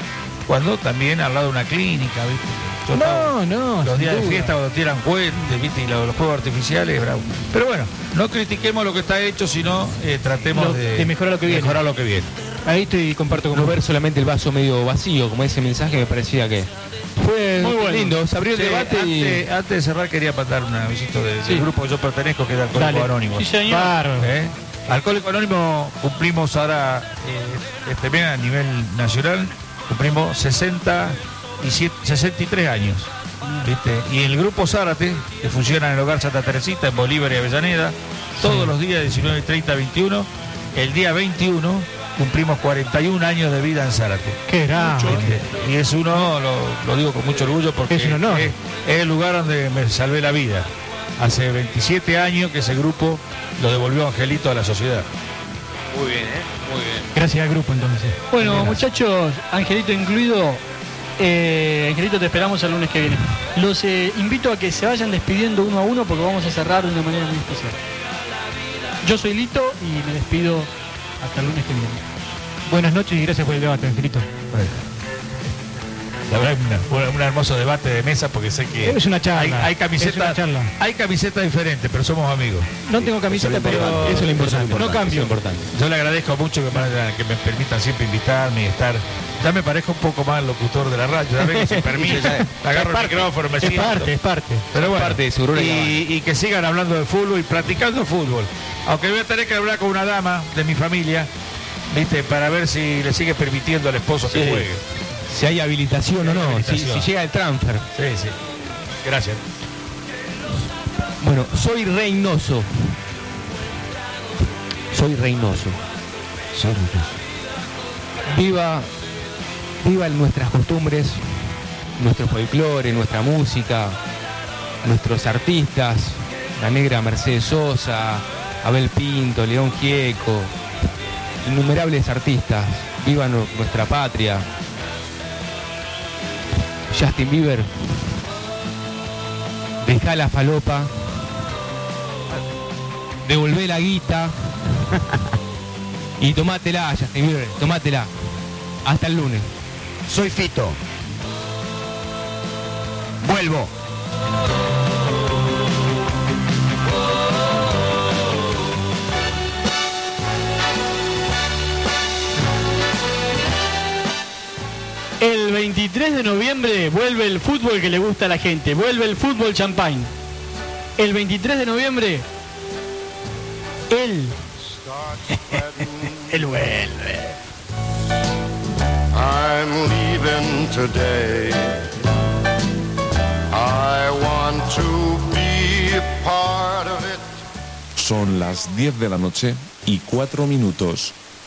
Cuando también al lado de una clínica, ¿viste? Yo estaba- No, no. los días de fiesta cuando tiran cohetes, ¿viste? Y los, los fuegos artificiales, bravo. Pero bueno, no critiquemos lo que está hecho, sino eh, tratemos Lo- de, de mejorar lo que viene. mejorar lo que viene. Ahí estoy y comparto con No vos. ver solamente el vaso medio vacío, como ese mensaje me parecía que fue Muy bueno. lindo. Se abrió el debate y antes, de cerrar quería mandar un avisito de- Sí. del grupo que yo pertenezco, que es Dale. Anónimos. Sí, señor. Bárbaro. ¿Eh? Alcohólico Anónimo cumplimos ahora, eh, este mes a nivel nacional, cumplimos 67, 63 años. ¿viste? Y el grupo Zárate, que funciona en el hogar Santa Teresita, en Bolívar y Avellaneda, todos los días 19, 30, 21, el día 21 cumplimos 41 años de vida en Zárate. Qué grande. Y es uno, lo, lo digo con mucho orgullo porque Es un honor. es- es el lugar donde me salvé la vida. Hace 27 años que ese grupo lo devolvió Angelito a la sociedad. muy bien, ¿eh? Muy bien. Gracias al grupo entonces. Bueno, muchachos, Angelito incluido, eh, Angelito te esperamos el lunes que viene. Los eh, invito a que se vayan despidiendo uno a uno porque vamos a cerrar de una manera muy especial. Yo soy Lito y me despido hasta el lunes que viene. Buenas noches y gracias por el debate, Angelito. La verdad, una- un hermoso debate de mesa porque sé que Es una charla, hay, hay es una camisetas charla. hay camisetas diferentes, pero somos amigos. No tengo camiseta, pero Eso es lo importante. no cambio. Es lo importante. Yo le agradezco mucho que me, que me permitan siempre invitarme y estar. Ya me parezco un poco más al locutor de la radio. Ya ve que sin permiso, agarro el micrófono, me Es siento. parte, es parte. Pero bueno, parte de su rol y, y que sigan hablando de fútbol y practicando fútbol. Aunque voy a tener que hablar con una dama de mi familia, ¿viste? Para ver si le sigue permitiendo al esposo que juegue. Si hay habilitación Si o no, si, habilitación. si llega el transfer. Sí, sí. Gracias. Bueno, soy Reynoso. Soy Reynoso. Soy Reynoso. Viva, viva nuestras costumbres, nuestro folclore, nuestra música, nuestros artistas, la negra Mercedes Sosa, Abel Pinto, León Gieco, innumerables artistas. Viva nu- nuestra patria. Justin Bieber. Dejá la falopa. Devolvé la guita. y tomátela, Justin Bieber, tomátela. Hasta el lunes. Soy Fito. Vuelvo. El 23 de noviembre vuelve el fútbol que le gusta a la gente, vuelve el fútbol champagne. El 23 de noviembre, él, él vuelve. I'm leaving today. I want to be part of it. Son las 10 de la noche y 4 minutos.